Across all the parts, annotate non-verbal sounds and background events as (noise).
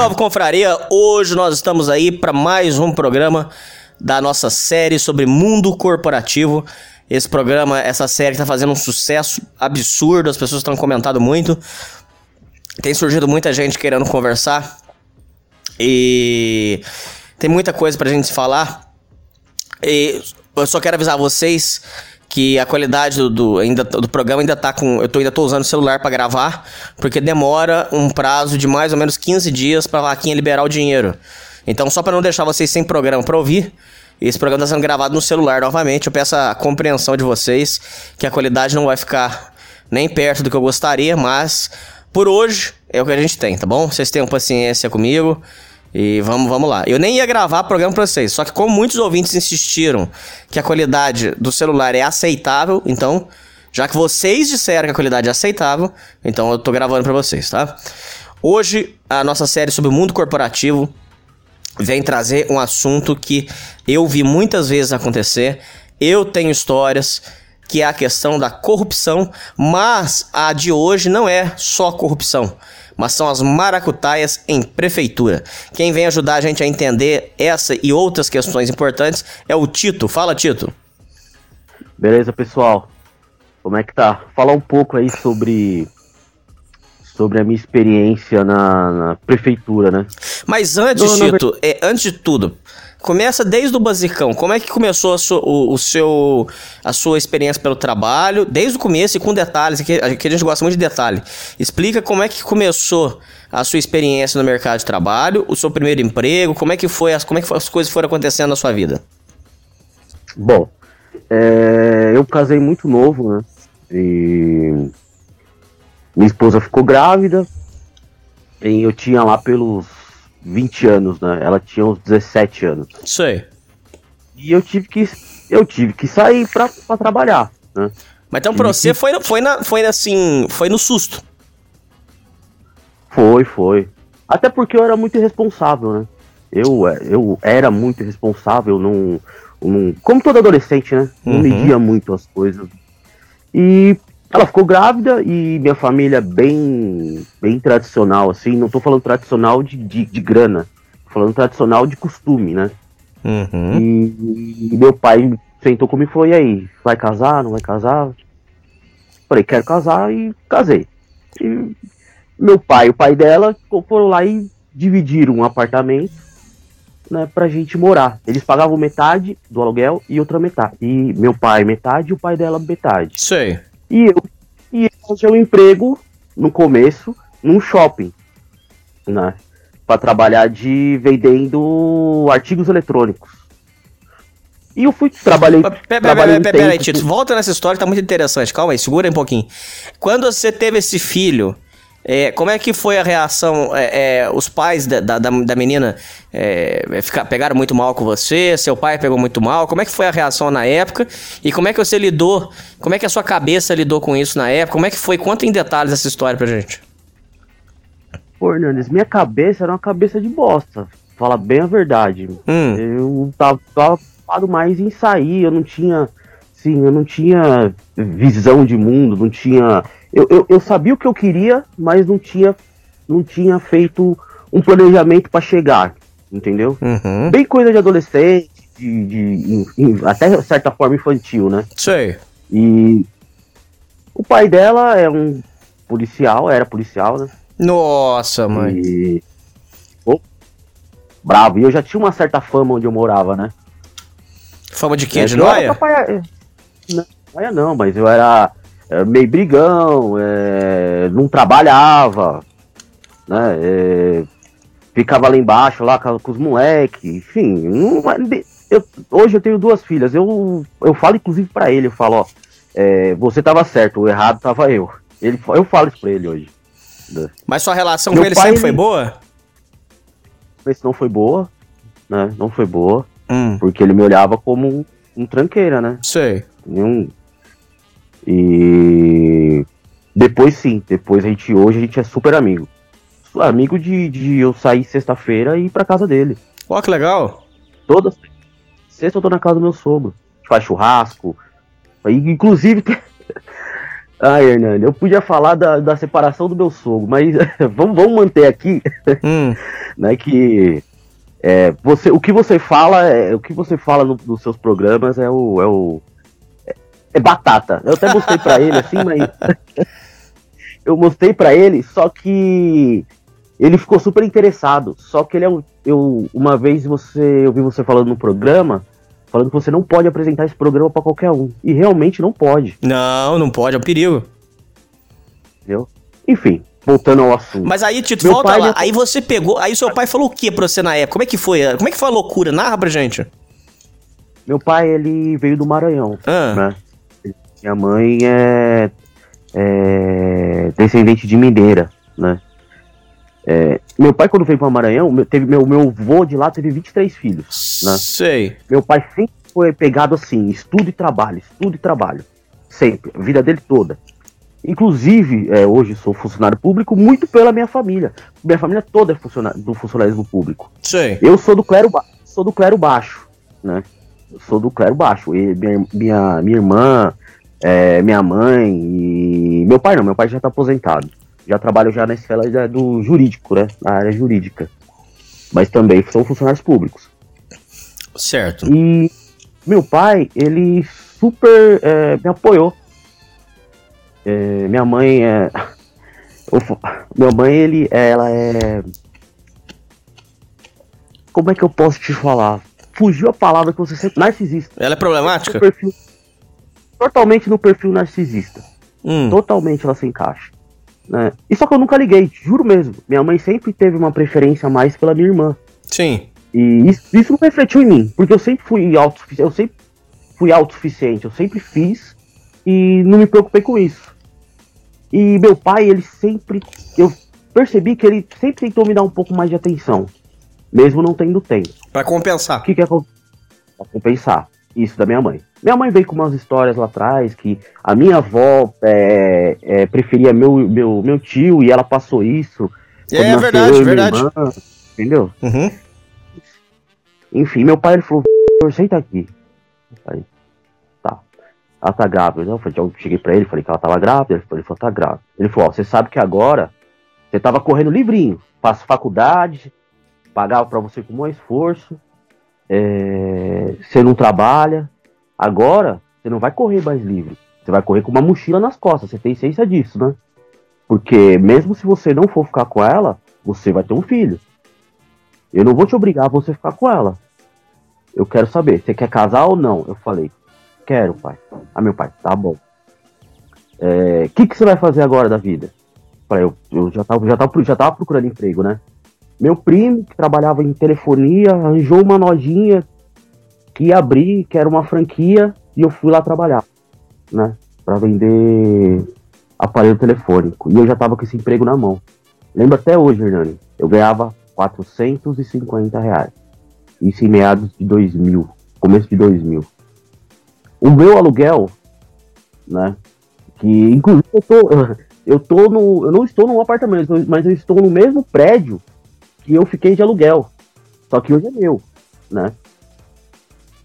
Salve, confraria! Hoje nós estamos aí para mais um programa da nossa série sobre mundo corporativo. Esse programa, essa série está fazendo um sucesso absurdo, as pessoas estão comentando muito. Tem surgido muita gente querendo conversar e tem muita coisa pra gente falar. E eu só quero avisar vocês que a qualidade do, do, ainda, do programa ainda tá com. Eu tô, ainda tô usando o celular para gravar, porque demora um prazo de mais ou menos 15 dias pra vaquinha liberar o dinheiro. Então, só para não deixar vocês sem programa para ouvir, esse programa está sendo gravado no celular novamente. Eu peço a compreensão de vocês que a qualidade não vai ficar nem perto do que eu gostaria, mas por hoje é o que a gente tem, tá bom? Vocês tenham paciência comigo. E vamos, vamos lá. Eu nem ia gravar programa pra vocês, só que como muitos ouvintes insistiram que a qualidade do celular é aceitável, então, já que vocês disseram que a qualidade é aceitável, então eu tô gravando pra vocês, tá? Hoje, a nossa série sobre o mundo corporativo vem trazer um assunto que eu vi muitas vezes acontecer, eu tenho histórias, que é a questão da corrupção, mas a de hoje não é só corrupção mas são as maracutaias em prefeitura. Quem vem ajudar a gente a entender essa e outras questões importantes é o Tito. Fala, Tito. Beleza, pessoal? Como é que tá? Falar um pouco aí sobre sobre a minha experiência na, na prefeitura, né? Mas antes, não, Tito, é, antes de tudo, Começa desde o basicão. Como é que começou a sua, o, o, seu, a sua experiência pelo trabalho? Desde o começo e com detalhes, que, que a gente gosta muito de detalhe. Explica como é que começou a sua experiência no mercado de trabalho, o seu primeiro emprego, como é que foi as, como é que as coisas foram acontecendo na sua vida? Bom, é, eu casei muito novo, né? E minha esposa ficou grávida. E eu tinha lá pelos 20 anos, né? Ela tinha uns 17 anos. Sei. E eu tive que eu tive que sair pra, pra trabalhar, né? Mas então pra você que... foi, foi, na, foi assim, foi no susto. Foi, foi. Até porque eu era muito irresponsável, né? Eu, eu era muito irresponsável, não, não como todo adolescente, né? Não uhum. media muito as coisas. E ela ficou grávida e minha família bem bem tradicional, assim, não tô falando tradicional de, de, de grana, tô falando tradicional de costume, né? Uhum. E, e, meu pai sentou comigo e falou, e aí, vai casar, não vai casar? Falei, quero casar e casei. E meu pai e o pai dela foram lá e dividiram um apartamento né, pra gente morar. Eles pagavam metade do aluguel e outra metade. E meu pai metade e o pai dela metade. Sei. E eu e arranjei um emprego no começo num shopping, né? Para trabalhar de vendendo artigos eletrônicos. E eu fui, trabalhei. Pera, pera, pera, pera, aí, Tito, volta nessa história que tá muito interessante. Calma aí, segura aí um pouquinho. Quando você teve esse filho, é, como é que foi a reação? É, é, os pais da, da, da menina é, é, ficar, pegaram muito mal com você? Seu pai pegou muito mal? Como é que foi a reação na época? E como é que você lidou? Como é que a sua cabeça lidou com isso na época? Como é que foi? Conta em detalhes essa história pra gente. Pô, Hernandes, minha cabeça era uma cabeça de bosta. Fala bem a verdade. Hum. Eu tava, tava ocupado mais em sair, eu não tinha. Sim, eu não tinha visão de mundo, não tinha eu, eu, eu, sabia o que eu queria, mas não tinha, não tinha feito um planejamento para chegar, entendeu? Uhum. Bem coisa de adolescente, de, de, de, até certa forma infantil, né? Sei. E o pai dela é um policial, era policial, né? Nossa, mãe. E. Pô, bravo. E eu já tinha uma certa fama onde eu morava, né? Fama de quê? É, De noia? Não, noia não, mas eu era é, meio brigão, é, não trabalhava, né? é, ficava lá embaixo, lá com, com os moleques, enfim. não- eu- hoje eu tenho duas filhas, eu, eu falo inclusive pra ele, eu falo, ó, é, você tava certo, o errado tava eu. Ele, eu falo isso pra ele hoje. Mas sua relação Meu com ele pai, sempre foi boa? Mas não foi boa, né? Não foi boa, Hum, porque ele me olhava como um, um tranqueira, né? sei. Nenhum. E depois sim, depois a gente hoje a gente é super amigo. Amigo de, de eu sair sexta-feira e ir pra casa dele. Ó, que legal. Toda sexta eu tô na casa do meu sogro. A gente faz churrasco. Aí, inclusive. (laughs) Ai, Hernani, eu podia falar da, da separação do meu sogro, mas (laughs) vamos, vamos manter aqui, Hum, (laughs) né, que é, você, o que você fala, é, o que você fala no- nos seus programas é o, é o é, batata. Eu até mostrei pra ele assim, mas (laughs) eu mostrei pra ele, só que ele ficou super interessado. Só que ele é um, eu uma vez você, eu vi você falando no programa, falando que você não pode apresentar esse programa pra qualquer um, e realmente não pode, não, não pode, é um perigo. entendeu? Enfim, voltando ao assunto. Mas aí, Tito, Meu volta lá. Aí você pegou. Aí seu pai falou o que pra você na época? Como é que foi? Como é que foi a loucura? Narra pra gente. Meu pai, ele veio do Maranhão. Ah, né? Minha mãe é, é descendente de mineira, né? É, meu pai, quando veio para Maranhão, meu, teve, meu, meu avô de lá teve 23 filhos. né? sei. Meu pai sempre foi pegado assim, estudo e trabalho, estudo e trabalho. Sempre, a vida dele toda. Inclusive, é, hoje sou funcionário público muito pela minha família. Minha família toda é funcionário, do funcionalismo público. Sei. Eu sou do clero, sou do clero baixo, né? Eu sou do clero baixo. E minha, minha, minha irmã, é, minha mãe e meu pai não, meu pai já tá aposentado. Já trabalho já na esfera do jurídico, né? Na área jurídica. Mas também são funcionários públicos. Certo. E meu pai, ele super é, me apoiou. É, minha mãe é. (laughs) Minha mãe, ele, ela é. Como é que eu posso te falar? Fugiu a palavra que você sempre. Narcisista. Ela é problemática? Perfil- totalmente no perfil narcisista. Hum. Totalmente ela se encaixa. Né? E só que eu nunca liguei, juro mesmo. Minha mãe sempre teve uma preferência mais pela minha irmã. Sim. E isso, isso não refletiu em mim, porque eu sempre fui autossuficiente, eu sempre fui autossuficiente, eu sempre fiz e não me preocupei com isso. E meu pai, ele sempre, eu percebi que ele sempre tentou me dar um pouco mais de atenção, mesmo não tendo tempo. Pra compensar. O que que aconteceu? Pra compensar. Isso da minha mãe. Minha mãe veio com umas histórias lá atrás que a minha avó é, é, preferia meu, meu, meu tio e ela passou isso. É verdade, verdade. irmã, entendeu? Uhum. Enfim, meu pai ele falou, "Vitor, senta aqui. Tá. Ela tá grávida. Eu falei, eu cheguei pra ele, falei que ela tava grávida. Ele falou, ele falou, tá grávida. Ele falou, você sabe que agora você tava correndo livrinho, faço faculdade, pagava pra você com maior esforço, é, você não trabalha. Agora, você não vai correr mais livre. Você vai correr com uma mochila nas costas. Você tem ciência disso, né? Porque mesmo se você não for ficar com ela, você vai ter um filho. Eu não vou te obrigar a você ficar com ela. Eu quero saber, você quer casar ou não? Eu falei, quero, pai. Ah, meu pai, tá bom. O que, que você vai fazer agora da vida? Falei, eu, eu já, tava, já, tava, já tava procurando emprego, né? Meu primo, que trabalhava em telefonia, arranjou uma lojinha que ia abrir, que era uma franquia, e eu fui lá trabalhar, né? Pra vender aparelho telefônico. E eu já tava com esse emprego na mão. Lembro até hoje, Hernani. Eu ganhava 450 reais. Isso em meados de 2000, começo de 2000. O meu aluguel, né? Que inclusive eu tô, eu tô no, eu não estou num apartamento, mas eu estou no mesmo prédio que eu fiquei de aluguel. Só que hoje é meu, né?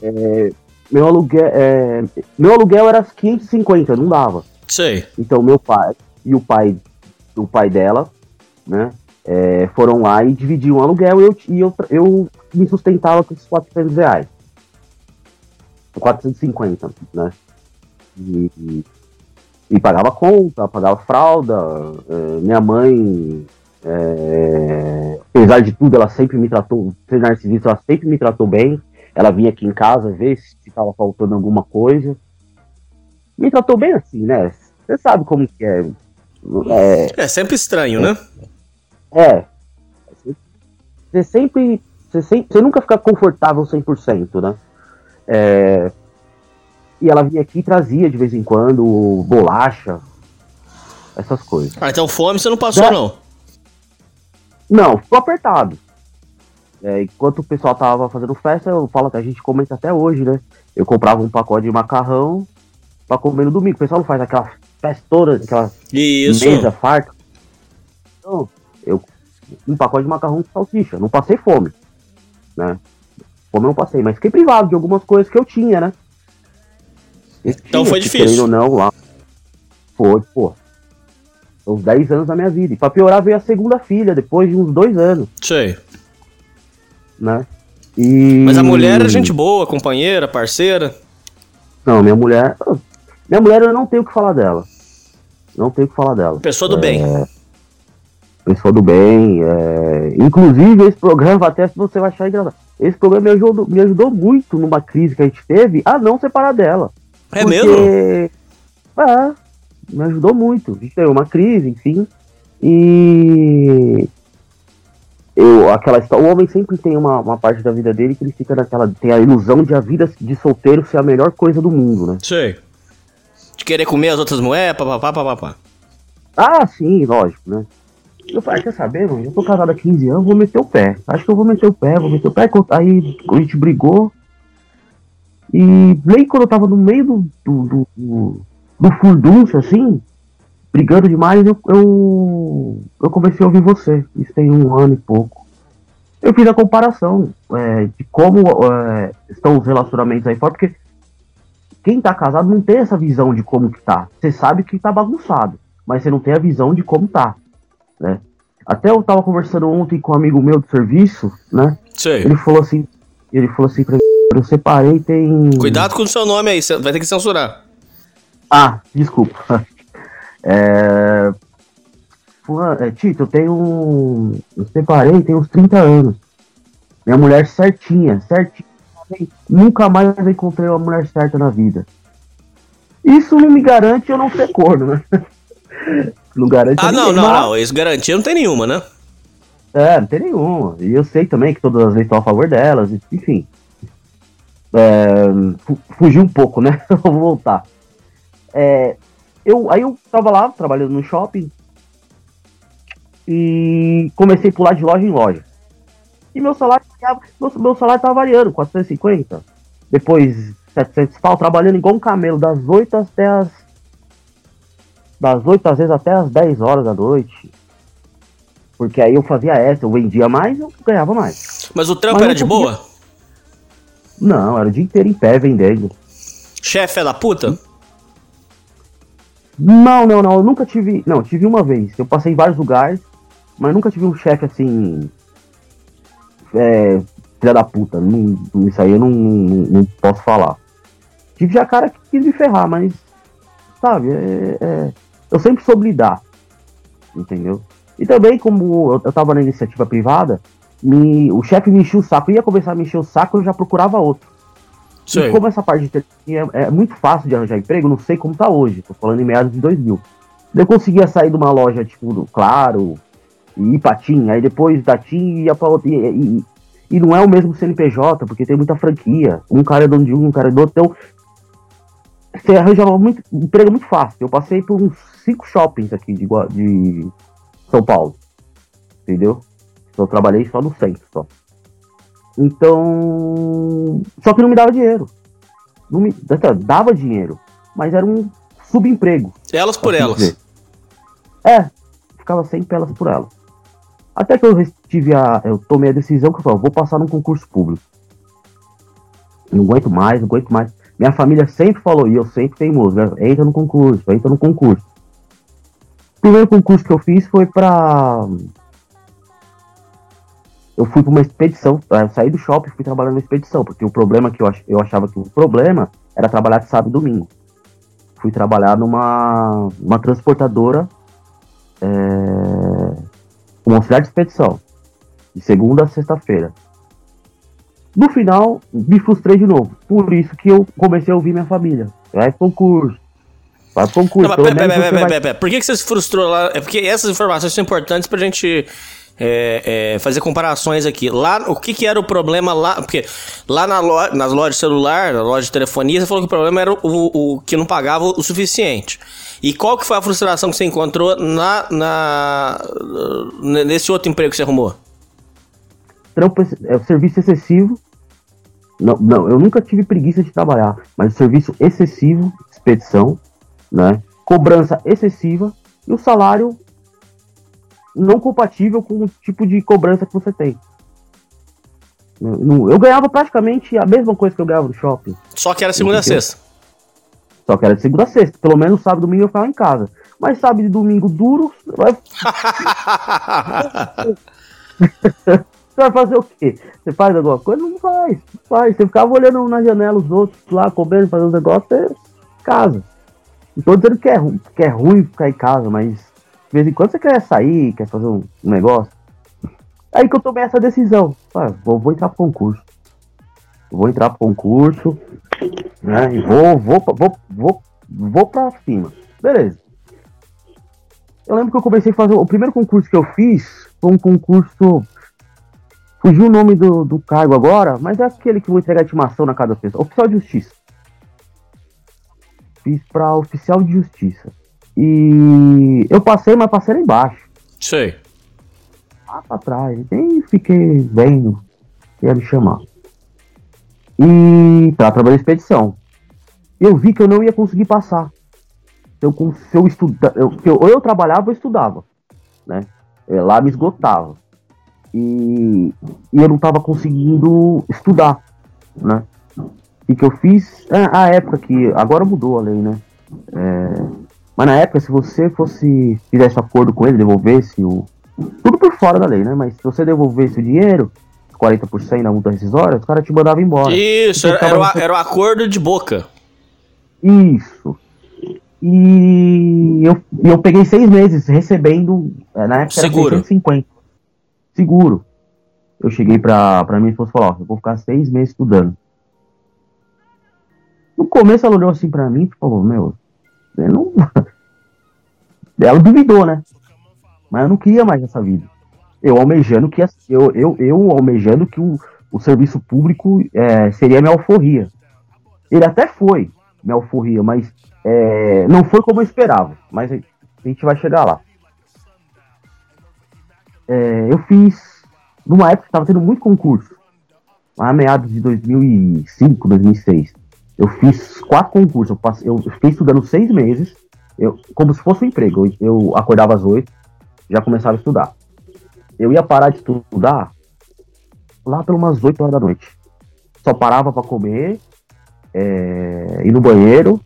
É, meu aluguel, é, meu aluguel era 550, não dava. Sei. Então meu pai e o pai, o pai dela, né? é, foram lá e dividiram o aluguel e eu, e eu, eu me sustentava com esses 400 reais. 450, né? E, e, e pagava conta, pagava fralda. é, minha mãe É, apesar de tudo, ela sempre me tratou, ser narcisista, ela sempre me tratou bem. Ela vinha aqui em casa ver se estava faltando alguma coisa. Me tratou bem assim, né? Você sabe como que é. É, é sempre estranho, né? É. Você sempre. Você, sempre, você nunca fica confortável 100%, né? É, e ela vinha aqui e trazia de vez em quando bolacha, essas coisas. Ah, então fome você não passou, Já... não? Não, ficou apertado. É, enquanto o pessoal tava fazendo festa, eu falo que a gente comenta até hoje, né? Eu comprava um pacote de macarrão pra comer no domingo. O pessoal não faz aquela festona, aquela Isso. mesa farta. Então, eu um pacote de macarrão com salsicha. Não passei fome, né? Fome eu não passei, mas fiquei privado de algumas coisas que eu tinha, né? Eu então tinha, foi difícil. ou não, lá. Foi, pô. Uns 10 anos da minha vida. E pra piorar veio a segunda filha, depois de uns dois anos. Sei né? E... Mas a mulher é gente boa, companheira, parceira? Não, minha mulher. Minha mulher eu não tenho o que falar dela. Não tenho o que falar dela. Pessoa do é... bem. Pessoa do bem. É... Inclusive, esse programa, (laughs) até se você vai achar engraçado. Esse programa me ajudou, me ajudou muito numa crise que a gente teve a não separar dela. É porque... mesmo? É, me ajudou muito. A gente teve uma crise, enfim. E eu, aquela história, o homem sempre tem uma, uma parte da vida dele que ele fica naquela. tem a ilusão de a vida de solteiro ser a melhor coisa do mundo, né? Sei. De querer comer as outras mulheres, papapá, papapá. Ah, sim, lógico, né? Eu falei, quer saber, mano? Eu tô casado há 15 anos, vou meter o pé. Acho que eu vou meter o pé, vou meter o pé. Aí a gente brigou. E nem quando eu tava no meio do, do, do, do furdunço, assim, brigando demais, eu, eu, eu, comecei a ouvir você. Isso tem um ano e pouco. Eu fiz a comparação é, de como é, estão os relacionamentos aí fora, porque quem tá casado não tem essa visão de como que tá. Você sabe que tá bagunçado, mas você não tem a visão de como tá, né? Até eu tava conversando ontem com um amigo meu do serviço, né? Sei. Ele falou assim, ele falou assim pra mim, eu separei tem... Cuidado com o seu nome aí, você vai ter que censurar. Ah, desculpa. (laughs) É... é... Tito, eu tenho. Eu separei, tem uns 30 anos. Minha mulher certinha, certinha. Nunca mais encontrei uma mulher certa na vida. Isso não me garante eu não ser corno, né? (laughs) não garante Ah, não, não, não. Isso garantia não tem nenhuma, né? É, não tem nenhuma. E eu sei também que todas as vezes estão a favor delas, enfim. É, fugi um pouco, né? (laughs) Vou voltar. É, eu, aí eu tava lá, trabalhando no shopping, e comecei a pular de loja em loja. E meu salário, meu, meu salário tava variando, 450. Depois 700 pau, trabalhando igual um camelo, das 8 até as. Das 8 às vezes até as 10 horas da noite. Porque aí eu fazia essa, eu vendia mais, eu ganhava mais. Mas o trampo Mas era de boa? Não, era o dia inteiro em pé vendendo. Chefe é da puta? Não, não, não. Eu nunca tive. Não, tive uma vez. Eu passei em vários lugares, mas nunca tive um chefe assim. É. Filha da puta. Não, isso aí eu não, não, não, posso falar. Tive já cara que quis me ferrar, mas. Sabe, é, é, eu sempre soube lidar. Entendeu? E também, como eu, eu tava na iniciativa privada, me, o chefe me enchia o saco. Eu ia começar a me encher o saco, eu já procurava outro. E como essa parte de tecnologia é, é, muito fácil de arranjar emprego, não sei como tá hoje, tô falando em meados de 2000. Eu conseguia sair de uma loja, tipo, do Claro, e ir pra TIM, aí depois da TIM ia pra outra. E, e, e, não é o mesmo CNPJ, porque tem muita franquia. Um cara é dono de um, um cara é do outro. Então, você arranjava muito, emprego muito fácil. Eu passei por uns cinco shoppings aqui de, de São Paulo. Entendeu? Eu trabalhei só no centro, só. Então. Só que não me dava dinheiro. Não me, dava dinheiro, mas era um subemprego. Elas por assim elas. Dizer. É, ficava sempre elas por elas. Até que eu tive a. Eu tomei a decisão que eu falei, vou passar num concurso público. Não aguento mais, não aguento mais. Minha família sempre falou, e eu sempre teimoso, né? entra no concurso, entra no concurso. O primeiro concurso que eu fiz foi para eu fui para uma expedição, eu saí do shopping e fui trabalhar numa expedição, porque o problema que eu, ach, eu achava que o problema era trabalhar de sábado e domingo. Fui trabalhar numa uma transportadora é, como auxiliar de expedição, de segunda a sexta-feira. No final, me frustrei de novo. Por isso que eu comecei a ouvir minha família. Vai pro concurso. Vai pro concurso. Não, mas pera, pera, pera. Por que, que você se frustrou lá? É porque essas informações são importantes pra gente é, é, fazer comparações aqui. Lá, o que, que era o problema lá? Porque lá na loja, nas lojas de celular, na loja de telefonia, você falou que o problema era o, o, o, que não pagava o suficiente. E qual que foi a frustração que você encontrou na, na nesse outro emprego que você arrumou? Trampo, é o serviço excessivo. Não, não, eu nunca tive preguiça de trabalhar, mas o serviço excessivo, expedição, né? Cobrança excessiva e o salário não compatível com o tipo de cobrança que você tem. Eu ganhava praticamente a mesma coisa que eu ganhava no shopping. Só que era segunda a sexta. Só que era de segunda a sexta. Pelo menos sábado e domingo eu ficava em casa. Mas sábado e domingo duro. Vai... (laughs) você vai fazer o quê? Você faz alguma coisa? Não faz. Não faz. Você ficava olhando na janela os outros lá, comendo, fazendo negócio, é casa. Não tô dizendo que é, que é ruim ficar em casa, mas de vez em quando você quer sair, quer fazer um, um negócio. Aí que eu tomei essa decisão. Ah, vou, vou entrar pro concurso. Vou entrar pro concurso, né? E vou, vou, vou, vou, vou pra cima. Beleza. Eu lembro que eu comecei a fazer. O primeiro concurso que eu fiz foi um concurso. Fugiu o nome do, do cargo agora, mas é aquele que vou entregar intimação na cada pessoa. Oficial de Justiça. Fiz pra oficial de Justiça. E eu passei, mas passei lá embaixo. Sei. Lá pra trás. E fiquei vendo. Ia me chamar. E pra trabalhar em expedição. Eu vi que eu não ia conseguir passar. Eu, se eu estuda, eu, eu, ou eu trabalhava ou estudava. Né? É, lá me esgotava. E, e eu não estava conseguindo estudar. Né? E que eu fiz. É, a época que. Agora mudou a lei, né? É, mas na época, se você fosse fizesse acordo com ele, devolvesse o. Tudo por fora da lei, né? Mas se você devolvesse o dinheiro, 40% da multa rescisória, os caras te mandavam embora. Isso, era, era, o, era o acordo de boca. Isso. E eu, eu peguei seis meses recebendo. É, na época Seguro. era 650. Seguro. Eu cheguei pra, pra mim e falei: ó, eu vou ficar seis meses estudando. No começo ela olhou assim pra mim e falou: meu, eu não... (laughs) Ela duvidou, né? Mas eu não queria mais essa vida. Eu almejando que eu, eu, eu almejando que o, o serviço público é, seria minha alforria. Ele até foi minha alforria, mas é, não foi como eu esperava. Mas a gente vai chegar lá. É, eu fiz numa época que estava tendo muito concurso, lá meados de 2005, 2006. Eu fiz quatro concursos. Eu, passei, eu fiquei estudando seis meses, eu, como se fosse um emprego. Eu, eu acordava às oito, já começava a estudar. Eu ia parar de estudar lá pelas umas oito horas da noite. Só parava para comer, é, ir no banheiro,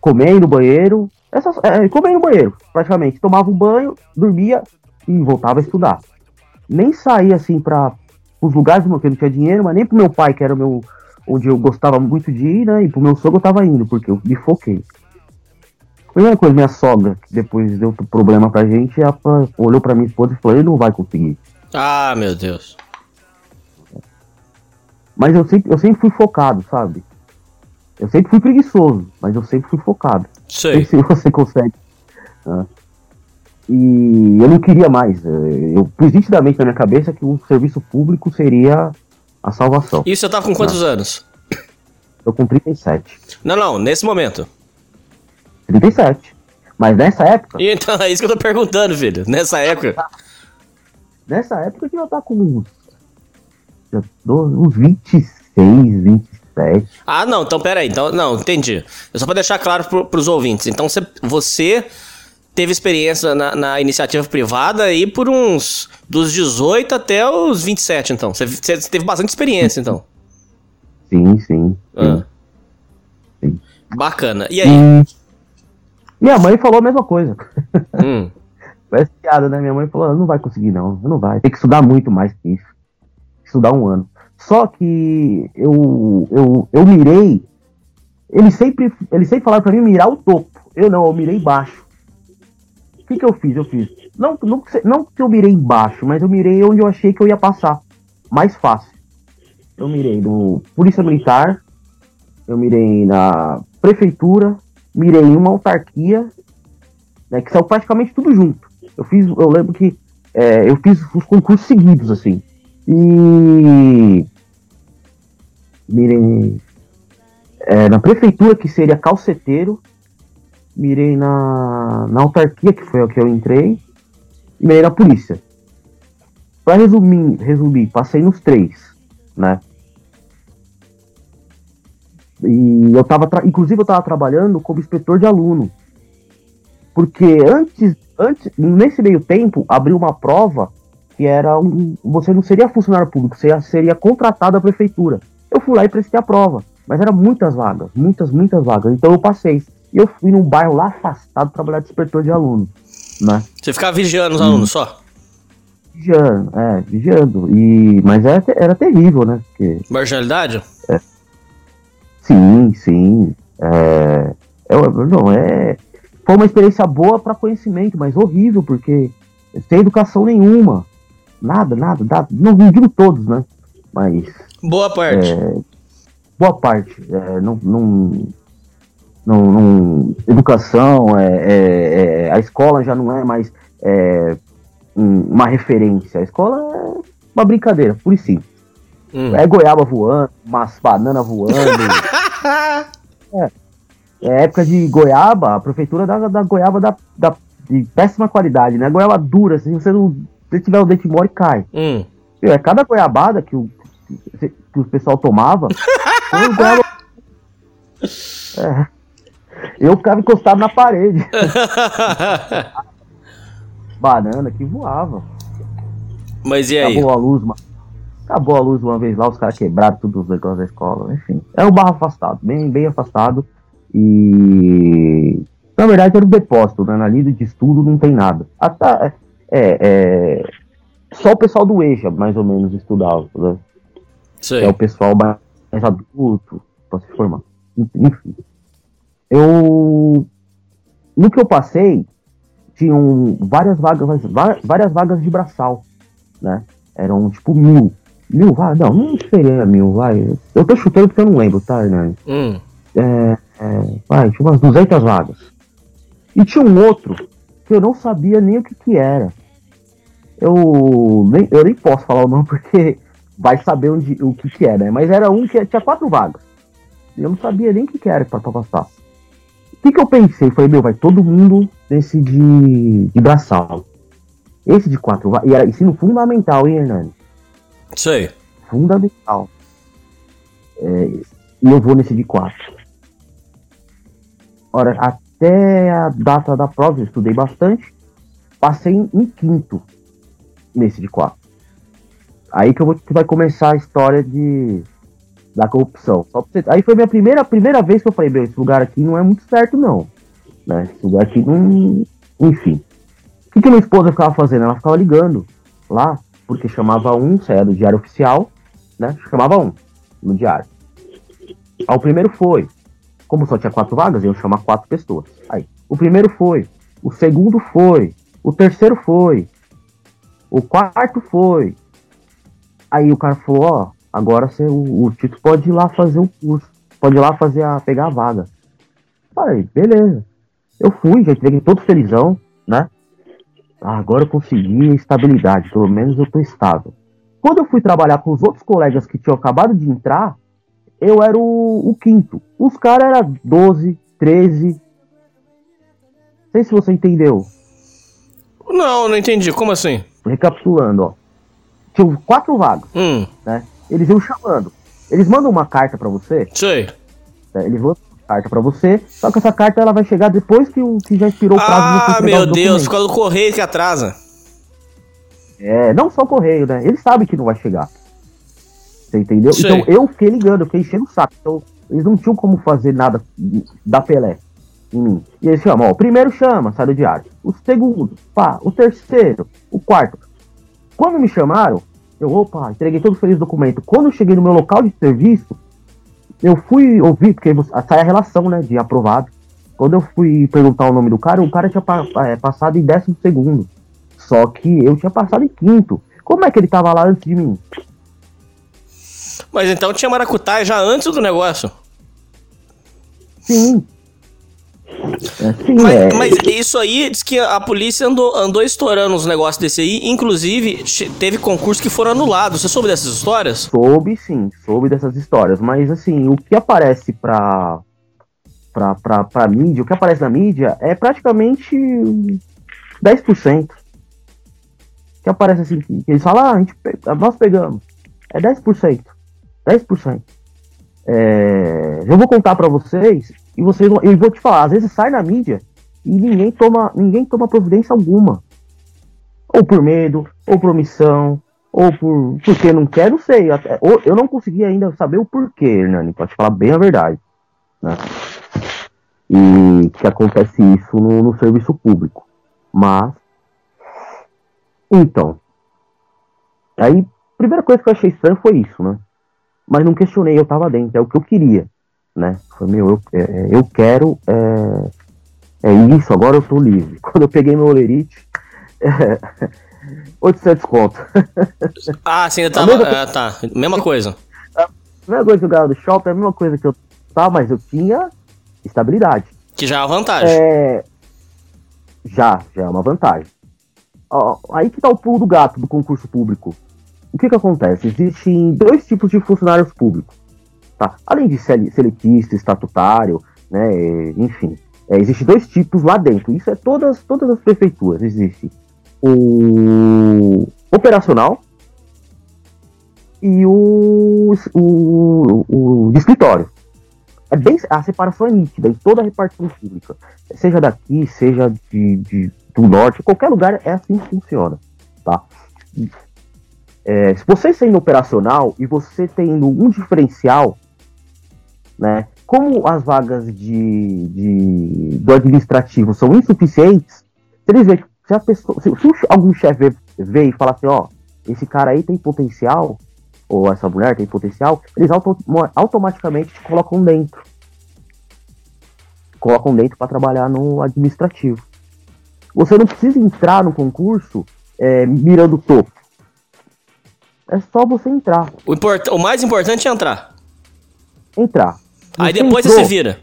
comer ir no banheiro, essas, é, comer no banheiro, praticamente. Tomava um banho, dormia e voltava a estudar. Nem saía assim para os lugares porque eu não tinha dinheiro, mas nem pro meu pai, que era o meu onde eu gostava muito de ir, né? E pro meu sogro eu tava indo, porque eu me foquei. Primeira coisa, minha sogra, que depois deu problema pra gente, ela olhou pra minha esposa e falou: ele não vai conseguir. Ah, meu Deus. Mas eu sempre, eu sempre fui focado, sabe? Eu sempre fui preguiçoso, mas eu sempre fui focado. Sei. se você (laughs) consegue. Né? E eu não queria mais. Eu pus nitidamente na minha cabeça que o serviço público seria a salvação. E você tava com quantos anos? Eu com 37. Não, não, nesse momento. 37. Mas nessa época. Então, é isso que eu tô perguntando, filho. Nessa época. Nessa época eu devia estar com uns. Uns 26, 27. Ah, não, então peraí. Então, não, entendi. Só pra deixar claro pro, pros ouvintes. Então você, você teve experiência na, na, iniciativa privada aí por uns dos 18 até os 27, então. Você, teve bastante experiência, então. Sim, sim. Ah. sim. Bacana. E aí? E... Minha mãe falou a mesma coisa. Hum. (laughs) Parece piada, né? Minha mãe falou: não vai conseguir, não. Não vai. Tem que estudar muito mais que isso. Estudar um ano. Só que eu, eu, eu mirei. Ele sempre, ele sempre falaram pra mim mirar o topo. Eu não, eu mirei baixo. O que, que eu fiz? Eu fiz. Não, não, não que eu mirei embaixo, mas eu mirei onde eu achei que eu ia passar. Mais fácil. Eu mirei no Polícia Militar, eu mirei na Prefeitura, mirei em uma autarquia, né, que saiu praticamente tudo junto. Eu fiz, eu lembro que é, eu fiz os concursos seguidos, assim. E mirei é, na prefeitura, que seria calceteiro, mirei na, na autarquia, que foi a que eu entrei, e mirei na polícia. Para resumir, resumir, passei nos três, né? E eu tava, inclusive eu tava trabalhando como inspetor de aluno. Porque antes, antes, nesse meio tempo, abriu uma prova que era um, você não seria funcionário público, você seria contratado da prefeitura. Eu fui lá e prestei a prova, mas eram muitas vagas, muitas, muitas vagas. Então eu passei. E eu fui num bairro lá afastado trabalhar de inspetor de aluno, né? Você ficava vigiando os alunos só? Vigiando, é, vigiando. E, mas era, era terrível, né? Porque, Marginalidade? É, sim, sim. É, é, não, é, foi uma experiência boa para conhecimento, mas horrível, porque sem educação nenhuma. Nada, nada, nada. Não digo todos, né? Mas. Boa parte. É, boa parte. É, não, não, não, não, educação, é, é, é, a escola já não é mais é, uma referência. A escola é uma brincadeira, por e sim. Hum. É goiaba voando, umas banana voando. (laughs) é. é. época de goiaba, a prefeitura da, da goiaba da, da, de péssima qualidade, né? Goiaba dura, se você não se tiver o dente mole, cai. Hum. É cada goiabada que o, que o pessoal tomava, (laughs) goiaba... (laughs) é. Eu ficava encostado na parede. (laughs) Banana que voava. Mas e aí? Acabou a luz, mano. Acabou a luz uma vez lá, os caras quebraram tudo os negócios da escola. Enfim, é um barro afastado, bem, bem afastado. E. Na verdade era um depósito, né? Na lida de estudo não tem nada. Até, é, é, só o pessoal do EJA, mais ou menos, estudava, né? Sei. É o pessoal mais adulto, para se formar. Enfim. Eu. No que eu passei, tinham várias vagas, várias vagas de braçal, né? Eram tipo mil. Mil vagas? Não, não seria mil, vai. Eu tô chutando porque eu não lembro, tá, Hernani? Hum. É, é, vai, tinha umas 200 vagas. E tinha um outro que eu não sabia nem o que que era. Eu nem, eu nem posso falar o nome porque vai saber onde, o que que é, né? Mas era um que tinha quatro vagas. Eu não sabia nem o que que era pra, pra passar que, que eu pensei? Falei, meu, vai todo mundo nesse de, de braçal. Esse de quatro E era ensino fundamental, hein, Hernani? Sei. Fundamental. É, e eu vou nesse de quatro. Ora, até a data da prova, eu estudei bastante. Passei em, em quinto nesse de quatro. Aí que eu vou que vai começar a história de da corrupção. Você... Aí foi minha primeira, primeira vez que eu falei, meu, esse lugar aqui não é muito certo, não. Né? Esse lugar aqui não. Enfim. O que, que minha esposa ficava fazendo? Ela ficava ligando lá, porque chamava um, saia do diário oficial, né? Chamava um no diário. Aí o primeiro foi. Como só tinha quatro vagas, eu chamar quatro pessoas. Aí, o primeiro foi. O segundo foi. O terceiro foi. O quarto foi. Aí o cara falou, ó, Agora você, o, o Tito pode ir lá fazer o curso. Pode ir lá fazer a, pegar a vaga. Falei, beleza. Eu fui, já entreguei todo felizão, né? Ah, agora eu consegui estabilidade, pelo menos eu tô estável. Quando eu fui trabalhar com os outros colegas que tinham acabado de entrar, eu era o, o quinto. Os caras eram 12, 13. Não sei se você entendeu. Não, não entendi. Como assim? Recapitulando, ó. Tinha quatro vagas, hum. né? Eles iam chamando. Eles mandam uma carta para você. Sei. Né, eles mandam uma carta para você, só que essa carta ela vai chegar depois que, o, que já expirou o prazo Ah, meu Deus, fica no correio que atrasa. É, não só o correio, né? Eles sabem que não vai chegar. Você entendeu? Sei. Então eu fiquei ligando, eu fiquei enchendo o saco. Então eles não tinham como fazer nada da Pelé em mim. E eles chamam, ó, o primeiro chama, sai do diário. O segundo, pá, o terceiro, o quarto. Quando me chamaram, eu, opa, entreguei todo feliz documento. Quando eu cheguei no meu local de serviço, eu fui ouvir, porque sai a relação, né, de aprovado. Quando eu fui perguntar o nome do cara, o cara tinha pa é, passado em décimo segundo. Só que eu tinha passado em quinto. Como é que ele tava lá antes de mim? Mas então tinha maracutaia já antes do negócio. Sim. Mas, é... mas, isso aí diz que a polícia andou, andou estourando os negócios desse aí. Inclusive, teve concursos que foram anulados. Você soube dessas histórias? Soube, sim, soube dessas histórias. Mas assim, o que aparece pra, pra, pra, pra mídia, o que aparece na mídia é praticamente 10%. O que aparece assim, que eles falam, ah, a gente, nós pegamos. É 10%. 10%. É, eu vou contar para vocês e vocês eu vou te falar, às vezes sai na mídia e ninguém toma, ninguém toma providência alguma. Ou por medo, ou por omissão, ou por porque não quer, não sei. Até, ou, eu não consegui ainda saber o porquê, Hernani, pode falar bem a verdade. Né? E que acontece isso no, no serviço público. Mas. Então. Aí, primeira coisa que eu achei estranho foi isso, né? mas não questionei, eu tava dentro, é o que eu queria, né? Falei, meu, eu, é, eu quero, é, é, isso, agora eu tô livre. (laughs) Quando eu peguei meu olerite, é, (laughs) 800 conto. (laughs) Ah, sim, eu tava, mesma, ah, tá, mesma coisa. A mesma coisa que eu ganhava do shopping, é a mesma coisa que eu tava, mas eu tinha estabilidade. Que já é uma vantagem. É, já, já é uma vantagem. Ó, aí que tá o pulo do gato do concurso público o que, que acontece? Existem dois tipos de funcionários públicos. Tá? Além de seletista, estatutário, né, enfim, é, existem dois tipos lá dentro. Isso é todas, todas as prefeituras. Existe o operacional e o, o, o de escritório. É bem, a separação é nítida em toda a repartição pública. Seja daqui, seja de, de, do norte, qualquer lugar é assim que funciona. Tá? É, se você sendo operacional e você tendo um diferencial, né? Como as vagas de, de do administrativo são insuficientes, se eles veem, se, a pessoa, se, se algum chefe vê, e fala assim, ó, esse cara aí tem potencial, ou essa mulher tem potencial, eles auto, automaticamente te colocam dentro. Colocam dentro para trabalhar no administrativo. Você não precisa entrar no concurso é, mirando o topo. É só você entrar. O, import... o mais importante é entrar. Entrar. Aí depois entrou, você vira.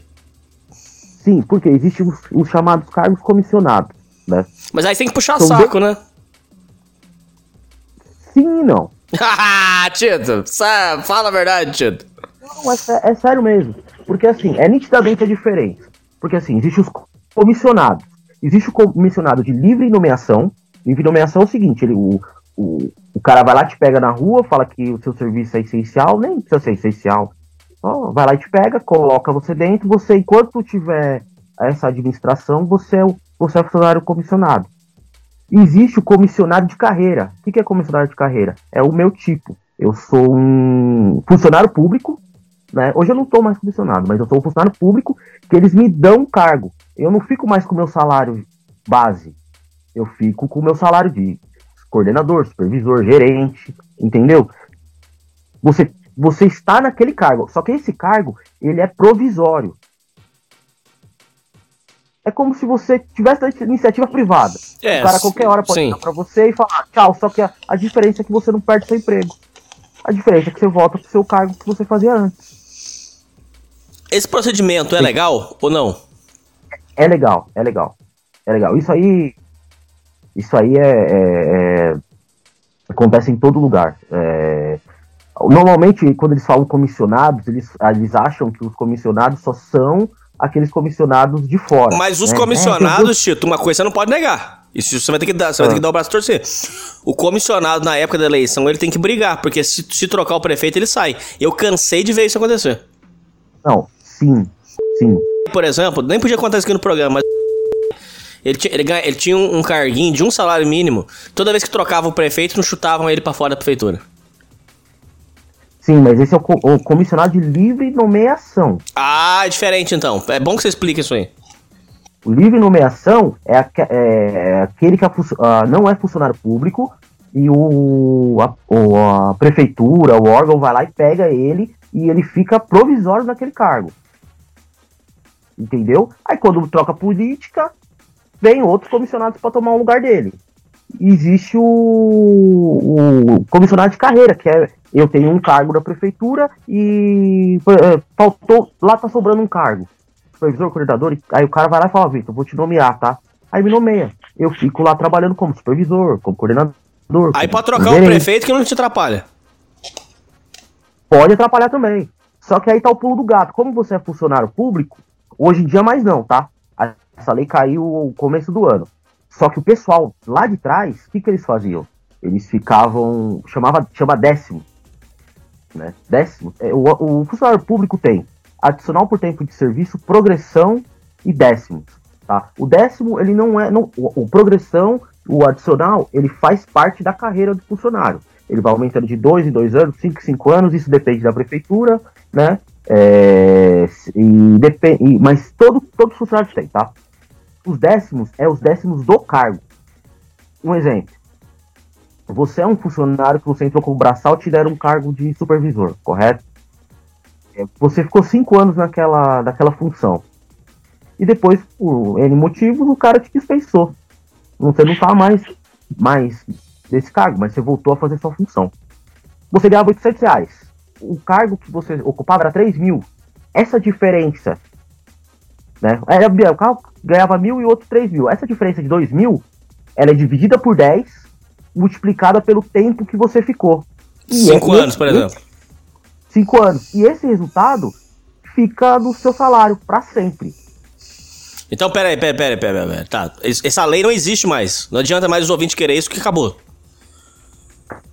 Sim, porque existem os, os, chamados cargos comissionados, né? Mas aí você tem que puxar São saco, de... né? Sim e não. (laughs) Tito, fala a verdade, Tito. Não, é, é, sério mesmo. Porque assim, é nitidamente a diferença. Porque assim, existe os comissionados. Existe o comissionado de livre nomeação. Livre nomeação é o seguinte, ele, o, o, o cara vai lá, te pega na rua, fala que o seu serviço é essencial, nem precisa ser essencial. Só vai lá e te pega, coloca você dentro, você, enquanto tiver essa administração, você é, o, você é funcionário comissionado. Existe o comissionado de carreira. O que é comissionado de carreira? É o meu tipo. Eu sou um funcionário público, né? Hoje eu não estou mais comissionado, mas eu sou um funcionário público que eles me dão cargo. Eu não fico mais com o meu salário base. Eu fico com o meu salário de coordenador, supervisor, gerente, entendeu? Você, você está naquele cargo, só que esse cargo, ele é provisório. É como se você tivesse iniciativa privada. É, o cara a qualquer hora pode ligar para você e falar tchau, só que a, a diferença é que você não perde seu emprego. A diferença é que você volta pro seu cargo que você fazia antes. Esse procedimento é Sim. legal ou não? É legal, é legal. É legal. Isso aí isso aí é, é, é acontece em todo lugar. É, normalmente, quando eles falam comissionados, eles, eles acham que os comissionados só são aqueles comissionados de fora. Mas os né? comissionados, é, Tito, uma coisa você não pode negar. Isso você vai ter que dar, você vai ter que dar o braço a torcer. O comissionado, na época da eleição, ele tem que brigar, porque se, se trocar o prefeito, ele sai. Eu cansei de ver isso acontecer. Não, sim, sim. Por exemplo, nem podia acontecer aqui no programa, mas ele, tinha, ele, ele tinha um, um, carguinho de um salário mínimo. Toda vez que trocava o prefeito, não chutavam ele para fora da prefeitura. Sim, mas esse é o, o, comissionado de livre nomeação. Ah, é diferente então. É bom que você explique isso aí. O livre nomeação é, a, é aquele que a, a, não é funcionário público e o, a, a prefeitura, o órgão vai lá e pega ele e ele fica provisório naquele cargo. Entendeu? Aí quando troca política, vem outros comissionados para tomar o lugar dele. Existe o, o, comissionado de carreira, que é eu tenho um cargo da prefeitura e é, faltou, lá tá sobrando um cargo. Supervisor, coordenador, aí o cara vai lá e fala, Vitor, vou te nomear, tá? Aí me nomeia. Eu fico lá trabalhando como supervisor, como coordenador. Aí pode trocar o prefeito que não te atrapalha. Pode atrapalhar também. Só que aí tá o pulo do gato. Como você é funcionário público, hoje em dia mais não, tá? Essa lei caiu no começo do ano. Só que o pessoal lá de trás, o que, que eles faziam? Eles ficavam. chamava chama décimo. Né? Décimo. É, o, o funcionário público tem adicional por tempo de serviço, progressão e décimos. Tá? O décimo, ele não é. Não, o, o progressão, o adicional, ele faz parte da carreira do funcionário. Ele vai aumentando de dois em dois anos, cinco em cinco anos, isso depende da prefeitura, né? É, e depend, mas todo, todos os funcionários têm, tá? Os décimos é os décimos do cargo. Um exemplo. Você é um funcionário que você entrou como braçal te deram um cargo de supervisor, correto? É, você ficou cinco anos naquela, naquela função. E depois, por N motivos, o cara te dispensou. Você não tá mais, mais desse cargo, mas você voltou a fazer sua função. Você ganhava 800 reais. O cargo que você ocupava era 3 mil. Essa diferença, né? Era, o carro ganhava mil e o outro 3 mil. Essa diferença de 2 mil, ela é dividida por 10, multiplicada pelo tempo que você ficou. 5 é, anos, por exemplo. 5 anos. E esse resultado fica no seu salário para sempre. Então, peraí, peraí, peraí, peraí, peraí. Tá, essa lei não existe mais. Não adianta mais os ouvintes querer isso que acabou.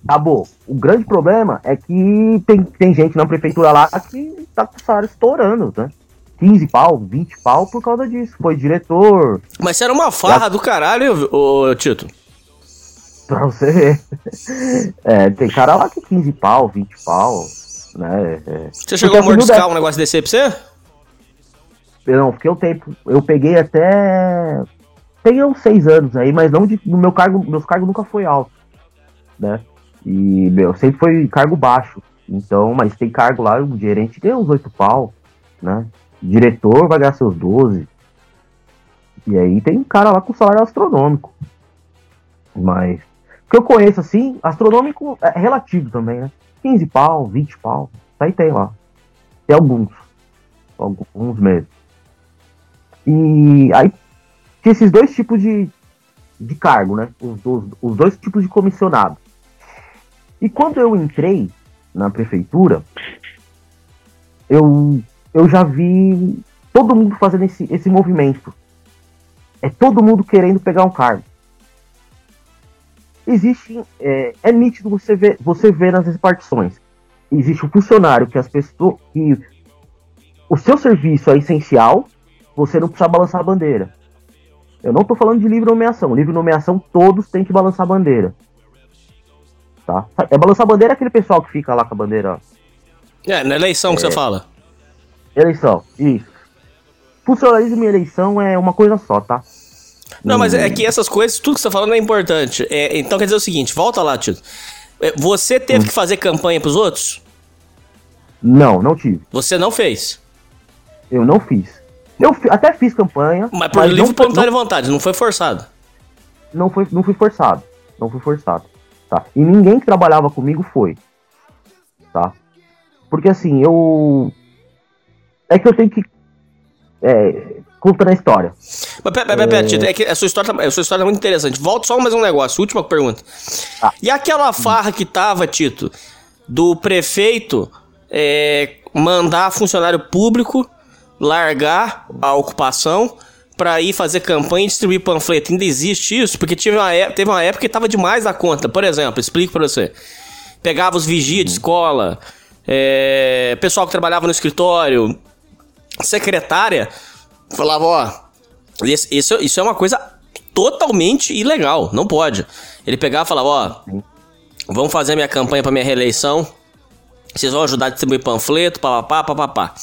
Acabou. O grande problema é que tem, tem gente na prefeitura lá que tá com o salário estourando, né? 15 pau, 20 pau por causa disso. Foi diretor. Mas era uma farra do caralho, ô, Tito. Pra você ver. É, tem cara lá que 15 pau, 20 pau, né? É. Você chegou a mordiscar um negócio desse aí pra você? Não, fiquei um tempo. Eu peguei até. Peguei uns seis anos aí, mas não de. No meu cargo, meus cargos nunca foi alto. Né? E, meu, sempre foi cargo baixo. Então, mas tem cargo lá, o gerente ganha uns oito pau, né? diretor vai ganhar seus 12. E aí tem um cara lá com salário astronômico. Mas. Que eu conheço assim, astronômico é relativo também, né? 15 pau, 20 pau. Isso aí tem lá. Tem alguns. Alguns meses. E aí tinha esses dois tipos de, de cargo, né? Os, os, os dois tipos de comissionado. E quando eu entrei na prefeitura, eu, eu já vi todo mundo fazendo esse, esse movimento. É todo mundo querendo pegar um cargo. Existe. É, é nítido você ver, você ver nas repartições. Existe o funcionário que as pessoas. que o seu serviço é essencial você não precisa balançar a bandeira. Eu não tô falando de livre nomeação. Livre nomeação, todos têm que balançar a bandeira. Tá? É balançar a bandeira é aquele pessoal que fica lá com a bandeira. É, na eleição é, que você fala. Eleição, isso. Funcionalismo e eleição é uma coisa só, tá? Não, mas é que essas coisas, tudo que você tá falando é importante. É, então quer dizer o seguinte, volta lá, Tito. É, você teve hum. que fazer campanha pros outros? Não, não tive. Você não fez? Eu não fiz. Eu até fiz campanha. Mas por mas livre não, vontade, não foi forçado. Não foi, não fui forçado. Não fui forçado. Tá? E ninguém que trabalhava comigo foi. Tá? Porque assim, eu. É que eu tenho que. É, contando a história. Mas pera, pera, pera, é... é que a sua, história, tá, a sua história é muito interessante. Volta só mais um negócio, última pergunta. Ah. E aquela farra que tava, Tito, do prefeito é, mandar funcionário público largar a ocupação para ir fazer campanha e distribuir panfleto. Ainda existe isso? Porque teve uma, época, teve uma época que tava demais da conta. Por exemplo, explico para você. Pegava os vigias de escola, é, pessoal que trabalhava no escritório, secretária, falava, ó, isso, isso é uma coisa totalmente ilegal, não pode. Ele pegava e falava, ó, vamos fazer minha campanha para minha reeleição, vocês vão ajudar a distribuir panfleto, papapá, papapá.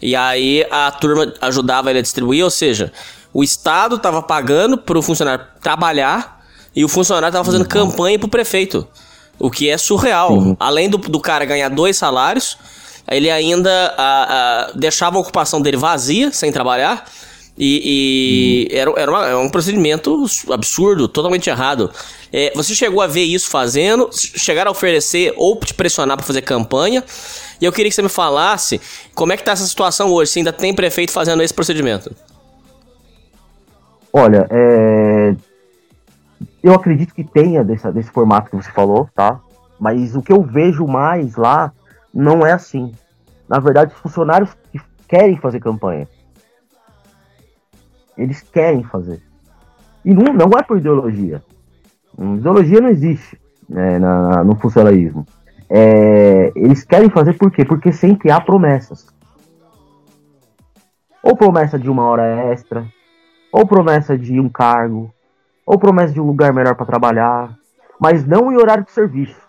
E aí a turma ajudava ele a distribuir, ou seja, o Estado estava pagando para o funcionário trabalhar e o funcionário estava fazendo uhum. campanha para o prefeito. O que é surreal. Uhum. Além do, do cara ganhar dois salários, ele ainda a, a, deixava a ocupação dele vazia, sem trabalhar, e, e hum. era, era, uma, era, um procedimento absurdo, totalmente errado. É, você chegou a ver isso fazendo, chegaram a oferecer ou te pressionar para fazer campanha, e eu queria que você me falasse como é que tá essa situação hoje, se ainda tem prefeito fazendo esse procedimento. Olha, é... eu acredito que tenha desse formato que você falou, tá? Mas o que eu vejo mais lá não é assim. Na verdade, os funcionários que querem fazer campanha. Eles querem fazer. E não, não é por ideologia. Ideologia não existe né, na, no funcionalismo. É, eles querem fazer por quê? Porque sempre há promessas. Ou promessa de uma hora extra, ou promessa de um cargo, ou promessa de um lugar melhor para trabalhar, mas não em horário de serviço.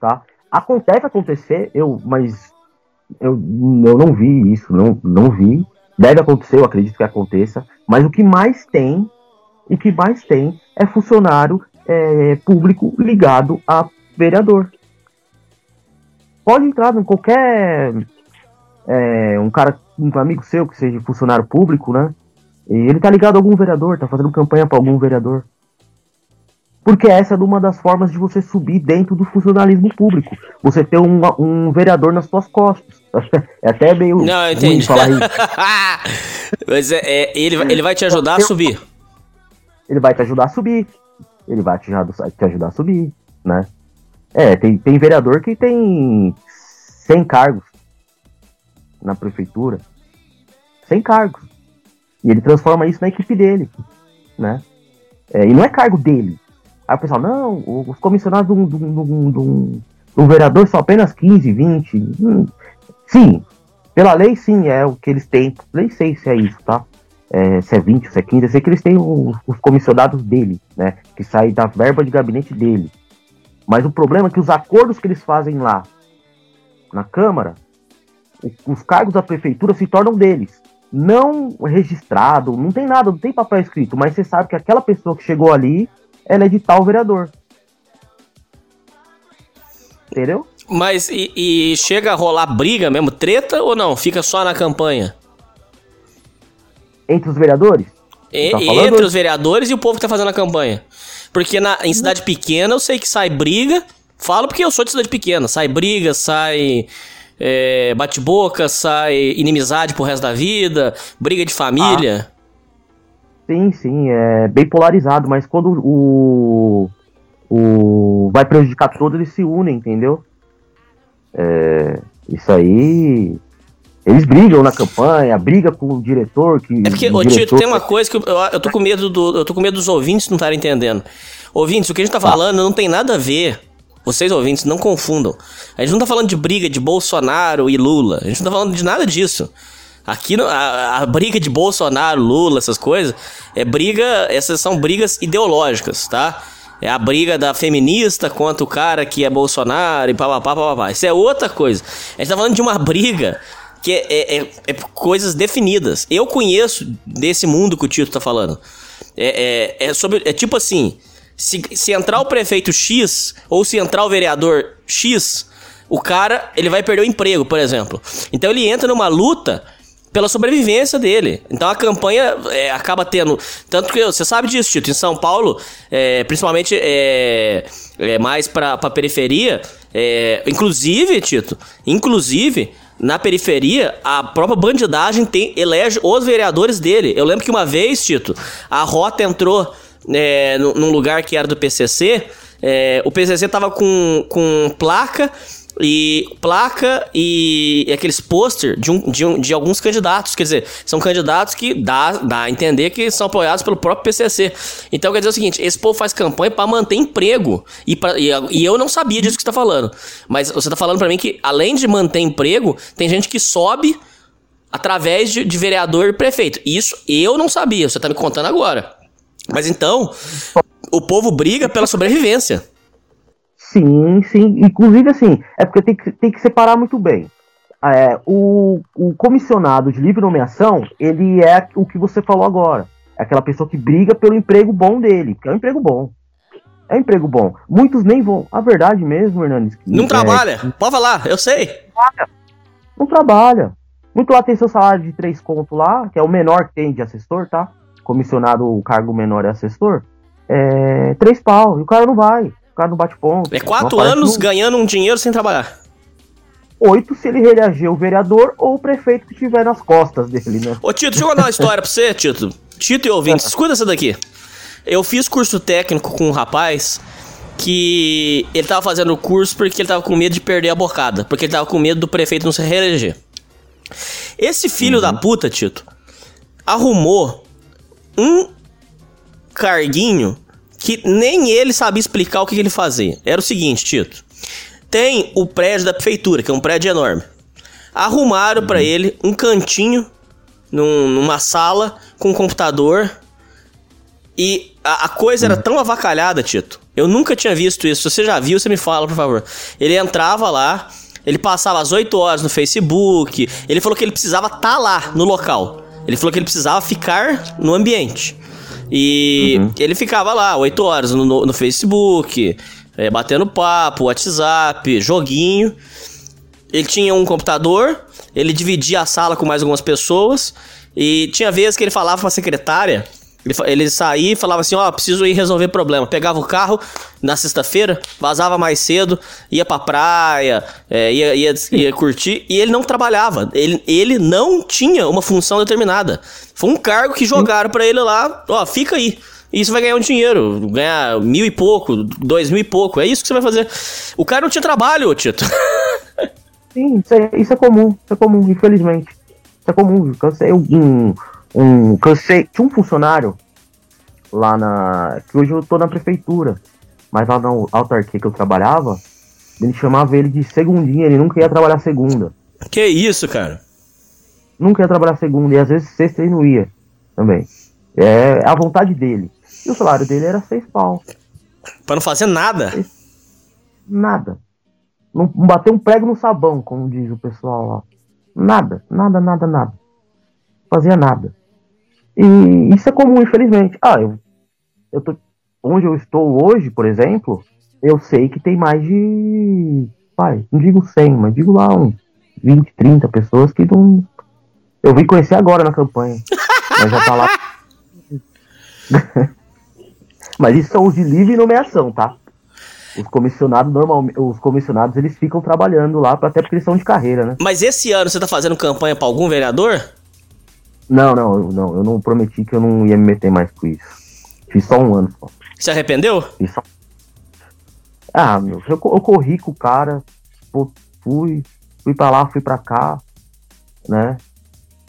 Tá? Acontece acontecer, eu, mas eu, eu não vi isso, não, não vi. Deve acontecer, eu acredito que aconteça, mas o que mais tem, o que mais tem é funcionário é, público ligado a vereador. Pode entrar em qualquer é, um cara, um amigo seu que seja funcionário público, né? E ele tá ligado a algum vereador, tá fazendo campanha para algum vereador. Porque essa é uma das formas de você subir dentro do funcionalismo público. Você ter um, um vereador nas suas costas. (laughs) É até meio Não, eu entendi. falar isso. (laughs) Mas é, é, ele, ele vai te ajudar a subir. Ele vai te ajudar a subir. Ele vai te, te ajudar a subir, né? É, tem, tem vereador que tem 100 cargos na prefeitura. 100 cargos. E ele transforma isso na equipe dele, né? É, e não é cargo dele. Aí o pessoal, não, os comissionados de um, de um, de um, de um vereador são apenas 15, 20. Hum, sim, pela lei sim, é o que eles têm. Nem sei se é isso, tá? É, se é 20, se é 15, eu sei que eles têm os, os comissionados dele, né? Que saem da verba de gabinete dele. Mas o problema é que os acordos que eles fazem lá na Câmara, os cargos da prefeitura se tornam deles. Não registrado, não tem nada, não tem papel escrito, mas você sabe que aquela pessoa que chegou ali, ela é de tal vereador. Entendeu? Mas e, e chega a rolar briga mesmo, treta ou não? Fica só na campanha? Entre os vereadores? E, tá entre os vereadores e o povo que tá fazendo a campanha. Porque na, em cidade pequena eu sei que sai briga. Falo porque eu sou de cidade pequena. Sai briga, sai é, bate-boca, sai inimizade pro resto da vida, briga de família. Ah. Sim, sim, é bem polarizado, mas quando o, o vai prejudicar todos, eles se unem, entendeu? É, isso aí eles brigam na campanha, briga com o diretor que. É porque, ô Tito, tem uma coisa que eu, eu, tô com medo do. Eu tô com medo dos ouvintes não estarem entendendo. Ouvintes, o que a gente tá falando não tem nada a ver. Vocês ouvintes, não confundam. A gente não tá falando de briga de Bolsonaro e Lula. A gente não tá falando de nada disso. Aqui a, a briga de Bolsonaro, Lula, essas coisas, é briga. Essas são brigas ideológicas, tá? É a briga da feminista contra o cara que é Bolsonaro e papapá, papapá. Isso é outra coisa. A gente tá falando de uma briga que é, é, é, é, coisas definidas. Eu conheço desse mundo que o Tito tá falando. É, é, é, sobre, é tipo assim: se, se entrar o prefeito X ou se entrar o vereador X, o cara ele vai perder o emprego, por exemplo. Então ele entra numa luta pela sobrevivência dele. Então a campanha é, acaba tendo. Tanto que você sabe disso, Tito. Em São Paulo, é, principalmente é, é mais pra, pra periferia. É, inclusive, Tito, inclusive, na periferia, a própria bandidagem tem, elege os vereadores dele. Eu lembro que uma vez, Tito, a Rota entrou é, num lugar que era do PCC. É, o PCC tava com, com placa e placa e, aqueles pôster de, um, de, um, de alguns candidatos. Quer dizer, são candidatos que dá, dá a entender que são apoiados pelo próprio PCC. Então quer dizer o seguinte: esse povo faz campanha para manter emprego. E, pra, e, e, eu não sabia disso que você tá falando. Mas você tá falando para mim que, além de manter emprego, tem gente que sobe através de, de vereador e prefeito. Isso eu não sabia, você tá me contando agora. Mas então, o povo briga pela sobrevivência. Sim, sim. Inclusive, assim, é porque tem que, tem que separar muito bem. É, o, o comissionado de livre nomeação, ele é o que você falou agora. É aquela pessoa que briga pelo emprego bom dele, que é um emprego bom. É um emprego bom. Muitos nem vão. A verdade mesmo, Hernandes. que- Não é, trabalha. Pode falar, eu sei. não trabalha. Muito lá tem seu salário de três conto lá, que é o menor que tem de assessor, tá? Comissionado, o cargo menor é assessor. É três pau. E o cara não vai. O cara não bate ponto. É quatro anos no- ganhando um dinheiro sem trabalhar. Oito se ele reeleger o vereador ou o prefeito que estiver nas costas dele, né? Ô, Tito, deixa eu contar uma história pra você, Tito. Tito e ouvintes, (laughs) escuta essa daqui. Eu fiz curso técnico com um rapaz que ele tava fazendo o curso porque ele tava com medo de perder a bocada. Porque ele tava com medo do prefeito não se reeleger. Esse filho da puta, Tito, arrumou um carguinho que nem ele sabia explicar o que, que ele fazia. Era o seguinte, Tito. Tem o prédio da prefeitura, que é um prédio enorme. Arrumaram pra ele um cantinho num- numa sala com um computador. E a, a coisa era tão avacalhada, Tito. Eu nunca tinha visto isso. Se você já viu, você me fala, por favor. Ele entrava lá, ele passava as 8 horas no Facebook. Ele falou que ele precisava estar lá, no local. Ele falou que ele precisava ficar no ambiente. E ele ficava lá, 8 horas no, no- Facebook, eh, batendo papo, WhatsApp, joguinho. Ele tinha um computador, ele dividia a sala com mais algumas pessoas. E tinha vezes que ele falava pra secretária. Ele, saía e falava assim: Ó, preciso ir resolver problema. Pegava o carro na sexta-feira, vazava mais cedo, ia pra praia, é, ia, ia, ia curtir. E ele não trabalhava. Ele, ele não tinha uma função determinada. Foi um cargo que jogaram pra ele lá: Ó, fica aí. E você vai ganhar um dinheiro, ganhar mil e pouco, dois mil e pouco. É isso que você vai fazer. O cara não tinha trabalho, Tito. (laughs) Sim, isso é, isso é comum, isso é comum, infelizmente. Isso é comum. eu Cansei um, um cansei, tinha um funcionário lá na, que hoje eu tô na prefeitura, mas lá na autarquia que eu trabalhava, ele chamava ele de segundinha, ele nunca ia trabalhar segunda. que isso, cara? Nunca ia trabalhar segunda e às vezes sexta ele não ia também. É a vontade dele. E o salário dele era seis pau. Pra não fazer nada. Nada. Não bateu um prego no sabão, como diz o pessoal lá. Nada, nada, nada, nada. Fazia nada. E isso é comum, infelizmente. Ah, eu, eu tô. Onde eu estou hoje, por exemplo, eu sei que tem mais de. Pai, não digo 100, mas digo lá uns 20, 30 pessoas que não. Eu vim conhecer agora na campanha. (laughs) mas já tá lá. (laughs) mas isso são os de livre nomeação, tá? Os comissionados normalmente, os comissionados eles ficam trabalhando lá, até porque eles são de carreira, né? Mas esse ano você tá fazendo campanha pra algum vereador? Não, não, não, eu não prometi que eu não ia me meter mais com isso. Fiz só um ano só. Se arrependeu? Fiz só... Ah, meu, eu, eu corri com o cara, fui, fui pra lá, fui pra cá, né?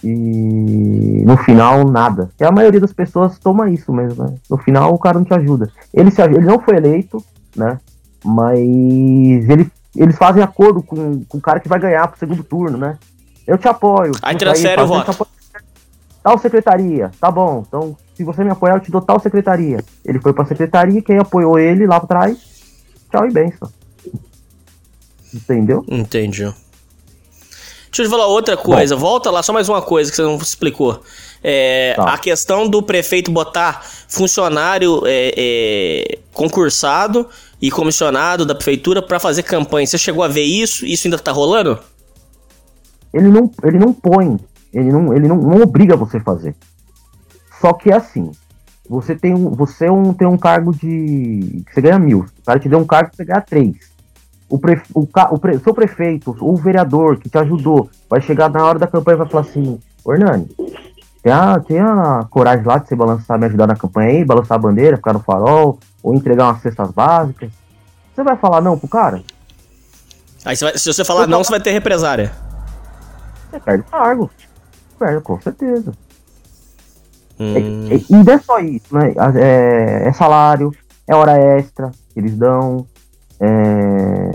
E no final, nada. E a maioria das pessoas toma isso mesmo, né? No final, o cara não te ajuda. Ele, se, ele não foi eleito, né? Mas ele, eles fazem acordo com, com o cara que vai ganhar pro segundo turno, né? Eu te apoio. Aí Aí transfere o faz- voto. Tal secretaria, tá bom. Então, se você me apoiar, eu te dou tal secretaria. Ele foi pra secretaria, quem apoiou ele lá atrás, tchau e benção. Entendeu? Entendi. Deixa eu te falar outra coisa. Volta lá, só mais uma coisa que você não explicou. É, Tá. A questão do prefeito botar funcionário é, é, concursado e comissionado da prefeitura pra fazer campanha. Você chegou a ver isso? Isso ainda tá rolando? Ele não, ele não põe, ele não, ele não, não obriga você a fazer. Só que é assim, você tem um, você é um, tem um cargo de. você ganha mil. O cara te deu um cargo que você ganha três. O, pre, o, o pre- seu prefeito, ou o vereador que te ajudou, vai chegar na hora da campanha e vai falar assim, Hernani, tem a, tem a coragem lá de você balançar, me ajudar na campanha aí, balançar a bandeira, ficar no farol, ou entregar umas cestas básicas. Você vai falar não pro cara? Aí você vai- se você falar não, você vai ter represária. Você perde o cargo. Perde, com certeza. Hum, E, e não é só isso, né? É, é salário, é hora extra que eles dão, é,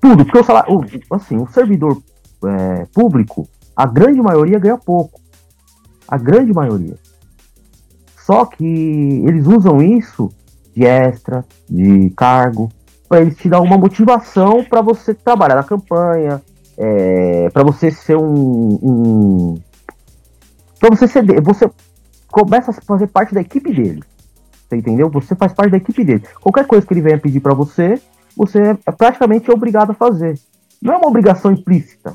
tudo. Porque o salário, o- assim, o servidor é, público, a grande maioria ganha pouco. A grande maioria. Só que eles usam isso de extra, de cargo, para eles te dar uma motivação para você trabalhar na campanha, é, para você ser um, um para você de- você começa a fazer parte da equipe dele. Você entendeu? Você faz parte da equipe dele. Qualquer coisa que ele venha pedir para você, você é praticamente obrigado a fazer. Não é uma obrigação implícita.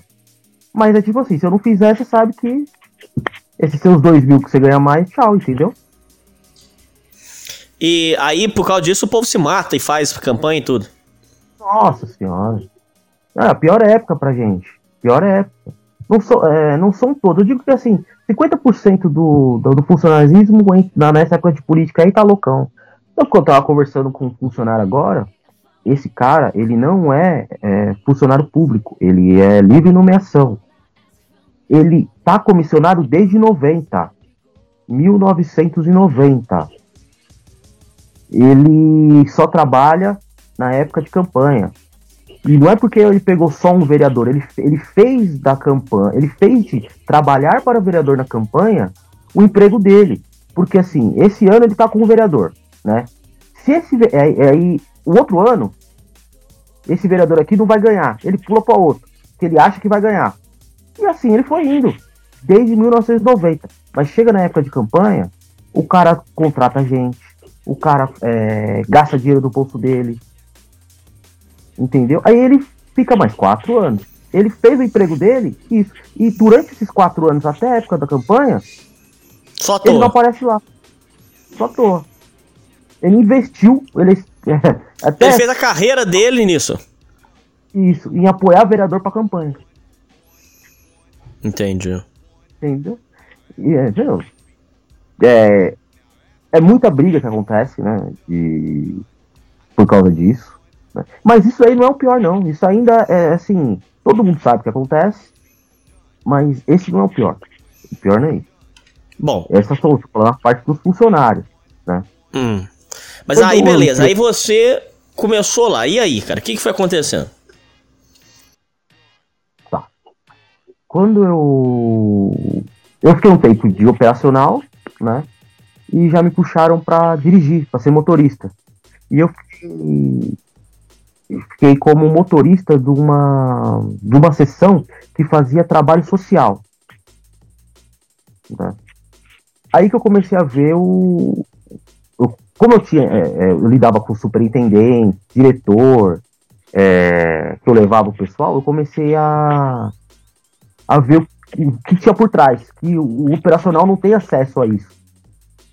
Mas é tipo assim, se eu não fizer, você sabe que esses seus dois mil que você ganha mais, tchau, entendeu? E aí, por causa disso, o povo se mata e faz campanha e tudo. Nossa senhora. É a pior época pra gente. Pior época. Não, so, é, não são todos. Eu digo que assim, 50% do, do, do funcionarismo na, nessa época de política aí tá loucão. Então, quando eu tava conversando com um funcionário agora, esse cara, ele não é, é funcionário público, ele é livre nomeação. Ele tá comissionado desde 90. 1990. Ele só trabalha na época de campanha. E não é porque ele pegou só um vereador, ele, ele fez da campanha, ele fez de trabalhar para o vereador na campanha o emprego dele. Porque assim, esse ano ele tá com o vereador, né? Se esse é, aí o outro ano, esse vereador aqui não vai ganhar, ele pula para outro, que ele acha que vai ganhar. E assim ele foi indo desde 1990. Mas chega na época de campanha, o cara contrata gente, o cara é, gasta dinheiro do bolso dele, Entendeu? Aí ele fica mais quatro anos. Ele fez o emprego dele, isso. E durante esses quatro anos, até a época da campanha, Só ele não aparece lá. Só toa. Ele investiu, ele, (laughs) até ele fez a carreira dele nisso. Isso, em apoiar vereador pra campanha. Entendi. Entendeu? E é? É, é muita briga que acontece, né? De, por causa disso. Né? Mas isso aí não é o pior, não. Isso ainda é assim. Todo mundo sabe o que acontece. Mas esse não é o pior. O pior não é isso. Bom. Essas são a parte dos funcionários, né? Hum. Mas Todo aí, beleza. Que... Aí você começou lá. E aí, cara? O que, que foi acontecendo? Tá. Quando eu. Eu fiquei um tempo de operacional, né? E já me puxaram para dirigir, para ser motorista. E eu fiquei fiquei como motorista de uma, de uma sessão que fazia trabalho social. Né? Aí que eu comecei a ver o. o como eu tinha. É, é, eu lidava com superintendente, diretor, é, que eu levava o pessoal, eu comecei a, a ver o que, o que tinha por trás. Que o, o operacional não tem acesso a isso.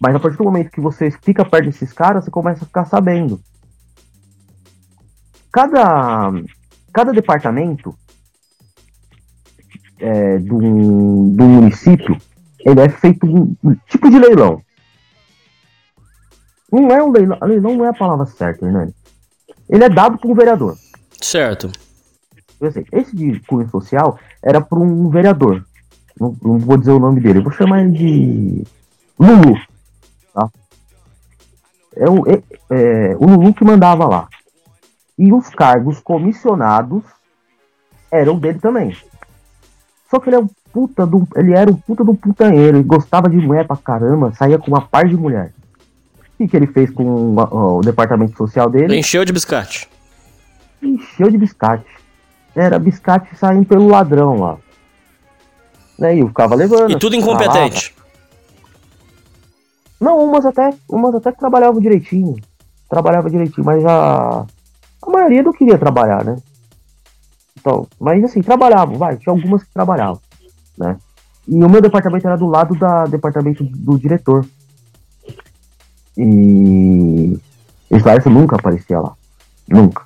Mas a partir do momento que você fica perto desses caras, você começa a ficar sabendo cada, cada departamento é, do, do município ele é feito um, um tipo de leilão. Não é um leilão, leilão não é a palavra certa, Hernani. Ele é dado para um vereador. Certo. Esse de cunho social era para um vereador. Não, não, vou dizer o nome dele, eu vou chamar ele de Lulu. Tá? É, o, é, é, o Lulu que mandava lá. E os cargos comissionados eram dele também. Só que ele é um puta do, ele era um puta do putanheiro, ele gostava de mulher pra caramba, saía com uma par de mulher. O que, que ele fez com o, o departamento social dele? Encheu de biscate. Encheu de biscate. Era biscate saindo pelo ladrão lá. Né, e eu ficava levando. E tudo incompetente. Não, umas até, umas até que trabalhavam direitinho. Trabalhava direitinho, mas a a maioria não queria trabalhar, né? Então, mas assim, trabalhavam, vai, tinha algumas que trabalhavam, né? E o meu departamento era do lado do departamento do diretor. E esse nunca aparecia lá. Nunca.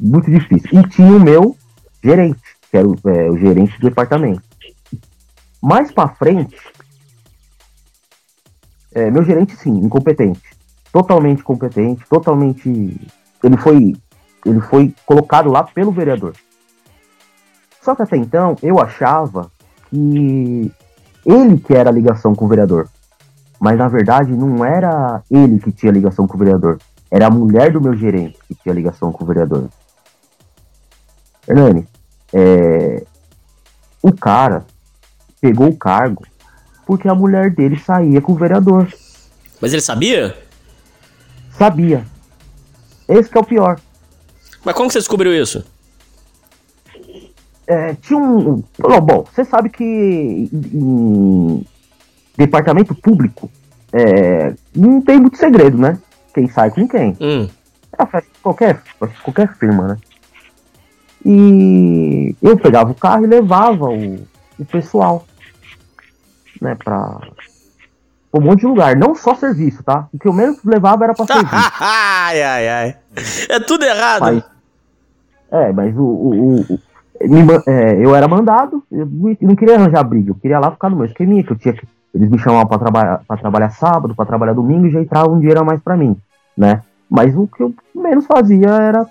Muito difícil. E tinha o meu gerente, que era o, é, o gerente do departamento. Mais pra frente, é, meu gerente, sim, incompetente. Totalmente competente, totalmente ele foi, ele foi colocado lá pelo vereador. Só que até então eu achava que ele que era a ligação com o vereador. Mas na verdade não era ele que tinha ligação com o vereador. Era a mulher do meu gerente que tinha ligação com o vereador. Hernani, é, o cara pegou o cargo porque a mulher dele saía com o vereador. Mas ele sabia? Sabia. Esse é o pior. Mas como você descobriu isso? É, tinha um. Bom, você sabe que em departamento público é, não tem muito segredo, né? Quem sai com quem. Hum. É a festa de qualquer, qualquer firma, né? E eu pegava o carro e levava o, o pessoal, né, pra um monte de lugar. Não só serviço, tá? O que eu menos levava era pra (laughs) serviço. ai, ai, ai. É tudo errado. Mas, é, mas o, o, o me, é, eu era mandado, eu não queria arranjar briga, eu queria lá ficar no meu esqueminha, que eu tinha que. Eles me chamavam pra trabalhar, pra trabalhar sábado, pra trabalhar domingo e já entrava um dinheiro a mais pra mim, né? Mas o que eu menos fazia era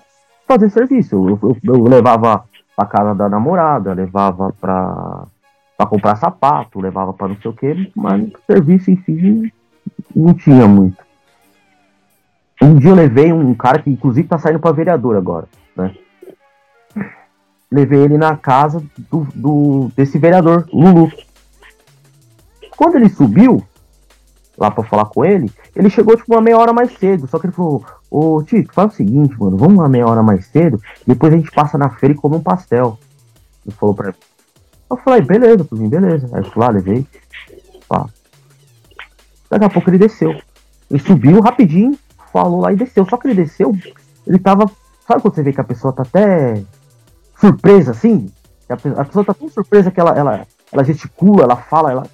fazer serviço. Eu, eu, eu levava pra casa da namorada, levava pra, pra comprar sapato, levava pra não sei o que, mas serviço em si não tinha muito. Um dia eu levei um cara que inclusive tá saindo pra vereador agora, né? Levei ele na casa do, do desse vereador, Lulu. Quando ele subiu, lá pra falar com ele, ele chegou tipo uma meia hora mais cedo. Só que ele falou: Ô Tito, faz o seguinte, mano, vamos uma meia hora mais cedo, depois a gente passa na feira e come um pastel. Ele falou mim. Eu falei, beleza, por mim, beleza. Aí eu fui lá, levei. Pá. Daqui a pouco ele desceu. Ele subiu rapidinho, falou lá e desceu. Só que ele desceu, ele tava. Sabe quando você vê que a pessoa tá até surpresa assim? A pessoa tá tão surpresa que ela, ela, ela gesticula, ela fala, ela.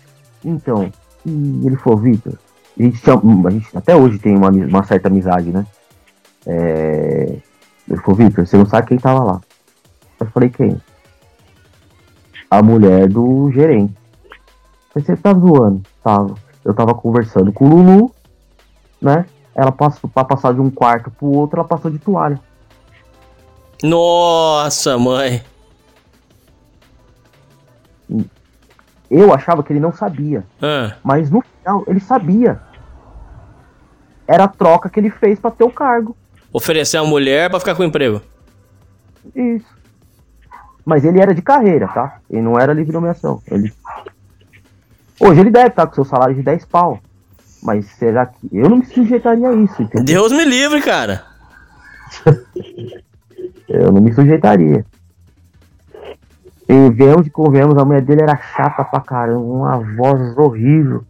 Então, e ele falou, Vitor, a gente, a gente até hoje tem uma, uma certa amizade, né? É... Ele falou, Vitor, você não sabe quem tava lá. Eu falei, quem? A mulher do gerente. Você tá zoando? Tava. Eu tava conversando com o Lulu, né? Ela passou pra passar de um quarto pro outro, ela passou de toalha. Nossa, mãe. Eu achava que ele não sabia. Ah. Mas no final, ele sabia. Era a troca que ele fez para ter o cargo. Oferecer a mulher para ficar com o emprego. Isso. Mas ele era de carreira, tá? Ele não era livre nomeação. Ele... Hoje ele deve estar com seu salário de 10 pau. Mas será que. Eu não me sujeitaria a isso, entendeu? Deus me livre, cara. (laughs) eu não me sujeitaria. E vemos e convemos, a mulher dele era chata pra caramba, uma voz horrível.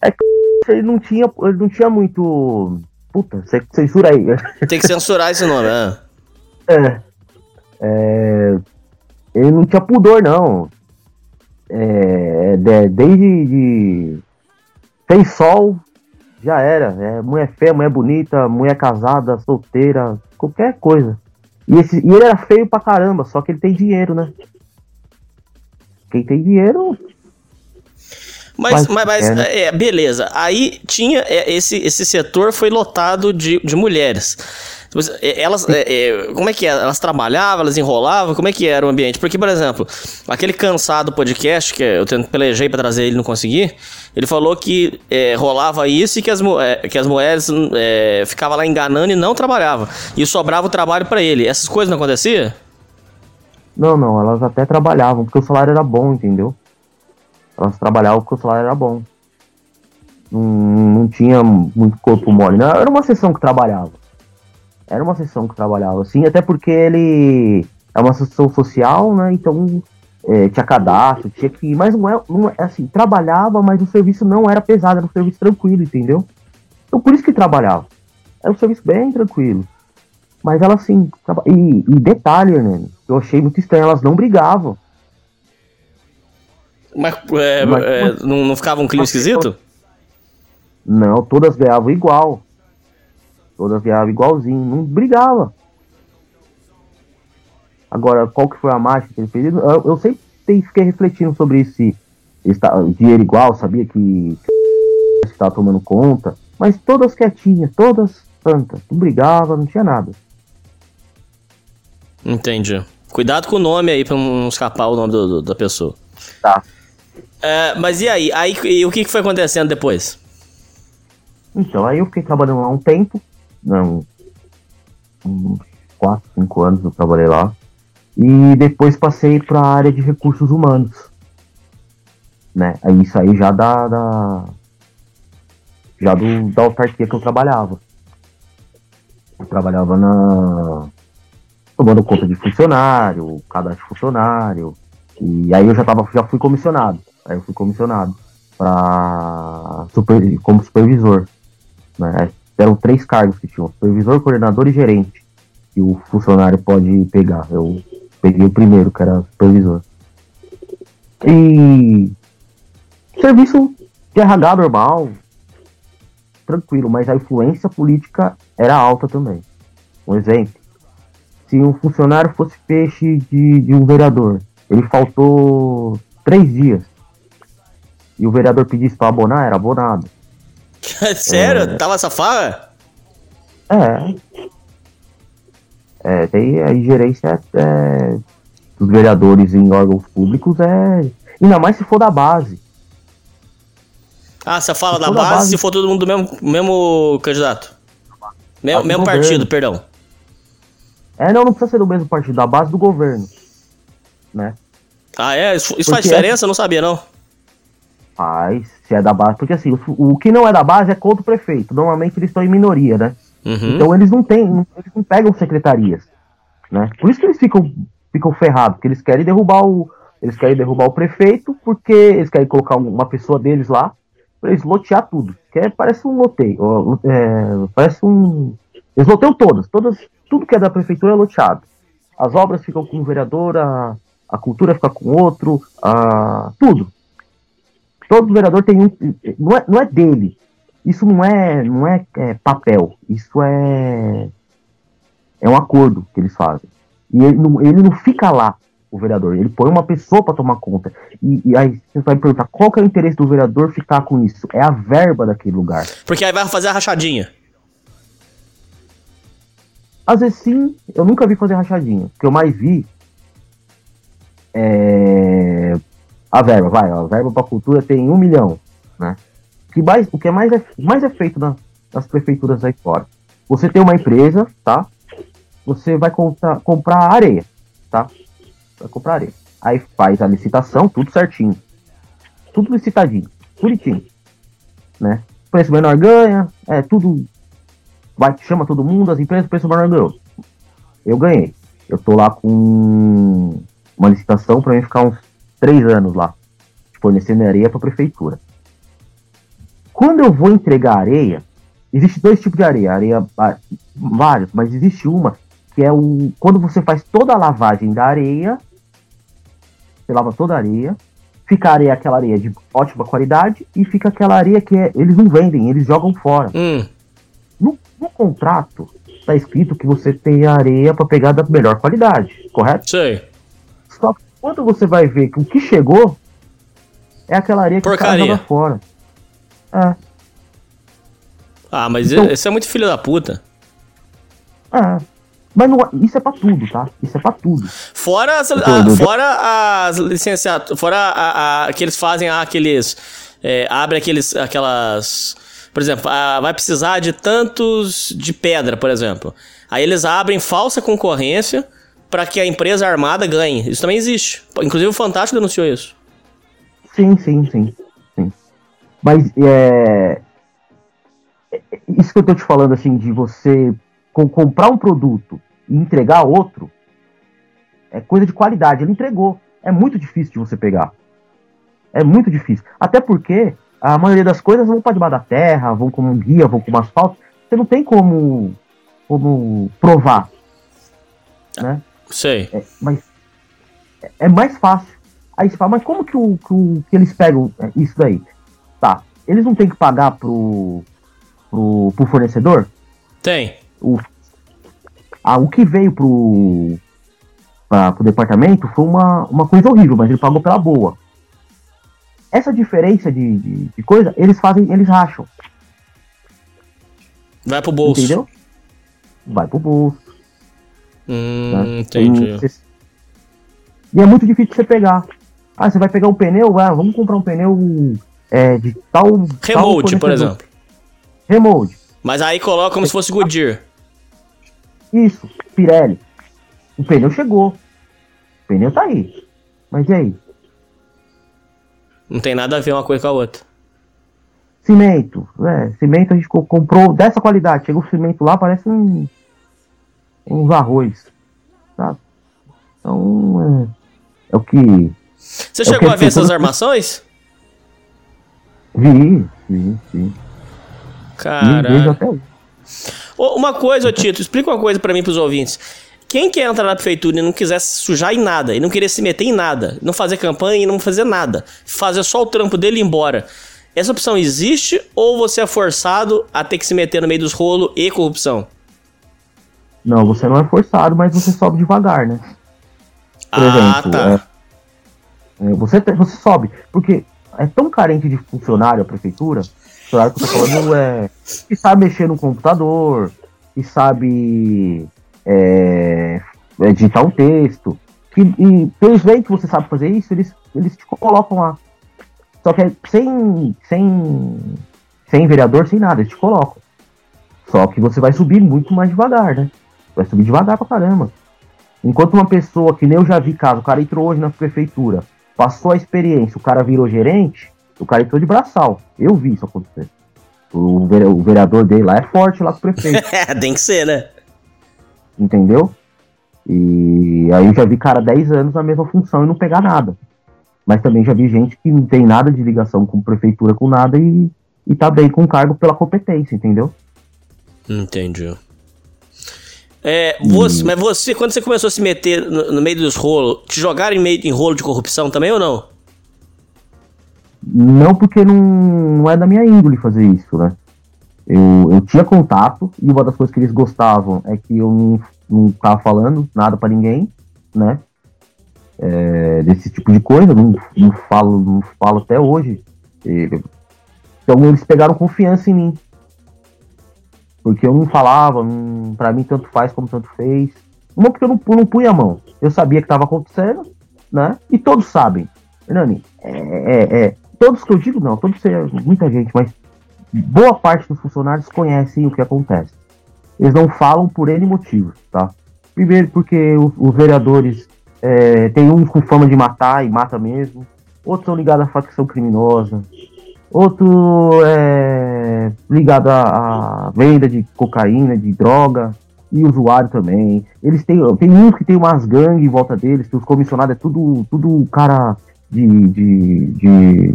É que ele não tinha, ele não tinha muito. Puta, censura aí. Tem que censurar esse nome, né? É. é ele não tinha pudor, não. É, de, desde de, tem sol, já era. É, mulher feia, mulher bonita, mulher casada, solteira, qualquer coisa. E, esse, e ele era feio pra caramba, só que ele tem dinheiro, né? Quem tem dinheiro. Mas, mas, mas é, né? é, beleza. Aí tinha. É, esse, esse setor foi lotado de, de mulheres. É, elas, é, é, como é que é? Elas trabalhavam, elas enrolavam? Como é que era o ambiente? Porque, por exemplo, aquele cansado podcast, que eu pelejei para trazer ele não consegui, ele falou que é, rolava isso e que as, é, que as mulheres é, ficavam lá enganando e não trabalhavam. E sobrava o trabalho para ele. Essas coisas não aconteciam? Não, não, elas até trabalhavam, porque o salário era bom, entendeu? Elas trabalhavam porque o salário era bom. Não, não tinha muito corpo mole. Não, era uma sessão que trabalhava. Era uma sessão que trabalhava, assim, até porque ele é uma sessão social, né? Então é, tinha cadastro, tinha que. Mas não é, não é assim, trabalhava, mas o serviço não era pesado, era um serviço tranquilo, entendeu? Então por isso que trabalhava. Era um serviço bem tranquilo. Mas ela assim. E, e detalhe, né? Eu achei muito estranho, elas não brigavam. Mas, é, mas é, não, não ficava um clima esquisito? Não, todas ganhavam igual. Todas ganhavam igualzinho, não brigava. Agora, qual que foi a marcha que ele fez? Eu, eu sempre fiquei refletindo sobre esse, esse dinheiro igual, sabia que estava tomando conta, mas todas quietinhas, todas santas, não brigava, não tinha nada. Entendi. Cuidado com o nome aí pra não escapar o nome do, do, da pessoa. Tá. É, mas e aí? aí e o que foi acontecendo depois? Então, aí eu fiquei trabalhando lá um tempo, não, uns 4, 5 anos eu trabalhei lá. E depois passei para a área de recursos humanos. Né? Aí isso aí já da, da já do, da autarquia que eu trabalhava. Eu trabalhava na tomando conta de funcionário, cadastro de funcionário. E aí eu já tava, já fui comissionado. Aí eu fui comissionado. para super, como supervisor. Né? Eram três cargos que tinham: supervisor, coordenador e gerente. Que o funcionário pode pegar. Eu peguei o primeiro, que era supervisor. E serviço de RH normal, tranquilo, mas a influência política era alta também. Um exemplo: se um funcionário fosse peixe de, de um vereador, ele faltou três dias e o vereador pedisse para abonar, era abonado. (laughs) Sério? É... Tava safada? É. É, tem a ingerência é, dos vereadores em órgãos públicos é. Ainda mais se for da base. Ah, você fala se da, base, base, se for todo mundo do mesmo, mesmo candidato. Mesmo, mesmo partido, perdão. É, não, não precisa ser do mesmo partido, da base do governo. Né? Ah, é? Isso, isso faz diferença? É... Eu não sabia, não. Faz, se é da base. Porque assim, o, o, que não é da base é contra o prefeito. Normalmente eles estão em minoria, né? Uhum. Então eles não têm, eles não pegam secretarias. Né? Por isso que eles ficam, ficam ferrados, porque eles querem derrubar o. Eles querem derrubar o prefeito, porque eles querem colocar uma pessoa deles lá pra eles lotear tudo. Que é, parece um loteio. É, parece um. Eles loteiam todas, todas. Tudo que é da prefeitura é loteado. As obras ficam com o vereador, a, a cultura fica com outro, a, tudo. Todo vereador tem um. Não é, não é dele. Isso não é, não é, é papel. Isso é. É um acordo que eles fazem. E ele não, ele não fica lá, o vereador. Ele põe uma pessoa para tomar conta. E, e, aí você vai perguntar qual que é o interesse do vereador ficar com isso? É a verba daquele lugar. Porque aí vai fazer a rachadinha. Às vezes sim, eu nunca vi fazer rachadinha. O que eu mais vi é a verba, vai, a verba para cultura tem um milhão, né? O que mais, o que é mais, é, mais é feito na, nas prefeituras aí fora. Você tem uma empresa, tá? Você vai comprar, comprar areia, tá? Vai comprar areia. Aí faz a licitação, tudo certinho. Tudo licitadinho, bonitinho. Né? Preço menor ganha, é tudo. Vai, chama todo mundo, as empresas, preço menor ganhou. Eu ganhei. Eu tô lá com uma licitação para mim ficar uns três anos lá, fornecendo areia para a prefeitura. Quando eu vou entregar areia, existe dois tipos de areia, areia vários, mas existe uma que é o quando você faz toda a lavagem da areia, você lava toda a areia, fica a areia aquela areia de ótima qualidade e fica aquela areia que é, eles não vendem, eles jogam fora. Hum. No, no, contrato está escrito que você tem areia para pegar da melhor qualidade, correto? Sei. Só que quando você vai ver que o que chegou é aquela areia que Porcaria. o cara joga fora. É. Ah, mas então, esse é muito filho da puta. É. Mas não, isso é pra tudo, tá? Isso é pra tudo. Fora as, a, fora as licenciaturas. Fora a, a, que eles fazem aqueles. É, abre aqueles. aquelas. Por exemplo, a, vai precisar de tantos de pedra, por exemplo. Aí eles abrem falsa concorrência para que a empresa armada ganhe. Isso também existe. Inclusive o Fantástico denunciou isso. Sim, sim, sim. sim. Mas é. Isso que eu tô te falando, assim, de você comprar um produto e entregar outro, é coisa de qualidade. Ele entregou. É muito difícil de você pegar. É muito difícil. Até porque a maioria das coisas vão para debaixo da terra, vão como um guia, vão como asfalto. Você não tem como, como provar. Né? Sei. É, mas é, mais fácil. Aí você fala, mas como que, o, que, o, que eles pegam é, isso daí? Tá. Eles não têm que pagar pro, pro, pro fornecedor? Tem. O, ah, o que veio pro, pra, pro departamento foi uma, uma coisa horrível, mas ele pagou pela boa. Essa diferença de, de, de coisa, eles fazem, eles racham. Vai pro bolso. Entendeu? Vai pro bolso. Hum, né? entendi. E é muito difícil você pegar. Ah, você vai pegar um pneu? Ah, vamos comprar um pneu é, de tal. Remote, por exemplo. Remote. Mas aí coloca como se fosse Goodyear. Isso, Pirelli. O pneu chegou. O pneu tá aí. Mas e aí? Não tem nada a ver uma coisa com a outra. Cimento. É, cimento a gente comprou dessa qualidade. Chegou o cimento lá, parece um uns arroz, sabe? Então, é, é o que... Você é chegou que a ver essas armações? Vi, vi, vi. Cara. Uma coisa, Tito, explica uma coisa para mim pros ouvintes. Quem quer entrar na prefeitura e não quiser se sujar em nada, e não querer se meter em nada, não fazer campanha e não fazer nada, fazer só o trampo dele e ir embora, essa opção existe ou você é forçado a ter que se meter no meio dos rolos e corrupção? Não, você não é forçado, mas você sobe devagar, né? Por ah, exemplo, tá. É, é, você, você sobe, porque é tão carente de funcionário a prefeitura, claro que eu tô falando é que sabe mexer no computador, que sabe é, editar um texto, que, e veem que você sabe fazer isso, eles, eles te colocam lá. Só que é sem, sem, sem vereador, sem nada, eles te colocam. Só que você vai subir muito mais devagar, né? Vai subir devagar pra caramba. Enquanto uma pessoa que nem eu já vi caso, o cara entrou hoje na prefeitura, passou a experiência, o cara virou gerente, o cara entrou de braçal. Eu vi isso acontecer. O, vereador dele lá é forte lá com o prefeito. (laughs) Tem que ser, né? Entendeu? E aí eu já vi cara 10 anos na mesma função e não pegar nada. Mas também já vi gente que não tem nada de ligação com prefeitura, com nada e, e tá bem com cargo pela competência, entendeu? Entendi. É, você, mas você, quando você começou a se meter no, no meio dos rolos, te jogaram em meio em rolo de corrupção também ou não? Não, porque não, não é da minha índole fazer isso, né? Eu, eu tinha contato e uma das coisas que eles gostavam é que eu não, não tava falando nada para ninguém, né? É, desse tipo de coisa, não, não, falo, não falo até hoje. Então eles pegaram confiança em mim. Porque eu não falava, não, pra mim tanto faz como tanto fez. Uma porque eu não, não punha a mão. Eu sabia que estava acontecendo, né? E todos sabem. Hernani, é, é, é, todos que eu digo, não, todos, muita gente, mas boa parte dos funcionários conhecem o que acontece. Eles não falam por N motivos, tá? Primeiro porque os, os vereadores é, tem uns com fama de matar e mata mesmo. Outros são ligados à facção criminosa outro é ligado à, venda de cocaína, de droga, e usuário também. Eles têm, tem uns que tem umas gangues em volta deles, que os comissionados é tudo, tudo cara de, de, de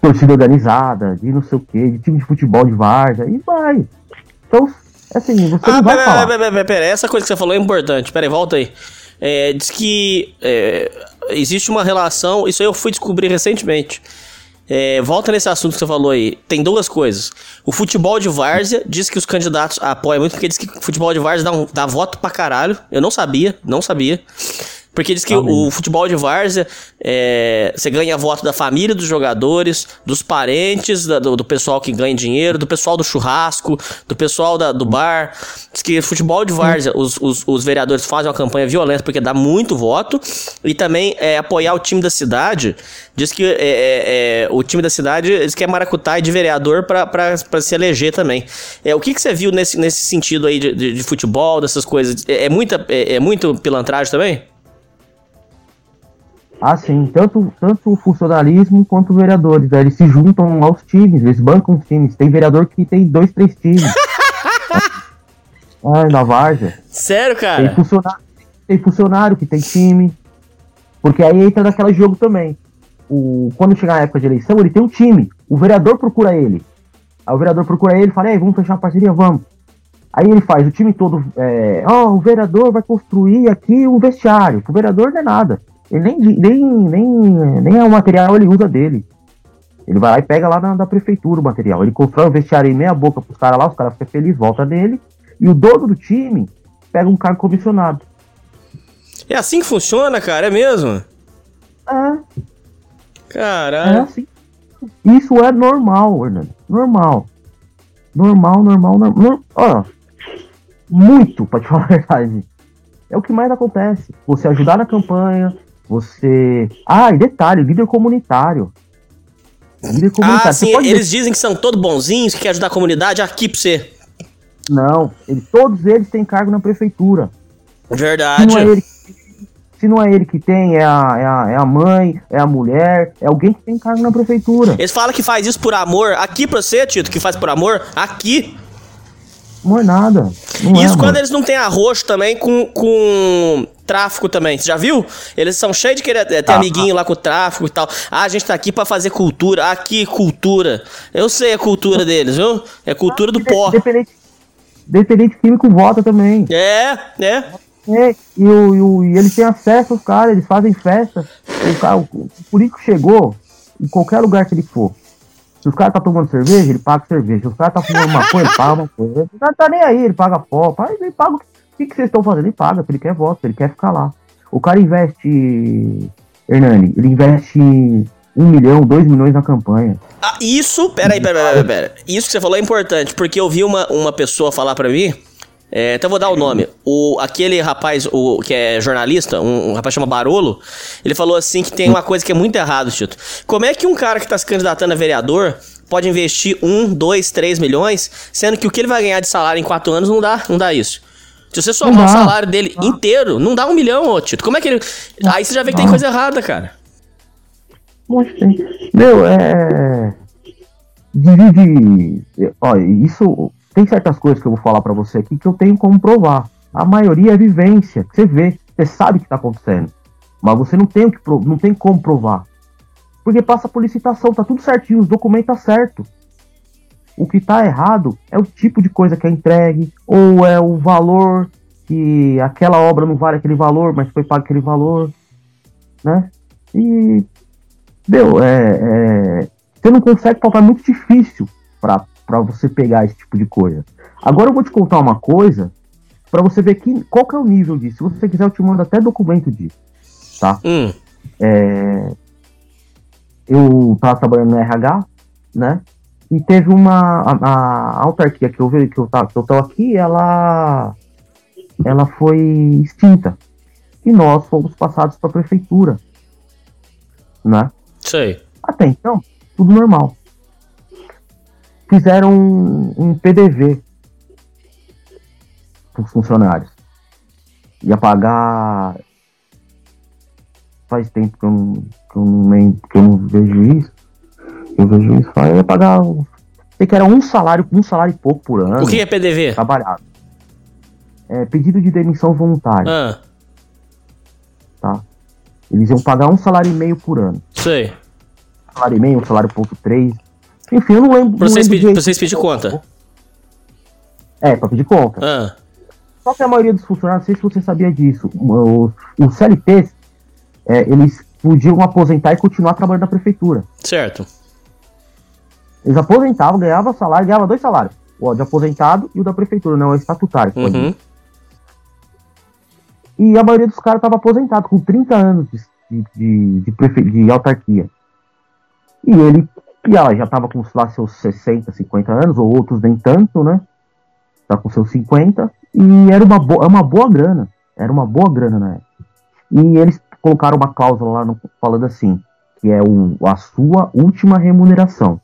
torcida organizada, de não sei o que, de time de futebol de várzea, e vai. Então, assim, você ah, não vai pera, falar. Pera, pera, pera, essa coisa que você falou é importante. Pera aí, volta aí. É, diz que é, existe uma relação, isso aí eu fui descobrir recentemente é, volta nesse assunto que você falou aí. Tem duas coisas. O futebol de várzea diz que os candidatos apoiam muito, porque diz que o futebol de várzea dá, um, dá voto pra caralho. Eu não sabia, não sabia. Porque diz que o futebol de várzea, é, você ganha voto da família dos jogadores, dos parentes, da, do, do, pessoal que ganha dinheiro, do pessoal do churrasco, do pessoal da, do bar. Diz que futebol de várzea, os, os, os, vereadores fazem uma campanha violenta porque dá muito voto. E também é, apoiar o time da cidade. Diz que é, é, é o time da cidade diz que é maracutaia de vereador para se eleger também. É, o que, que você viu nesse, nesse sentido aí de, de, de futebol, dessas coisas? É, é muita, é, é muito pilantragem também? Ah, sim. Tanto, tanto o funcionalismo quanto os vereadores. Né? Eles se juntam aos times, eles bancam os times. Tem vereador que tem dois, três times. (laughs) ah, na Várzea. Sério, cara? Tem funcionário, tem funcionário que tem time. Porque aí entra naquele jogo também. O, quando chegar a época de eleição, ele tem um time. O vereador procura ele. Aí o vereador procura ele e fala: Ei, vamos fechar uma parceria? Vamos. Aí ele faz o time todo. É, oh, o vereador vai construir aqui um vestiário. O vereador não é nada. Ele nem, nem, nem, nem é o material ele usa dele. Ele vai lá e pega lá na, da prefeitura o material. Ele constrói um vestiário em meia boca pros caras lá, os caras ficam felizes, volta dele. E o dono do time pega um cargo comissionado. É assim que funciona, cara? É mesmo? É. Caralho. É assim. Isso é normal, Hernando. Normal. Normal, normal, normal. Ó, muito, pra te (laughs) falar a verdade. É o que mais acontece. Você ajudar na campanha, você. Ah, e detalhe, líder comunitário. Líder comunitário. Ah, sim, eles ver... dizem que são todos bonzinhos, que quer ajudar a comunidade, aqui pra você. Não, ele, todos eles têm cargo na prefeitura. Verdade. Se não é ele, se não é ele que tem, é a, é, a, é a mãe, é a mulher, é alguém que tem cargo na prefeitura. Eles falam que faz isso por amor. Aqui pra você, Tito, que faz por amor, aqui. Amor nada. Não isso é, quando eles não têm arroxo também com, com tráfico também. Você já viu? Eles são cheios de querer ter ah, amiguinho lá com o tráfico e tal. Ah, a gente tá aqui para fazer cultura. Aqui, cultura. Eu sei a cultura deles, viu? É cultura do pó. Dependente, dependente químico vota também. É, é. É, e, o, e, o, e eles têm acesso aos caras, eles fazem festa. O, cara, o, o político chegou em qualquer lugar que ele for. Se os caras tá tomando cerveja, ele paga cerveja. Se os caras tá fumando maconha, ele paga maconha. Ele não tá nem aí, ele paga pó. Ele paga o que, que vocês estão fazendo? Ele paga, ele quer voto, ele quer ficar lá. O cara investe, Hernani, ele investe um milhão, dois milhões na campanha. Ah, isso, peraí, peraí, peraí, peraí. Isso que você falou é importante, porque eu vi uma, uma pessoa falar para mim é, então vou dar o nome. O, aquele rapaz, o, que é jornalista, um, um, rapaz chama Barolo, ele falou assim que tem uma coisa que é muito errado, Tito. Como é que um cara que está se candidatando a vereador pode investir um, dois, três milhões, sendo que o que ele vai ganhar de salário em quatro anos não dá, não dá isso. Se você somar o salário dele não. inteiro, não dá um milhão, ô Tito. Como é que ele. Aí você já vê que tem coisa errada, cara. Meu, é. Divide. Olha, isso tem certas coisas que eu vou falar para você aqui que eu tenho como provar. A maioria é vivência, você vê, você sabe o que tá acontecendo. Mas você não tem, o que, não tem como provar. Porque passa por licitação, tá tudo certinho, os documentos tá certo. O que tá errado é o tipo de coisa que é entregue, ou é o valor que aquela obra não vale aquele valor, mas foi pago aquele valor, né? E, meu, é, é, você não consegue provar, é muito difícil para para você pegar esse tipo de coisa. Agora eu vou te contar uma coisa para você ver que, qual que é o nível disso. Se você quiser, eu te mando até documento disso, tá? Hum. É, eu tava trabalhando no RH, né? E teve uma a, a autarquia que eu vi que eu tava, que eu tô aqui, ela ela foi extinta. E nós fomos passados para a prefeitura, né? Sei. Até então, tudo normal fizeram um, um PDV para os funcionários. Ia pagar. Faz tempo que eu não, que eu não, que eu não vejo isso. Eu vejo isso. Eu ia pagar. Sei que era um salário, um salário e pouco por ano. O que é PDV? Trabalhado. É pedido de demissão voluntária. Ah. Tá. Eles iam pagar um salário e meio por ano. Sei. Um salário e meio, um salário ponto três. Enfim, eu não lembro. Pra vocês, pedir, pra vocês pedir conta. É, pra pedir conta. Ah. Só que a maioria dos funcionários, não sei se você sabia disso, os, os CLTs, é, eles podiam aposentar e continuar trabalhando na prefeitura. Certo. Eles aposentavam, ganhavam salário, ganhavam dois salários. O de aposentado e o da prefeitura, não, é estatutário. Uhum. E a maioria dos caras estava aposentado, com 30 anos de, de, de, de, de autarquia. E ele e ela já estava com lá seus 60, 50 anos, ou outros nem tanto, né? Tá com seus 50. E era uma, boa, uma boa grana. Era uma boa grana na época. E eles colocaram uma cláusula lá no, falando assim, que é o, a sua última remuneração.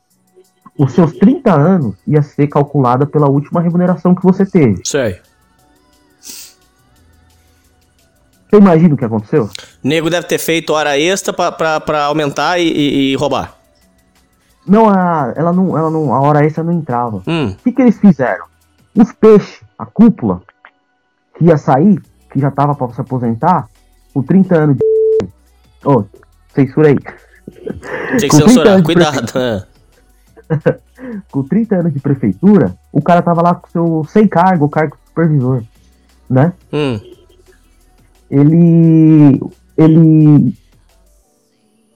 Os seus 30 anos ia ser calculada pela última remuneração que você teve. Sei. Você imagina o que aconteceu? Nego deve ter feito hora extra para aumentar e, e, e roubar. Não, a, ela não, ela não, a hora extra não entrava. Hum. O que, que eles fizeram? Os peixes, a cúpula, que ia sair, que já tava para se aposentar, com 30 anos de. Ô, oh, censura aí. Tem que censurar, cuidado. (laughs) Com 30 anos de prefeitura, o cara tava lá com seu sem cargo, cargo supervisor, né? Hum. Ele ele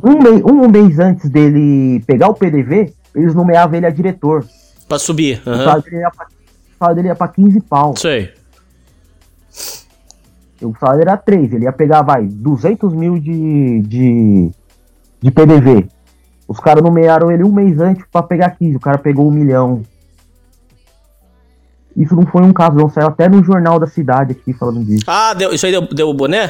um, mês, um mês antes dele pegar o PDV, eles nomeavam ele a diretor. Pra subir. Uhum. O salário dele ia pra, salário dele ia pra 15 pau. Sei. O salário era 3, ele ia pegar, vai, 200 mil de, de, de PDV. Os caras nomearam ele um mês antes pra pegar 15, o cara pegou um milhão. Isso não foi um caso, não. Saiu até no jornal da cidade aqui falando disso. Ah, deu, isso aí deu, deu o boné?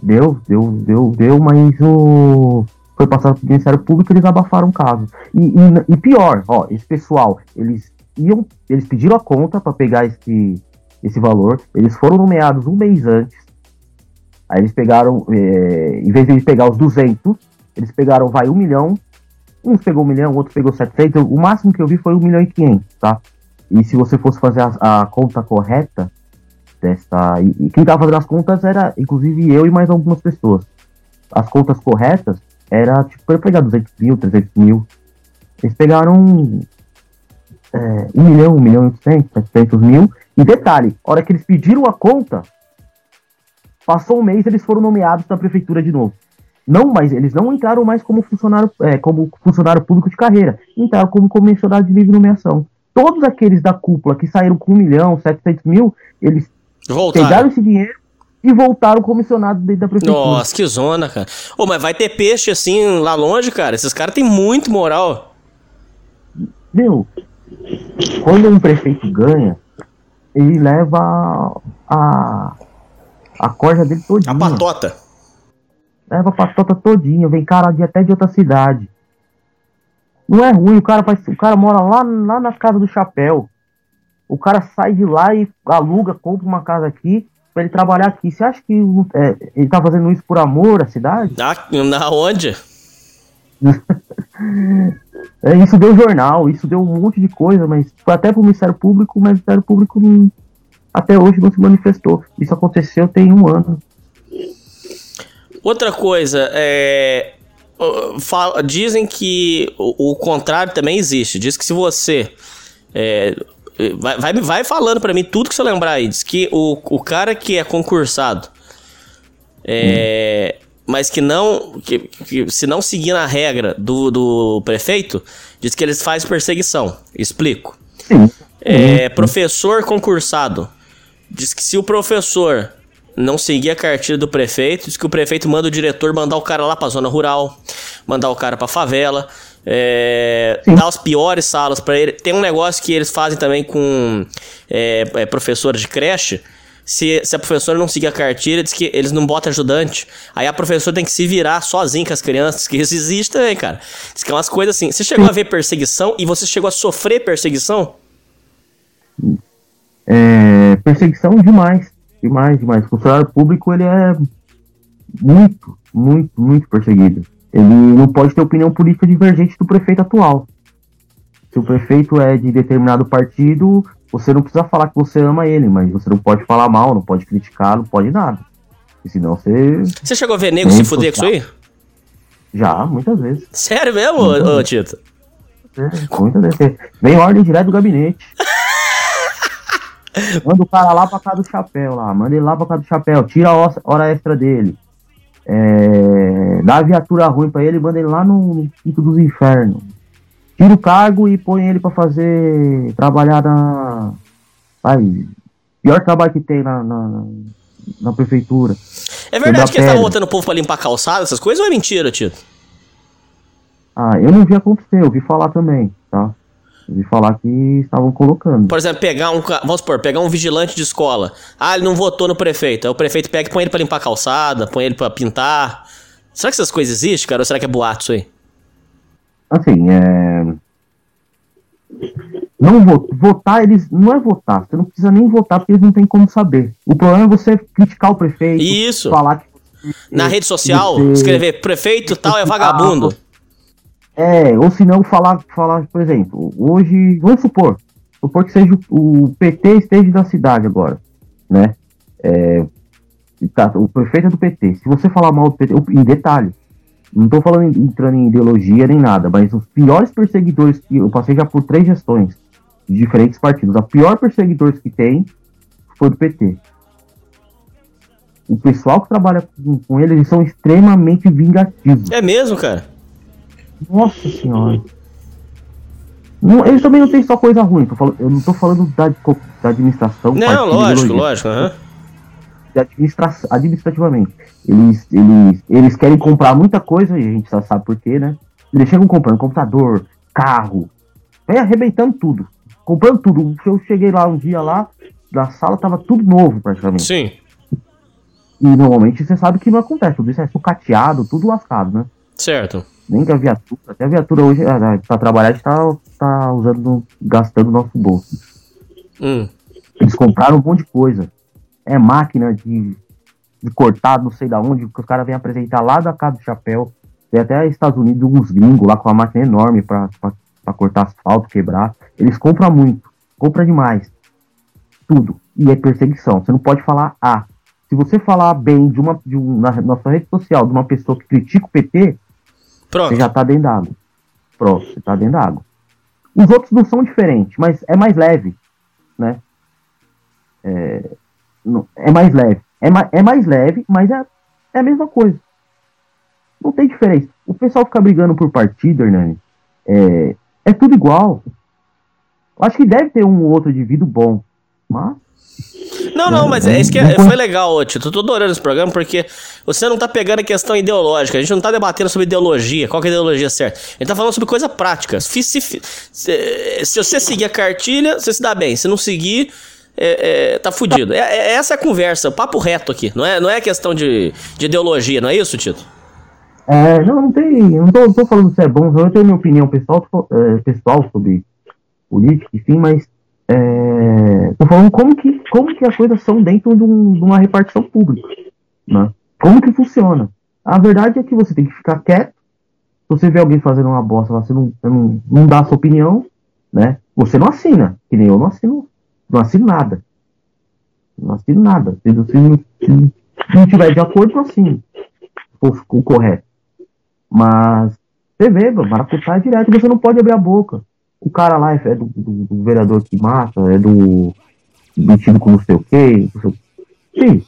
Deu, deu, deu, deu, mas o foi passado pro Ministério Público e eles abafaram o caso. E, e, e, pior, ó, esse pessoal, eles iam, eles pediram a conta para pegar esse, esse valor, eles foram nomeados um mês antes. Aí eles pegaram, é, em vez de eles pegar os 200, eles pegaram, vai, um milhão. Um pegou um milhão, outro pegou 700. O máximo que eu vi foi um milhão e quinhentos, tá? E se você fosse fazer a, a conta correta, dessa. E, e quem tava fazendo as contas era, inclusive, eu e mais algumas pessoas. As contas corretas era, tipo, para pegar 200 mil, 300 mil. Eles pegaram é, 1 milhão, 1 milhão e 800, 700 mil. E detalhe, hora que eles pediram a conta, passou um mês eles foram nomeados na prefeitura de novo. Não, mas eles não entraram mais como funcionário, é, como funcionário público de carreira. Entraram como comissionado de livre nomeação. Todos aqueles da cúpula que saíram com 1 milhão, 700 mil, eles Voltaram. pegaram esse dinheiro e voltaram comissionados dentro da prefeitura. Nossa, que zona, cara. Ô, mas vai ter peixe assim lá longe, cara. Esses caras têm muito moral. Meu, quando um prefeito ganha, ele leva a, a corda dele todinha. A patota. Leva a patota todinha, vem cara de, até de outra cidade. Não é ruim, o cara, faz, o cara mora lá, lá na casa do chapéu. O cara sai de lá e aluga, compra uma casa aqui pra ele trabalhar aqui. Você acha que é, ele tá fazendo isso por amor à cidade? Na, na onde? (laughs) É, isso deu jornal, isso deu um monte de coisa, mas foi até pro Ministério Público, mas o Ministério Público não- até hoje não se manifestou. Isso aconteceu tem um ano. Outra coisa, é. fala- dizem que o, o contrário também existe. Diz que se você. é, vai, vai, vai falando pra mim tudo que você lembrar aí. Diz que o, o cara que é concursado. É, Mas que não. Que, que se não seguir na regra do, do prefeito, diz que eles fazem perseguição. Explico. Sim. É, professor concursado. Diz que se o professor não seguir a cartilha do prefeito, diz que o prefeito manda o diretor mandar o cara lá pra zona rural, mandar o cara pra favela, é, dar as piores salas pra ele. Tem um negócio que eles fazem também com é, é, professora de creche. Se, se a professora não seguir a cartilha, diz que eles não botam ajudante. Aí a professora tem que se virar sozinha com as crianças, que isso existe também, cara. Diz que é umas coisas assim. Você chegou a ver perseguição e você chegou a sofrer perseguição? É, perseguição demais, demais, demais. O funcionário público ele é muito, muito, muito perseguido. Ele não pode ter opinião política divergente do prefeito atual. Se o prefeito é de determinado partido, você não precisa falar que você ama ele, mas você não pode falar mal, não pode criticar, não pode nada. Porque senão você Você chegou a ver nego se fuder com isso aí? já, muitas vezes. Sério mesmo, ô, ô, Tito? É, muitas vezes. Vem ordem direto do gabinete. (laughs) Manda o cara lá pra casa do chapéu lá, manda ele lá pra casa do chapéu, tira a hora- extra dele. É, dá a viatura ruim pra ele e manda ele lá no, quinto dos infernos. Tira o cargo e põe ele pra fazer. trabalhar na. Vai, pior trabalho que tem na, na, na prefeitura. É verdade que eles estavam botando o povo pra limpar calçada, essas coisas, ou é mentira, Tito? Ah, eu não vi acontecer, eu vi falar também, tá? Vi falar que estavam colocando. Por exemplo, pegar um. Vamos supor, pegar um vigilante de escola. Ah, ele não votou no prefeito. Aí o prefeito pega e põe ele pra limpar a calçada, põe ele pra pintar. Será que essas coisas existem, cara? Ou será que é boato isso aí? assim, é... não vo- votar, eles não é votar, você não precisa nem votar porque eles não têm como saber. O problema é você criticar o prefeito, Isso. falar que Na rede social, escrever prefeito tal é vagabundo. É, ou se não falar, falar, por exemplo, hoje, vamos supor, supor que seja o, PT esteja na cidade agora, né? É, tá, o prefeito é do PT. Se você falar mal do PT, em detalhe, não tô falando entrando em ideologia nem nada, mas os piores perseguidores que eu passei já por três gestões de diferentes partidos. A pior perseguidores que tem foi do PT. O pessoal que trabalha com, com eles, eles são extremamente vingativos. É mesmo, cara? Nossa senhora. Não, eles também não têm só coisa ruim. falando- eu não tô falando da, da administração. Não, lógico, lógico. De administra administrativamente. Eles, eles, eles querem comprar muita coisa, e a gente já sabe por quê, né? Eles chegam comprando computador, carro, vem arrebentando tudo. Comprando tudo. Eu cheguei lá um dia lá, na sala tava tudo novo praticamente. Sim, E normalmente você sabe que não acontece. Tudo isso é sucateado, tudo lascado, né? certo. Nem que a viatura, até a viatura hoje, ah, pra trabalhar, a gente tá, tá usando, gastando nosso bolso. Hum. Eles compraram um monte de coisa. É máquina de, de cortar, não sei da onde, que os caras vêm apresentar lá da casa do chapéu. Tem até Estados Unidos uns gringos lá com uma máquina enorme pra cortar asfalto, quebrar. Eles compram muito, compram demais. Tudo. e é perseguição. Você não pode falar A. Se você falar bem de uma, de um, na, na sua rede social de uma pessoa que critica o PT, Pronto. você já tá dentro da água. Pronto, você tá dentro da água. Os outros não são diferentes, mas é mais leve, né? É, não- é mais leve. É, ma- é mais leve, mas é, é a mesma coisa. Não tem diferença. O pessoal fica brigando por partido, Hernani. É, é tudo igual. Acho que deve ter um ou outro indivíduo bom. Mas Não, não, mas é isso que é- foi legal, Tito. Eu tô adorando esse programa porque você não tá pegando a questão ideológica. A gente não tá debatendo sobre ideologia, qual que é a ideologia certa. A gente tá falando sobre coisa prática. Se, se, se, se você seguir a cartilha, você se dá bem. Se não seguir, é, é, tá fudido. É, é- essa é a conversa, o papo reto aqui. Não é, não é questão de, de ideologia, não é isso, Tito? É, não, não tem. Não tô, tô falando se é bom, eu tenho minha opinião pessoal, é, pessoal sobre política, enfim, mas é, tô falando como que, como que as coisas são dentro de, um- de uma repartição pública. Né? Como que funciona. A verdade é que você tem que ficar quieto. Se você vê alguém fazendo uma bosta, você não, não, não dá a sua opinião, né? Você não assina, que nem eu não assino, não assino nada. Não assino nada. Se, se, se não tiver de acordo, não assino. O, correto. Mas você vê, maracutá é direto, você não pode abrir a boca. O cara lá é do, do- do vereador que mata, é do metido com não sei o quê. Sim.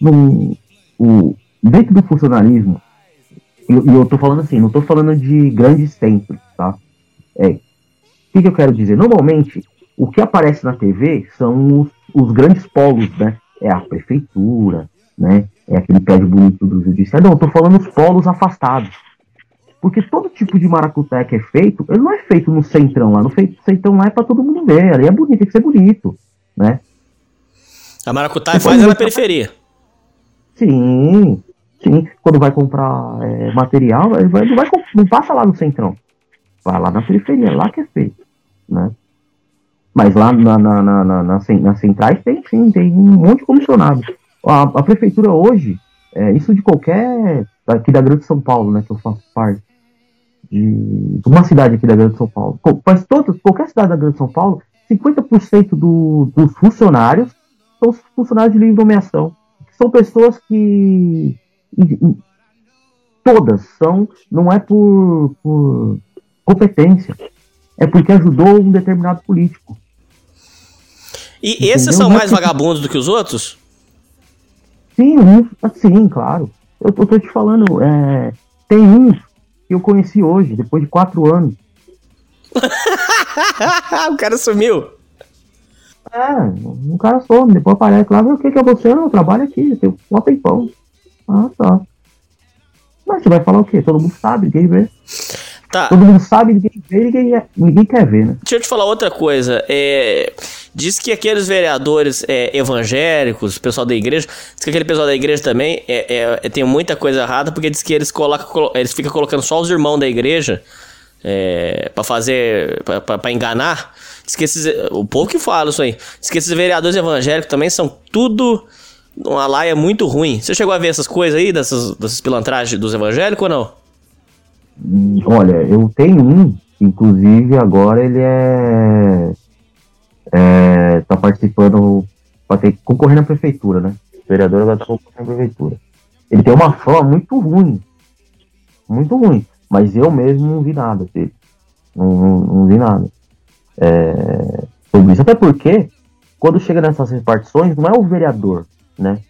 Num- o, dentro do funcionalismo, e eu, eu tô falando assim, não tô falando de grandes centros, tá? É, o que, que eu quero dizer? Normalmente, o que aparece na TV são os, os grandes polos, né? É a prefeitura, né? É aquele prédio bonito do judiciário. Não, eu tô falando os polos afastados. Porque todo tipo de maracutaia que é feito, ele não é feito no centrão lá. No centrão lá é pra todo mundo ver. Ali é bonito, tem que ser bonito, né? A maracutaia faz é na periferia. Sim, sim. Quando vai comprar é, material, ele vai, não, vai, não passa lá no centrão. Vai lá na periferia, lá que é feito, né? Mas lá na, na, na, na- na nas centrais tem sim, tem um monte de comissionado. A, a prefeitura hoje, é, isso de qualquer. aqui da Grande São Paulo, né, que eu faço parte. De, uma cidade aqui da Grande São Paulo. Mas todas, qualquer cidade da Grande São Paulo, 50% do, dos funcionários são os funcionários de livre nomeação. São pessoas que. Todas são, não é por, por competência, é porque ajudou um determinado político. E esses Entendeu? são Não é mais vagabundos do que os outros? Sim, sim, claro. Eu tô, tô te falando, é, tem uns que eu conheci hoje, depois de quatro anos. (laughs) o cara sumiu. É, um cara some, depois aparece lá, o que, que é você? Não, eu trabalho aqui, eu tenho um tempão. Ah, tá. Mas você vai falar o quê? Todo mundo sabe, ninguém vê. Tá. Todo mundo sabe, ninguém vê, ninguém, ninguém quer ver, né? Deixa eu te falar outra coisa. É, diz que aqueles vereadores é, evangélicos, pessoal da igreja, diz que aquele pessoal da igreja também é, é- é- tem muita coisa errada, porque diz que eles colocam, colo- eles ficam colocando só os irmãos da igreja é, para fazer, pra enganar. Diz que esses, o pouco que fala isso aí. Diz que esses vereadores evangélicos também são tudo uma laia muito ruim. Você chegou a ver essas coisas aí, dessas, dessas pilantragens dos evangélicos ou não? Olha, eu tenho um, inclusive agora ele é, é tá participando, vai ter que concorrer na prefeitura, né? O vereador agora tá concorrendo na prefeitura. Ele tem uma fama muito ruim, muito ruim, mas eu mesmo não vi nada dele, não, não, não vi nada é, sobre isso. Até porque, quando chega nessas repartições, não é o vereador, né,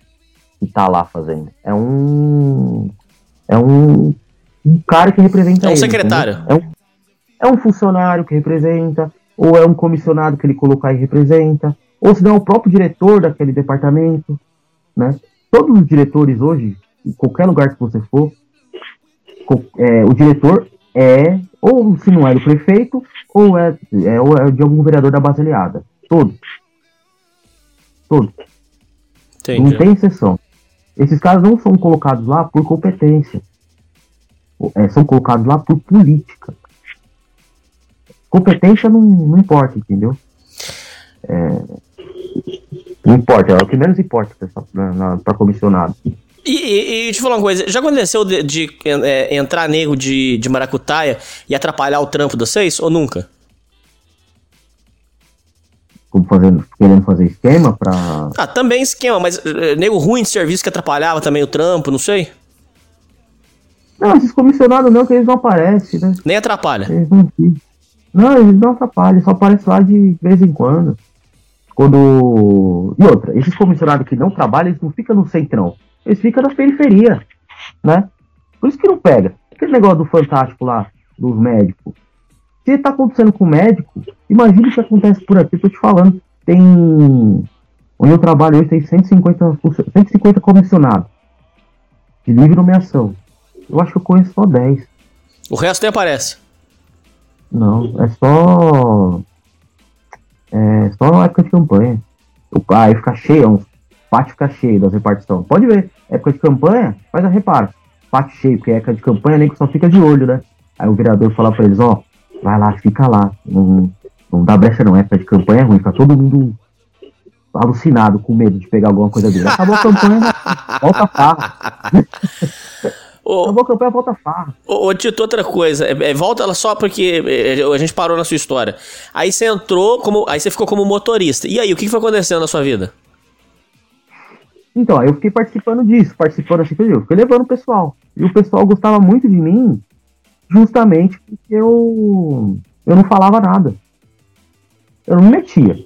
que tá lá fazendo, é um, é um um cara que representa É um ele, secretário. É um, é um funcionário que representa, ou é um comissionado que ele colocar e representa, ou se não é o próprio diretor daquele departamento, né? Todos os diretores hoje, em qualquer lugar que você for, é, o diretor é, ou se não é do prefeito, ou é, é, ou é de algum vereador da base aliada. Todos. Todos. Não Entendi. tem exceção. Esses caras não são colocados lá por competência. É, são colocados lá por política. Competência não, não importa, entendeu? É, não importa, é o que menos importa para comissionado. E, e, e eu falar uma coisa, já aconteceu de, de, é, entrar nego de, de maracutaia e atrapalhar o trampo de vocês ou nunca? como fazendo, querendo fazer esquema pra. Ah, também esquema, mas uh, nego ruim de serviço que atrapalhava também o trampo, não sei. Não, esses comissionados não, que eles não aparecem, né? Nem atrapalha. Eles não, não, eles não atrapalham, só aparecem lá de vez em quando. Quando. E outra, esses comissionados que não trabalham, eles não ficam no centrão. Eles ficam na periferia, né? Por isso que não pega. Aquele negócio do Fantástico lá, dos médicos. Se tá acontecendo com o médico, imagine o que acontece por aqui. Tô te falando, tem. Onde eu trabalho hoje tem 150, 150 comissionados de livre nomeação. Eu acho que eu conheço só 10. O resto nem aparece. Não, é só. É só na época de campanha. Aí fica cheio, uns pátio fica cheio das repartições. Pode ver, época de campanha, faz a reparo. Pátio cheio, porque é época de campanha nem que só fica de olho, né? Aí o vereador fala pra eles, ó, vai lá, fica lá. Não, não dá brecha não, época de campanha é ruim, fica todo mundo alucinado, com medo de pegar alguma coisa dele. Acabou a campanha, volta farra. (laughs) Ô, Acabou a campanha, volta farra. Ô, ô Tito, outra coisa, é, é, volta ela só porque é, a gente parou na sua história. Aí você entrou como. Aí você ficou como motorista. E aí, o que foi acontecendo na sua vida? Então, aí eu fiquei participando disso, participando assim, eu fiquei levando o pessoal. E o pessoal gostava muito de mim, justamente porque eu, eu não falava nada. Eu não me metia,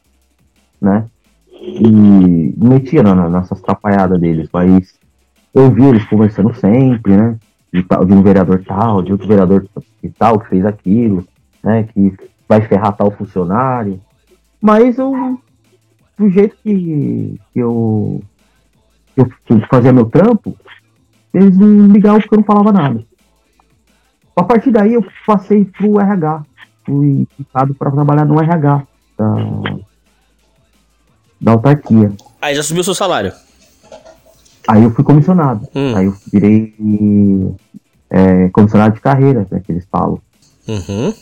né? E me metia na, nessas atrapalhadas deles, mas eu vi eles conversando sempre, né? De, de um vereador tal, de outro vereador e tal, que fez aquilo, né? Que vai ferrar tal funcionário. Mas eu, do jeito que, que eu eu fazia meu trampo, eles não ligavam porque eu não falava nada. A partir daí eu passei pro RH. Fui ficado para trabalhar no RH da, da autarquia. Aí já subiu o seu salário? Aí eu fui comissionado. Hum. Aí eu virei é, comissionado de carreira, né, que eles falam. Uhum.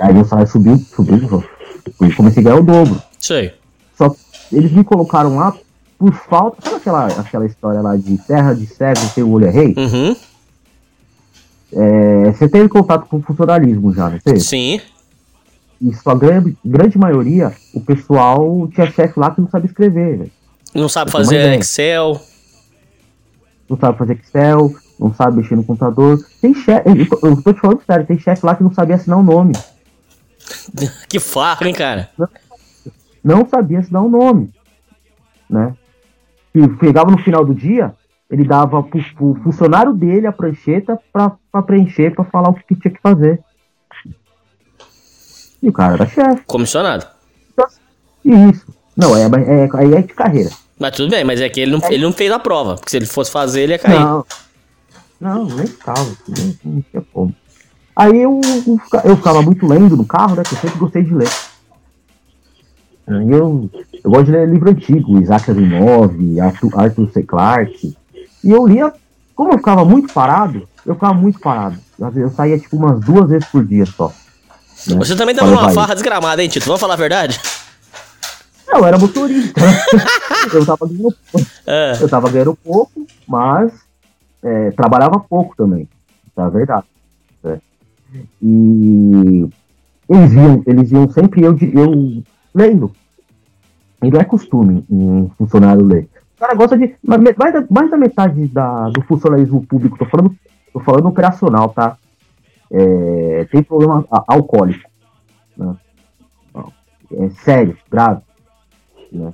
Aí meu salário subiu, subiu, e comecei a ganhar o dobro. Sei. Só eles me colocaram lá por falta. Sabe aquela, aquela história lá de terra de cego o olho é rei? Uhum. É, você teve contato com o funcionalismo já, não teve? Sim. E sua grande, grande maioria, o pessoal tinha chefe lá que não sabe escrever, véio. Não sabe fazer Excel. Não sabe fazer Excel, não sabe mexer no computador. Tem chefe, eu tô te falando sério, tem chefe lá que não sabia assinar o nome. (laughs) que farra, hein, cara? Não, não sabia assinar o nome, né? que chegava no final do dia, ele dava pro, pro funcionário dele a prancheta pra, pra preencher, pra falar o que, tinha que fazer. E o cara era chefe. Comissionado. Isso. Não, é, é, aí é, é de carreira. Mas tudo bem, mas é que ele não, ele não fez a prova. Porque se ele fosse fazer, ele ia cair. Não, não nem ficava. Nem, não tinha como. Aí eu, eu ficava muito lendo no carro, né? Que eu sempre gostei de ler. Eu, eu gosto de ler livro antigo, Isaac Asimov, Arthur, Arthur C. Clarke. E eu lia, como eu ficava muito parado, eu ficava muito parado. Eu saía tipo umas duas vezes por dia só. Né? Você também tava numa farra desgramada, hein, Tito? Vamos falar a verdade? Não, eu era motorista. (laughs) eu, tava ganhando, é. eu tava ganhando pouco, mas é, trabalhava pouco também. É verdade. É. E eles iam, eles iam sempre eu, eu lendo. E não é costume um funcionário ler. O cara gosta de. Mais da, mais da metade da, do funcionalismo público, tô falando, tô falando operacional, tá? É, tem problema alcoólico. Né? É sério, grave. Né?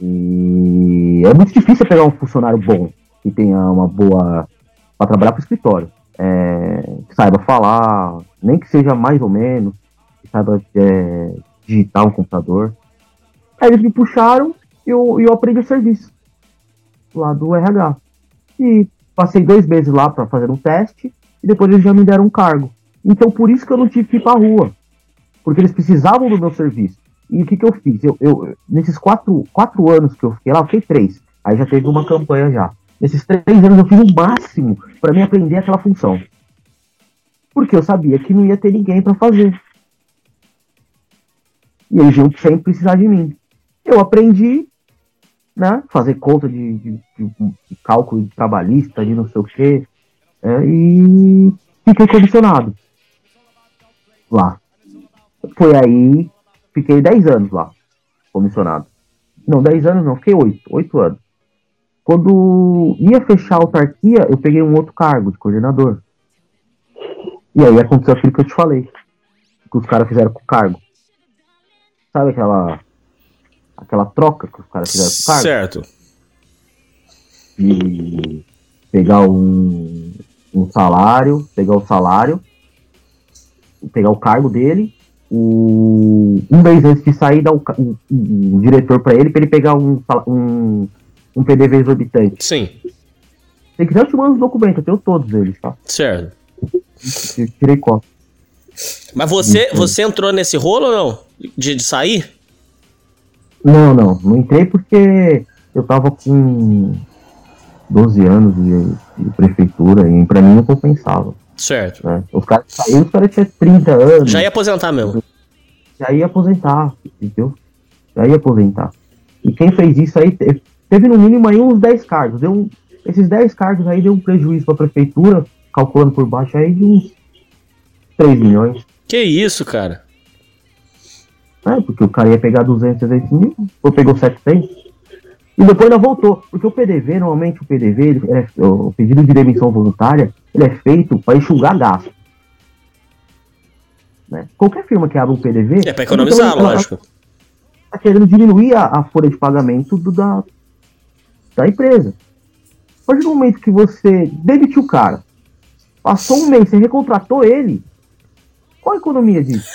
E é muito difícil pegar um funcionário bom, que tenha uma boa. para trabalhar para o escritório. É, que saiba falar, nem que seja mais ou menos, que saiba é, digitar um computador. Aí eles me puxaram e eu, eu aprendi o serviço lá do RH. E passei dois meses lá para fazer um teste e depois eles já me deram um cargo. Então por isso que eu não tive que ir pra rua. Porque eles precisavam do meu serviço. E o que, que eu fiz? Eu, eu, nesses quatro, quatro anos que eu fiquei lá, eu fiquei três. Aí já teve uma campanha já. Nesses três anos eu fiz o máximo para mim aprender aquela função. Porque eu sabia que não ia ter ninguém para fazer. E eles iam sem precisar de mim. Eu aprendi, né? Fazer conta de, de, de, de cálculo trabalhista, de não sei o quê. É, e fiquei comissionado lá. Foi aí, fiquei 10 anos lá. comissionado. Não, 10 anos não, fiquei 8, 8 anos. Quando ia fechar a autarquia, eu peguei um outro cargo de coordenador. E aí aconteceu aquilo que eu te falei. Que os caras fizeram com o cargo. Sabe aquela. Aquela troca que os caras fizeram com o cargo? Certo. de pegar um, um salário, pegar o salário, pegar o cargo dele, o, um mês antes de sair, dar o, diretor para ele, para ele pegar um, um, um PDV exorbitante. Sim. Se quiser, eu te mando os documentos, eu tenho todos eles, tá? Certo. Eu Tirei cópia. Mas você, você entrou nesse rolo ou não? De, de sair? Não, não, não entrei porque eu tava com 12 anos de, de prefeitura e pra mim não compensava. Certo. Né? Os caras saíram, os caras tinham 30 anos. Já ia aposentar mesmo. já ia aposentar, entendeu? Já ia aposentar. E quem fez isso aí, te- teve no mínimo aí uns 10 cargos. Deu um- esses 10 cargos aí deu um prejuízo pra prefeitura, calculando por baixo aí de uns 3 milhões. Que isso, cara? né? Porque o cara ia pegar 200, 300 mil, ou pegou 700. E depois ainda voltou. Porque o PDV, normalmente o PDV, é- o pedido de demissão voluntária, ele é feito para enxugar gasto. Né? Qualquer firma que abre um PDV. É pra economizar, ela- ela- lógico. tá querendo diminuir a, a folha de pagamento do- da, da empresa. A partir do momento que você demitiu o cara, passou um mês, você recontratou ele, qual a economia disso?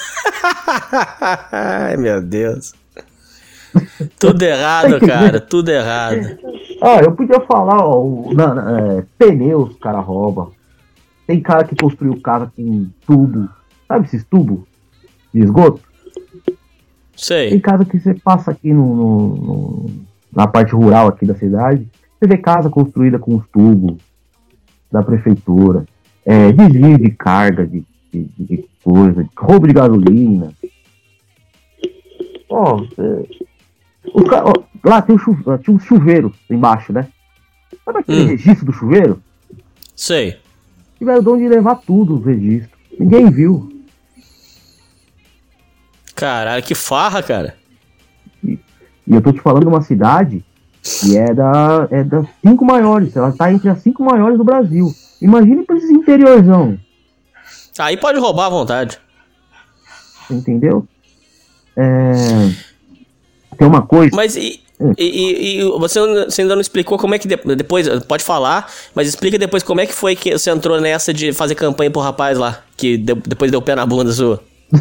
(laughs) Ai, meu Deus. (laughs) Tudo errado, cara. Tudo errado. Ah, eu podia falar, ó, o- na- na- é, pneus cara rouba. Tem cara que construiu casa com tubo, sabe esses tubos de esgoto? Tem Sei. casa que você passa aqui no, no- no- na parte rural aqui da cidade, você vê casa construída com os tubos da prefeitura, é, desvio de carga de, de, de coisa, roubo de gasolina. Ó, é, ó, lá tem um chu- tinha um chuveiro embaixo, né? Sabe aquele Hum. registro do chuveiro? Sei. Tiveram de onde levar tudo os registros. Ninguém viu. Caralho, que farra, cara. E eu tô te falando de uma cidade que é, da, é das cinco maiores. Ela tá entre as cinco maiores do Brasil. Imagine pra esses interiorzão, Aí pode roubar à vontade. entendeu? É, Tem uma coisa. Mas e, e- e- você, ainda não explicou como é que de- depois. Pode falar, mas explica depois como é que foi que você entrou nessa de fazer campanha pro rapaz lá, que de- depois deu pé na bunda sua. (laughs)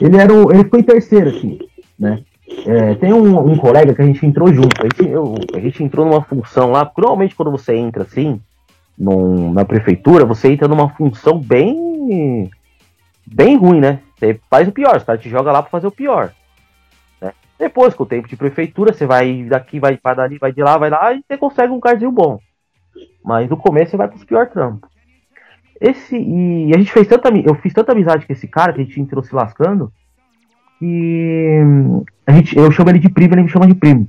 Ele era o, ele em terceiro, assim, né? É, tem um, um colega que a gente entrou junto. A gente, eu- a gente entrou numa função lá. Normalmente, quando você entra assim, num- na prefeitura, você entra numa função bem. bem ruim, né? Você faz o pior, os caras te jogam lá pra fazer o pior. Depois, com o tempo de prefeitura, você vai daqui, vai para dali, vai de lá, vai lá, e você consegue um carzinho bom. Mas no começo você vai pros pior trampos. Esse, e a gente fez tanta, eu fiz tanta amizade com esse cara que a gente entrou se lascando que a gente, eu chamo ele de primo, ele me chama de primo.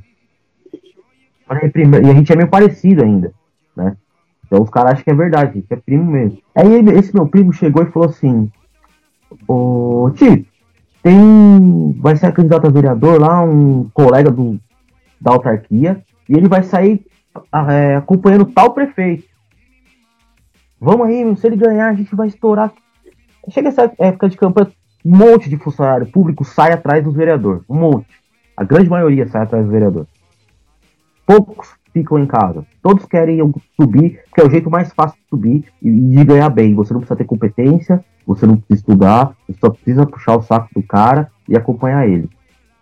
Primo, E a gente é meio parecido ainda, né? Então os caras acham que é verdade, gente é primo mesmo. Aí esse meu primo chegou e falou assim: Ô tio, tem. Vai ser candidato a vereador lá, um colega do, da autarquia, e ele vai sair ah, é, acompanhando tal prefeito. Vamos aí, se ele ganhar, a gente vai estourar. Chega essa época de campanha, um monte de funcionário público sai atrás dos vereadores. Um monte. A grande maioria sai atrás do vereador. Poucos ficam em casa. Todos querem subir, que é o jeito mais fácil de subir e de ganhar bem. Você não precisa ter competência, você não precisa estudar, você só precisa puxar o saco do cara e acompanhar ele.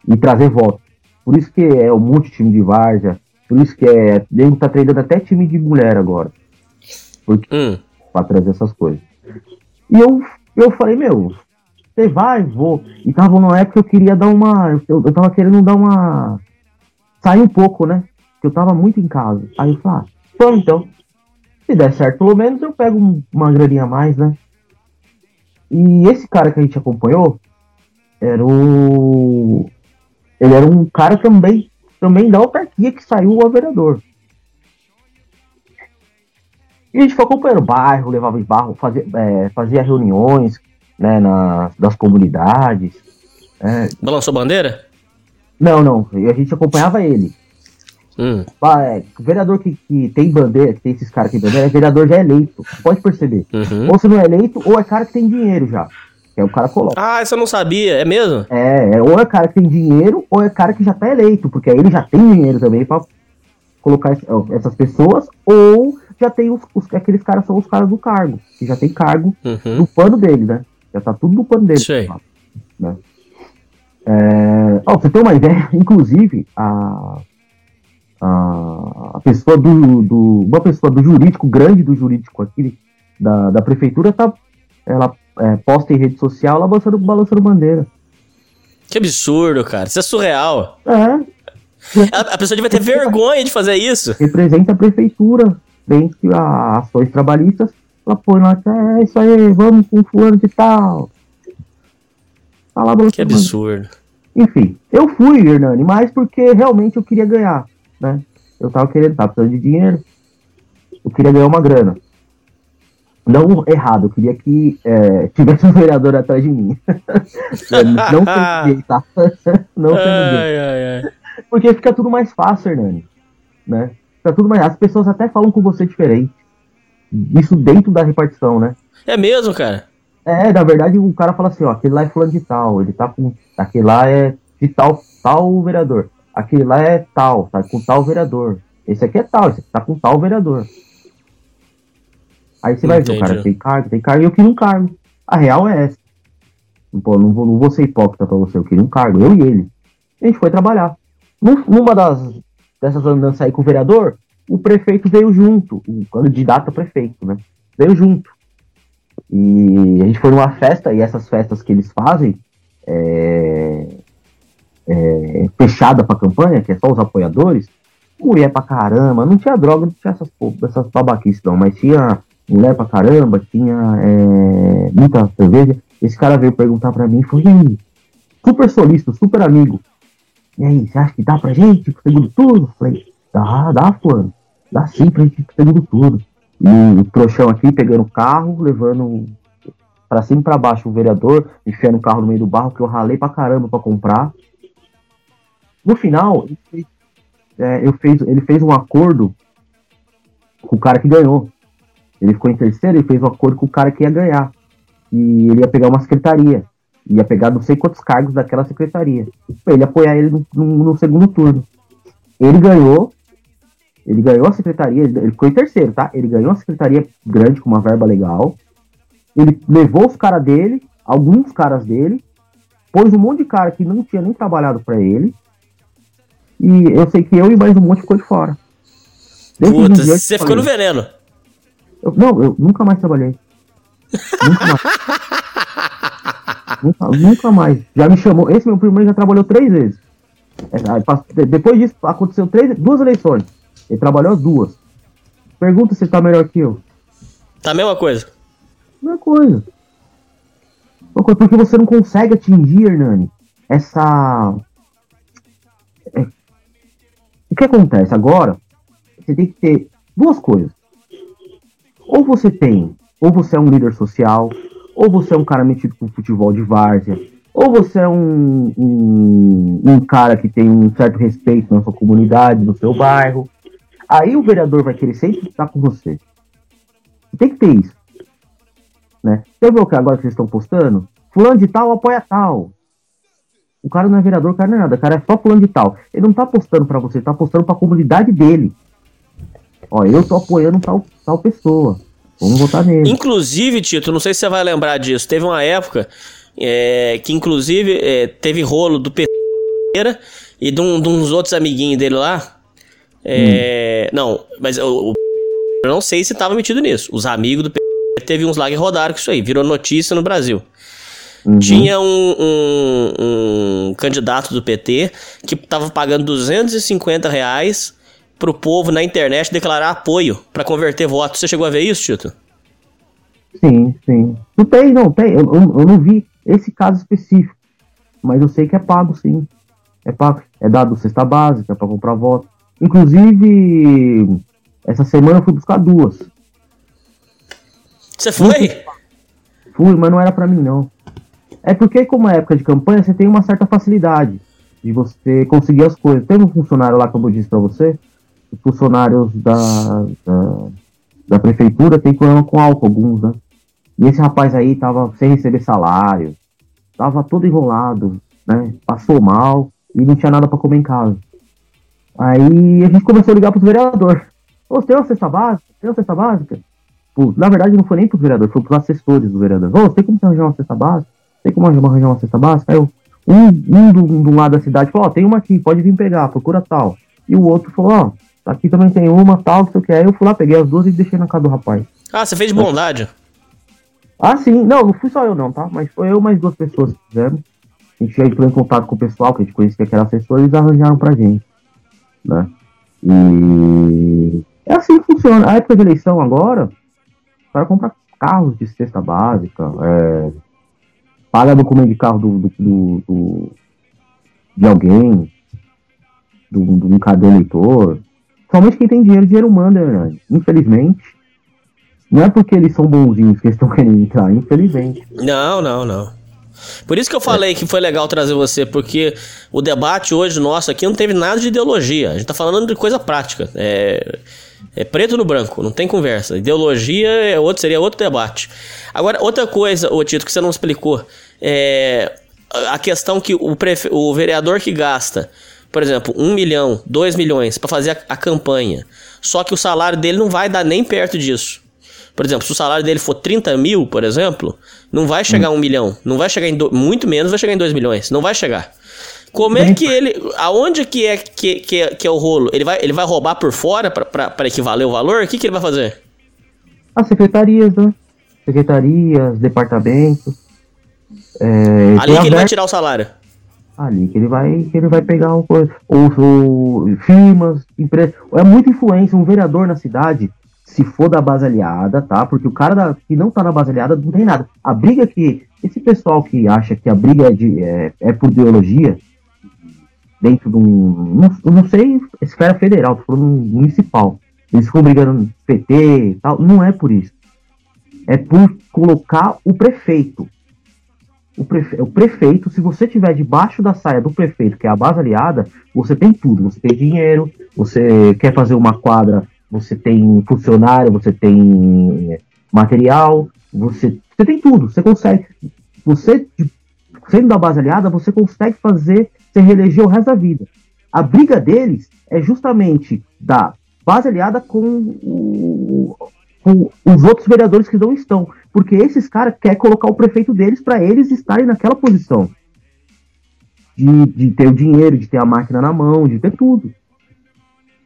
E trazer voto. Por isso que é um monte de time de várzea, por isso que é. Nego tá treinando até time de mulher agora. Hum. Pra trazer essas coisas. E eu, eu falei, meu, você vai, vou. E tava numa época que eu queria dar uma. Eu, eu tava querendo dar uma. Sair um pouco, né? Porque eu tava muito em casa. Aí eu falei, ah, então. Se der certo, pelo menos eu pego um- uma graninha a mais, né? E esse cara que a gente acompanhou era o. Ele era um cara também, também da autarquia que saiu a vereador. E a gente foi acompanhando o bairro, levava em barro, fazia, é, fazia reuniões né, nas, das comunidades. É, Balançou bandeira? Não, não. A gente acompanhava ele. Hum. É, vereador que, que tem bandeira, que tem esses caras que tem bandeira, é vereador já eleito. Pode perceber. Uhum. Ou se não é eleito, ou é cara que tem dinheiro já. Que é o cara coloca. Ah, isso eu não sabia, é mesmo? É, é, ou é cara que tem dinheiro, ou é cara que já tá eleito, porque aí ele já tem dinheiro também pra colocar essas pessoas, ou já tem os, os- aqueles caras são os caras do cargo, que já tem cargo Uhum. no pano dele, né? Já tá tudo no pano dele. Sei. Né? É, você ter uma ideia, (laughs) inclusive, a, a, pessoa do, do. Uma pessoa do jurídico, grande do jurídico aqui, da, da prefeitura, tá. Ela é, posta em rede social, ela balançando, balançando bandeira. Que absurdo, cara. Isso é surreal. É, A, a pessoa devia ter vergonha de fazer isso. representa a prefeitura dentro a ações trabalhistas. Ela põe lá, é isso aí, vamos com fulano de tal. Tá lá Que bandeira. absurdo. Enfim, eu fui, Hernani, mas porque realmente eu queria ganhar, né? Eu tava querendo, tava precisando de dinheiro, eu queria ganhar uma grana. Não errado, eu queria que é, tivesse (laughs) um vereador atrás de mim. (laughs) não sendo (laughs) gay, tá? Não sendo gay. Ai, ai, ai. Porque fica tudo mais fácil, Hernani. Né? Fica tudo mais. As pessoas até falam com você diferente. Isso dentro da repartição, né? É mesmo, cara? É, na verdade, o cara fala assim, ó, aquele lá é fulano de tal, ele tá com. Aquele lá é de tal, tal vereador. Aquele lá é tal, tá com tal vereador. Esse aqui é tal, esse aqui tá com tal vereador. Aí você vai ver, o cara tem cargo, tem cargo, e eu queria um cargo. A real é essa. Pô, não vou, não vou ser hipócrita pra você, eu queria um cargo, eu e ele. A gente foi trabalhar. Num- Numa das dessas andanças aí com o vereador, o prefeito veio junto, o candidato a prefeito, né? Veio junto. E a gente foi numa festa, e essas festas que eles fazem, é, é, fechada pra campanha, que é só os apoiadores, mulher pra caramba, não tinha droga, não tinha essas, essas babaquices não, mas tinha mulher pra caramba, tinha é, muita cerveja. Esse cara veio perguntar pra mim, foi, e aí, super solícito, super amigo, e aí, você acha que dá pra gente pro segundo turno? Falei, dá, dá, fulano, dá sim pra gente pro segundo turno. E o trouxão aqui pegando o carro, levando pra cima e pra baixo o vereador, enfiando o carro no meio do barro, que eu ralei pra caramba pra comprar. No final, ele fez, é, eu fez- ele fez um acordo com o cara que ganhou. Ele ficou em terceiro e fez um acordo com o cara que ia ganhar. E ele ia pegar uma secretaria. Ia pegar não sei quantos cargos daquela secretaria. Pra ele apoiar ele no, no- no segundo turno. Ele ganhou. Ele ganhou a secretaria, ele ficou em terceiro, tá? Ele ganhou a secretaria grande com uma verba legal. Ele levou os caras dele, alguns caras dele, pôs um monte de cara que não tinha nem trabalhado pra ele. E eu sei que eu e mais um monte ficou de fora. Desde Puta, você ficou no veneno. eu- não, eu nunca mais trabalhei. nunca mais. nunca, nunca mais. Já me chamou. Esse meu primo já trabalhou três vezes. É, Depois disso, aconteceu três, duas eleições. Ele trabalhou as duas. Pergunta se ele tá melhor que eu. Tá a mesma coisa. Uma coisa, porque você não consegue atingir, Hernani, essa. O que acontece agora? Você tem que ter duas coisas. Ou você tem, ou você é um líder social, ou você é um cara metido com futebol de várzea, ou você é um, um, um cara que tem um certo respeito na sua comunidade, no seu bairro. Aí o vereador vai querer sempre estar com você. Tem que ter isso né? Você viu o que agora vocês estão postando? Fulano de tal apoia tal. O cara não é vereador, o cara não é nada, o cara é só fulano de tal. Ele não tá postando pra você, ele tá postando pra comunidade dele. Ó, eu tô apoiando tal, tal pessoa. Vamos votar nele. Inclusive, Tito, não sei se você vai lembrar disso. Teve uma época é, que, inclusive, é, teve rolo do P e de, um- de uns outros amiguinhos dele lá. É, Não, mas o, o- eu não sei se tava metido nisso. Os amigos do P teve uns lá que rodaram com isso aí, virou notícia no Brasil. Uhum. Tinha um, um- um candidato do PT que tava pagando 250 reais pro povo na internet declarar apoio pra converter votos. Você chegou a ver isso, Tito? Sim, sim. Não tem, não tem. Eu, eu- eu não vi esse caso específico. Mas eu sei que é pago, sim. É pago. É dado cesta básica pra comprar voto. Inclusive, essa semana eu fui buscar duas. Você foi? Fui, mas não era pra mim, não. É porque, como é época de campanha, você tem uma certa facilidade. de você conseguir as coisas. Teve um funcionário lá, como eu disse para você, os funcionários da, da, da, prefeitura tem problema com álcool, alguns, né? E esse rapaz aí tava sem receber salário, tava todo enrolado, né? Passou mal e não tinha nada para comer em casa. Aí a gente começou a ligar pro vereador. Ô, tem uma cesta básica? Tem uma cesta básica? Pô, na verdade não foi nem pro vereador, foi pros assessores do vereador. Ô, tem como arranjar uma cesta básica? Tem como arranjar uma cesta básica? Aí eu, um, um do, do lado da cidade falou, ó, tem uma aqui, pode vir pegar, procura tal. E o outro falou, ó, aqui também tem uma, tal, que você quer. Aí eu fui lá, peguei as duas e deixei na casa do rapaz. Ah, você fez de bondade? Ah, sim. Não, não fui só eu não, tá? Mas foi eu mais duas pessoas que fizemos. A gente entrou em contato com o pessoal, que a gente conhecia que era assessor, e eles arranjaram pra gente. Né? E é assim que funciona. A época de eleição agora, para comprar carros de cesta básica, é, paga documento de carro do, do, do, de alguém, do, do cadê eleitor. Somente quem tem dinheiro, dinheiro manda, né? Infelizmente. Não é porque eles são bonzinhos que eles estão querendo entrar, infelizmente. Não, não, não. Por isso que eu falei que foi legal trazer você, porque o debate hoje nosso aqui não teve nada de ideologia. A gente tá falando de coisa prática. É, é preto no branco, não tem conversa. Ideologia é outro, seria outro debate. Agora, outra coisa, o Tito, que você não explicou, é a questão que o, prefe... o vereador que gasta, por exemplo, um milhão, dois milhões para fazer a, a campanha, só que o salário dele não vai dar nem perto disso. Por exemplo, se o salário dele for 30 mil, por exemplo, não vai chegar a um milhão. Não vai chegar em. Do... Muito menos vai chegar em 2 milhões. Não vai chegar. Como é que ele. Aonde que é que, que, é, que é o rolo? Ele vai, ele vai roubar por fora para equivaler o valor? O que, que ele vai fazer? As secretarias, né? Secretarias, departamentos. É, Ali que ele vai tirar o salário. Ali que ele vai, que ele vai pegar o, o, o firmas, empresas. É muita influência. Um vereador na cidade se for da base aliada, tá? Porque o cara da, que não tá na base aliada não tem nada. A briga que. Esse pessoal que acha que a briga é, de, é, é por ideologia, dentro de um. Não, não sei, esfera federal, tô falando municipal. Eles ficam brigando no PT e tal. Não é por isso. É por colocar o prefeito. O, prefe... o prefeito, se você tiver debaixo da saia do prefeito, que é a base aliada, você tem tudo. Você tem dinheiro, você quer fazer uma quadra você tem funcionário, você tem é, material, você, você tem tudo, você consegue. Você, sendo da base aliada, você consegue fazer, se reeleger o resto da vida. A briga deles é justamente da base aliada com, com os outros vereadores que não estão. Porque esses caras querem colocar o prefeito deles para eles estarem naquela posição. De, de ter o dinheiro, de ter a máquina na mão, de ter tudo.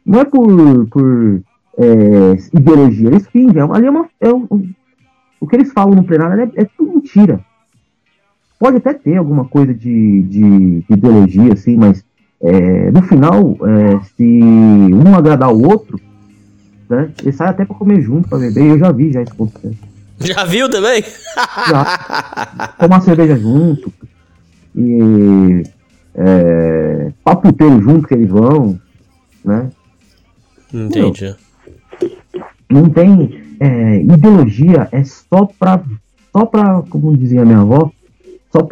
Não é por, por é, ideologia. Eles fingem. Ali é uma, é um, o que eles falam no plenário é, é, tudo mentira. Pode até ter alguma coisa de, de, de ideologia, assim, mas é, no final, é, se um agradar o outro, né, ele sai até para comer junto, para beber. Eu já vi já isso acontecer. (laughs) Já viu também? Já. Tomar cerveja junto. E é, paputeiro junto que eles vão, né? Entendi. Meu, não tem é, ideologia, é só pra, só pra, como dizia minha avó, só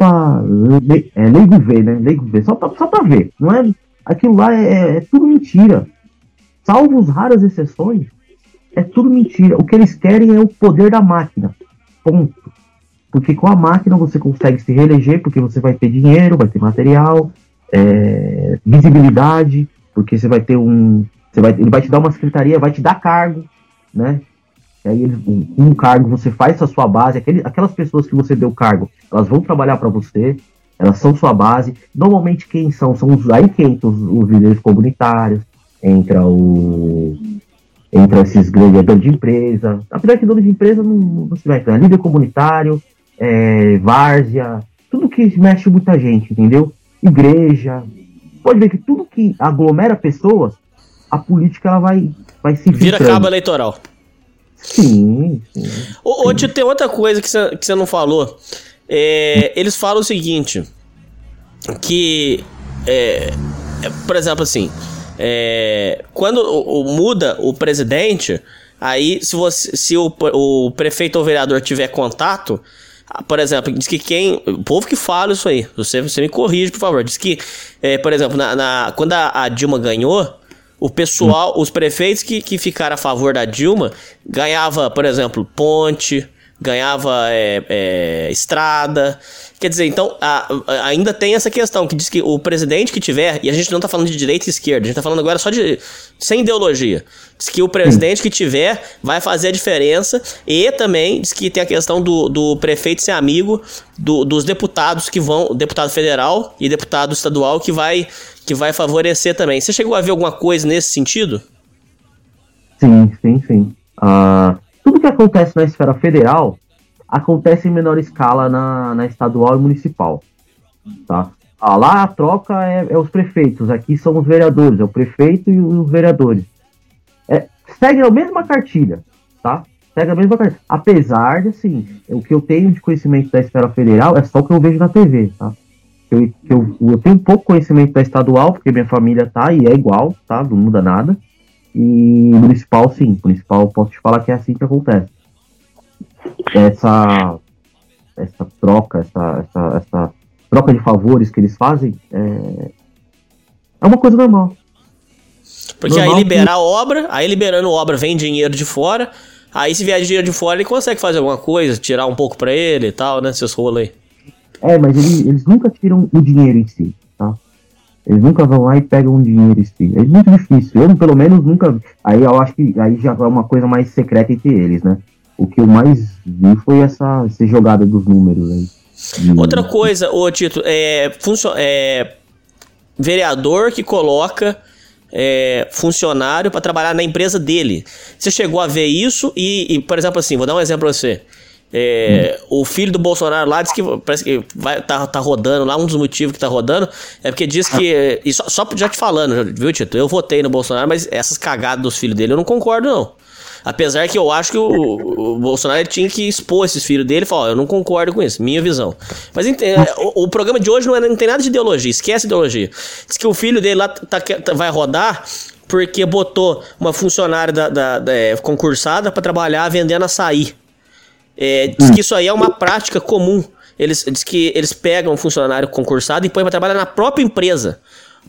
le, é, leigo ver, né? Leigo ver, só pra, só pra ver. Não é, aquilo lá é, é, é tudo mentira. Salvo as raras exceções, é tudo mentira. O que eles querem é o poder da máquina. Ponto. Porque com a máquina você consegue se reeleger, porque você vai ter dinheiro, vai ter material, é, visibilidade, porque você vai ter um. Você vai, ele vai te dar uma secretaria, vai te dar cargo né? E aí, um, cargo, você faz a sua base, aquele, aquelas pessoas que você deu cargo, elas vão trabalhar para você, elas são sua base. Normalmente, quem são? São os, aí que entram os, os líderes comunitários, entra o. Entra esses grandes donos de empresa. Apesar que dono de empresa não, não se vai entrar. Líder comunitário, é, várzea, tudo que mexe muita gente, entendeu? Igreja. Pode ver que tudo que aglomera pessoas, a política ela vai vai se Vira cabo eleitoral. Sim, sim. Ô, sim. tem outra coisa que você que não falou. É, eles falam o seguinte: que, é, é, por exemplo, assim, é, quando o, o, muda o presidente, aí se, você, se o, o prefeito ou vereador tiver contato, ah, por exemplo, diz que quem. O povo que fala isso aí, você, você me corrige, por favor. Diz que, é, por exemplo, na, na quando a, a, Dilma ganhou, o pessoal, os prefeitos que, que ficaram a favor da Dilma, ganhava, por exemplo, ponte, ganhava é, é, estrada. Quer dizer, então, a, a, ainda tem essa questão que diz que o presidente que tiver, e a gente não tá falando de direita e esquerda, a gente tá falando agora só de. sem ideologia. Diz que o presidente que tiver vai fazer a diferença. E também diz que tem a questão do, do prefeito ser amigo do, dos deputados que vão. Deputado federal e deputado estadual que vai, que vai favorecer também. Você chegou a ver alguma coisa nesse sentido? Sim, sim, sim. Uh, tudo que acontece na esfera federal acontece em menor escala na, na estadual e municipal. Tá? Ah, lá a troca é, é, os prefeitos, aqui são os vereadores, é o prefeito e os vereadores. É, segue a mesma cartilha, tá? Segue a mesma cartilha. Apesar de, assim, o que eu tenho de conhecimento da esfera federal é só o que eu vejo na TV, tá? Eu, eu, eu tenho pouco conhecimento da estadual, porque minha família tá e é igual, tá? Não muda nada. E municipal, sim. Municipal, posso te falar que é assim que acontece. Essa, essa troca, essa, essa, essa troca de favores que eles fazem é, é uma coisa normal. Porque normal aí liberar que... obra, aí liberando obra vem dinheiro de fora, aí se vier dinheiro de fora ele consegue fazer alguma coisa, tirar um pouco para ele e tal, né, seus rolos aí. É, mas eles, eles nunca tiram o dinheiro em si. Eles nunca vão lá e pegam um dinheiro assim. É muito difícil. Eu, pelo menos, nunca. Aí eu acho que aí já é uma coisa mais secreta entre eles, né? O que eu mais vi foi essa, essa jogada dos números aí. Outra coisa, ô Tito, é, é vereador que coloca é, funcionário para trabalhar na empresa dele. Você chegou a ver isso e, e, por exemplo, assim, vou dar um exemplo pra você. É, hum. O filho do Bolsonaro lá diz que parece que vai, tá, tá rodando lá. Um dos motivos que tá rodando é porque diz que. E só, só já te falando, viu, Tito? Eu votei no Bolsonaro, mas essas cagadas dos filhos dele eu não concordo, não. Apesar que eu acho que o, o Bolsonaro tinha que expor esses filhos dele e falar: eu não concordo com isso, minha visão. Mas o, o, programa de hoje não, é, não tem nada de ideologia, esquece ideologia. Diz que o filho dele lá tá, tá, vai rodar porque botou uma funcionária da, da, da é, concursada para trabalhar vendendo açaí. É, diz que isso aí é uma prática comum. Eles diz que eles pegam um funcionário concursado e põem para trabalhar na própria empresa.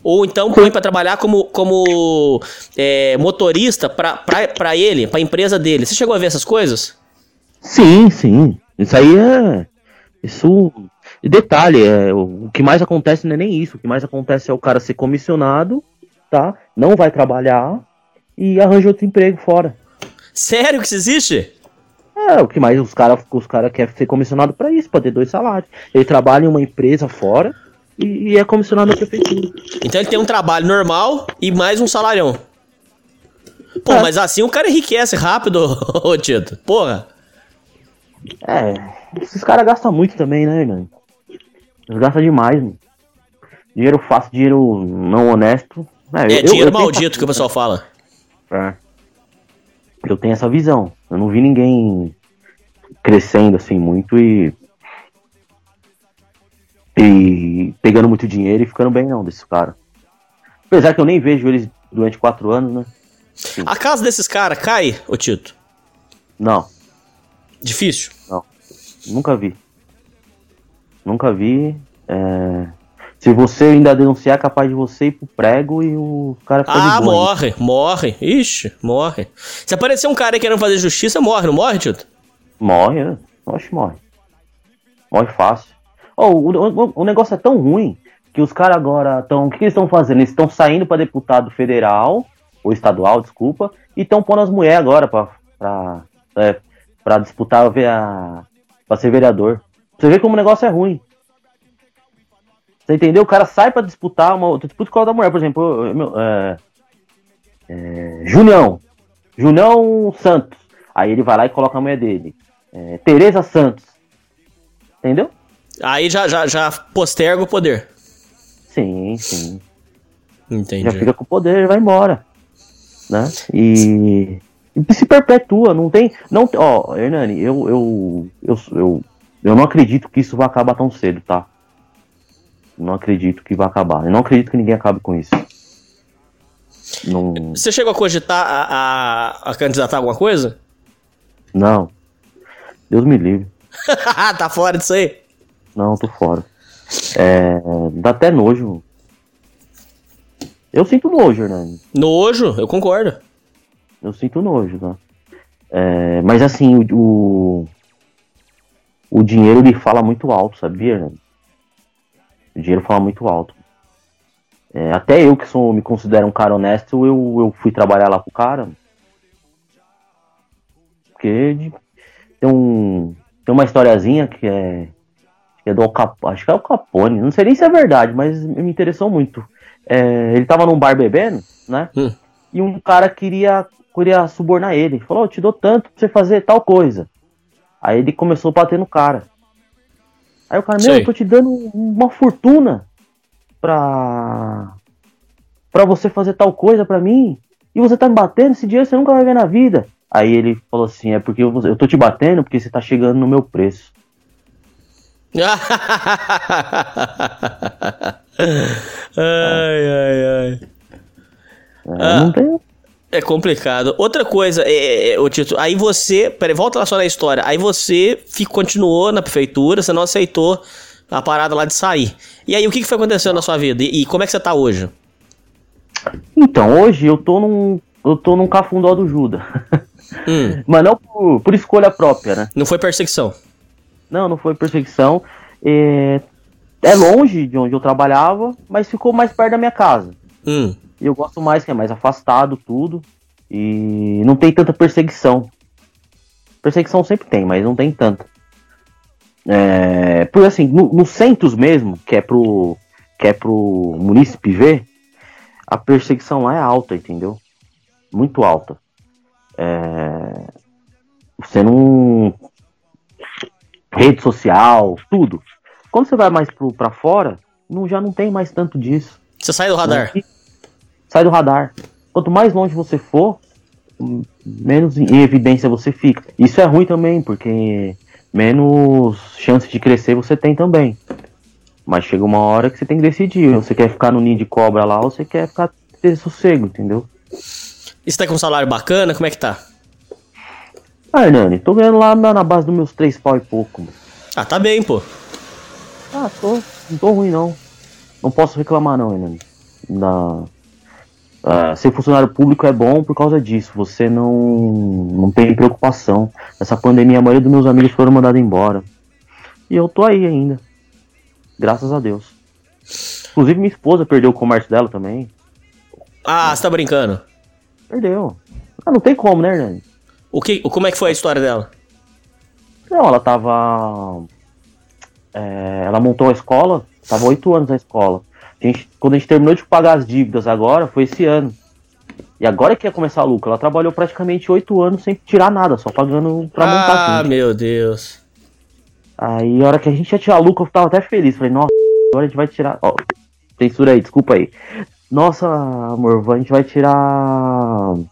Ou então põe para trabalhar como, como é, motorista para ele, para a empresa dele. Você chegou a ver essas coisas? Sim, sim. Isso aí é. Isso. Detalhe, é, o que mais acontece não é nem isso. O que mais acontece é o cara ser comissionado, tá? Não vai trabalhar e arranja outro emprego fora. Sério que isso existe? É, o que mais os caras os cara querem ser comissionado para isso, para ter dois salários. Ele trabalha em uma empresa fora e, e, é comissionado na prefeitura. Então ele tem um trabalho normal e mais um salarião. Pô, é. mas assim o cara enriquece rápido, (laughs) ô Tito. Porra. É, esses caras gastam muito também, né, Hernani? Eles gastam demais, mano. Dinheiro fácil, dinheiro não honesto. É, é eu, dinheiro eu maldito que o pessoal fala. É. Eu tenho essa visão. Eu não vi ninguém crescendo assim muito e e pegando muito dinheiro e ficando bem não desse cara. Apesar que eu nem vejo eles durante quatro anos, né? Sim. A casa desses caras cai, ô Tito? Não. Difícil? Não. Nunca vi. Nunca vi. É... Se você ainda denunciar, é capaz de você ir pro prego e o cara fica Ah, morre, morre. Ixi, morre. Se aparecer um cara querendo fazer justiça, morre, não morre, Tito? Morre, né? Oxe, morre. Morre fácil. Oh, o, o, o negócio é tão ruim que os caras agora estão. O que, que eles estão fazendo? Eles estão saindo para deputado federal, ou estadual, desculpa, e estão pondo as mulheres agora pra, pra, é, pra disputar a, pra ser vereador. Você vê como o negócio é ruim. Você entendeu? O cara sai para disputar uma disputa com a da mulher, por exemplo, meu, é, é, Julião. Julião Santos. Aí ele vai lá e coloca a mulher dele. É, Tereza Santos. Entendeu? Aí já, já, já posterga o poder. Sim, sim. Entendi. Já fica com o poder e vai embora. Né? E, e se perpetua, não tem. Não, ó, Hernani, eu, eu, eu, eu, eu não acredito que isso vai acabar tão cedo, tá? Não acredito que vai acabar. Eu não acredito que ninguém acabe com isso. Não... Você chegou a cogitar a, a, a candidatar alguma coisa? Não. Deus me livre. (laughs) tá fora disso aí? Não, tô fora. É, dá até nojo. Eu sinto nojo, né? Nojo, eu concordo. Eu sinto nojo, tá? É, mas assim, o, o, o dinheiro ele fala muito alto, sabia? Né? O dinheiro fala muito alto. É, até eu que sou, me considero um cara honesto, eu, eu fui trabalhar lá com o cara. Porque de, tem, um, tem uma historiazinha que é, que é do Capone, acho que é o Capone, não sei nem se é verdade, mas me interessou muito. É, ele tava num bar bebendo, né? Hum. E um cara queria, queria subornar ele. Falou, eu te dou tanto pra você fazer tal coisa. Aí ele começou a bater no cara. Aí o cara, meu, Sei. eu tô te dando uma fortuna pra. pra você fazer tal coisa pra mim. E você tá me batendo, esse dinheiro você nunca vai ver na vida. Aí ele falou assim, é porque eu, eu tô te batendo porque você tá chegando no meu preço. (laughs) ai, ai, ai. É, Ah. Não tem. É complicado. Outra coisa, é, é, ô Tito, aí você. Peraí, volta lá só na história. Aí você fico, continuou na prefeitura, você não aceitou a parada lá de sair. E aí, o que, que foi acontecendo na sua vida? E, e como é que você tá hoje? Então, hoje eu tô num. Eu tô num cafundó do Judas. Hum, (laughs) Mas não por, por escolha própria, né? não foi perseguição. Não, não foi perseguição. É, é longe de onde eu trabalhava, mas ficou mais perto da minha casa. Hum. E eu gosto mais, que é mais afastado, tudo. E não tem tanta perseguição. Perseguição sempre tem, mas não tem tanta. É, porque assim, no, no Centros mesmo, que é pro. Que é pro munícipe ver, a perseguição lá é alta, entendeu? Muito alta. É, você não. Rede social, tudo. Quando você vai mais pro, pra fora, não, já não tem mais tanto disso. Você sai do radar. Não, Sai do radar. Quanto mais longe você for, menos em evidência você fica. Isso é ruim também, porque menos chance de crescer você tem também. Mas chega uma hora que você tem que decidir. Você quer ficar no ninho de cobra lá ou você quer ficar ter sossego, entendeu? E você tá com um salário bacana? Como é que tá? Ah, Hernani, tô ganhando lá na, na base dos meus três pau e pouco. Ah, tá bem, pô. Ah, tô, não tô ruim não. Não posso reclamar não, Hernani. Na, ah, ser funcionário público é bom por causa disso. Você não, não tem preocupação. Essa pandemia, a maioria dos meus amigos foram mandados embora. E eu tô aí ainda. Graças a Deus. Inclusive minha esposa perdeu o comércio dela também. Ah, você tá brincando. Perdeu. Ah, não tem como, né, Hernani? O que, como é que foi a história dela? Não, ela tava. é, ela montou a escola, tava oito anos na escola. A gente- quando a gente terminou de pagar as dívidas agora, foi esse ano. E agora que ia começar a lucro. Ela trabalhou praticamente oito anos sem tirar nada, só pagando pra montar Ah, meu Deus. Aí a hora que a gente ia tirar lucro, eu tava até feliz. Falei, nossa, agora a gente vai tirar. Ó, censura aí, desculpa aí. Nossa, amor, a gente vai tirar um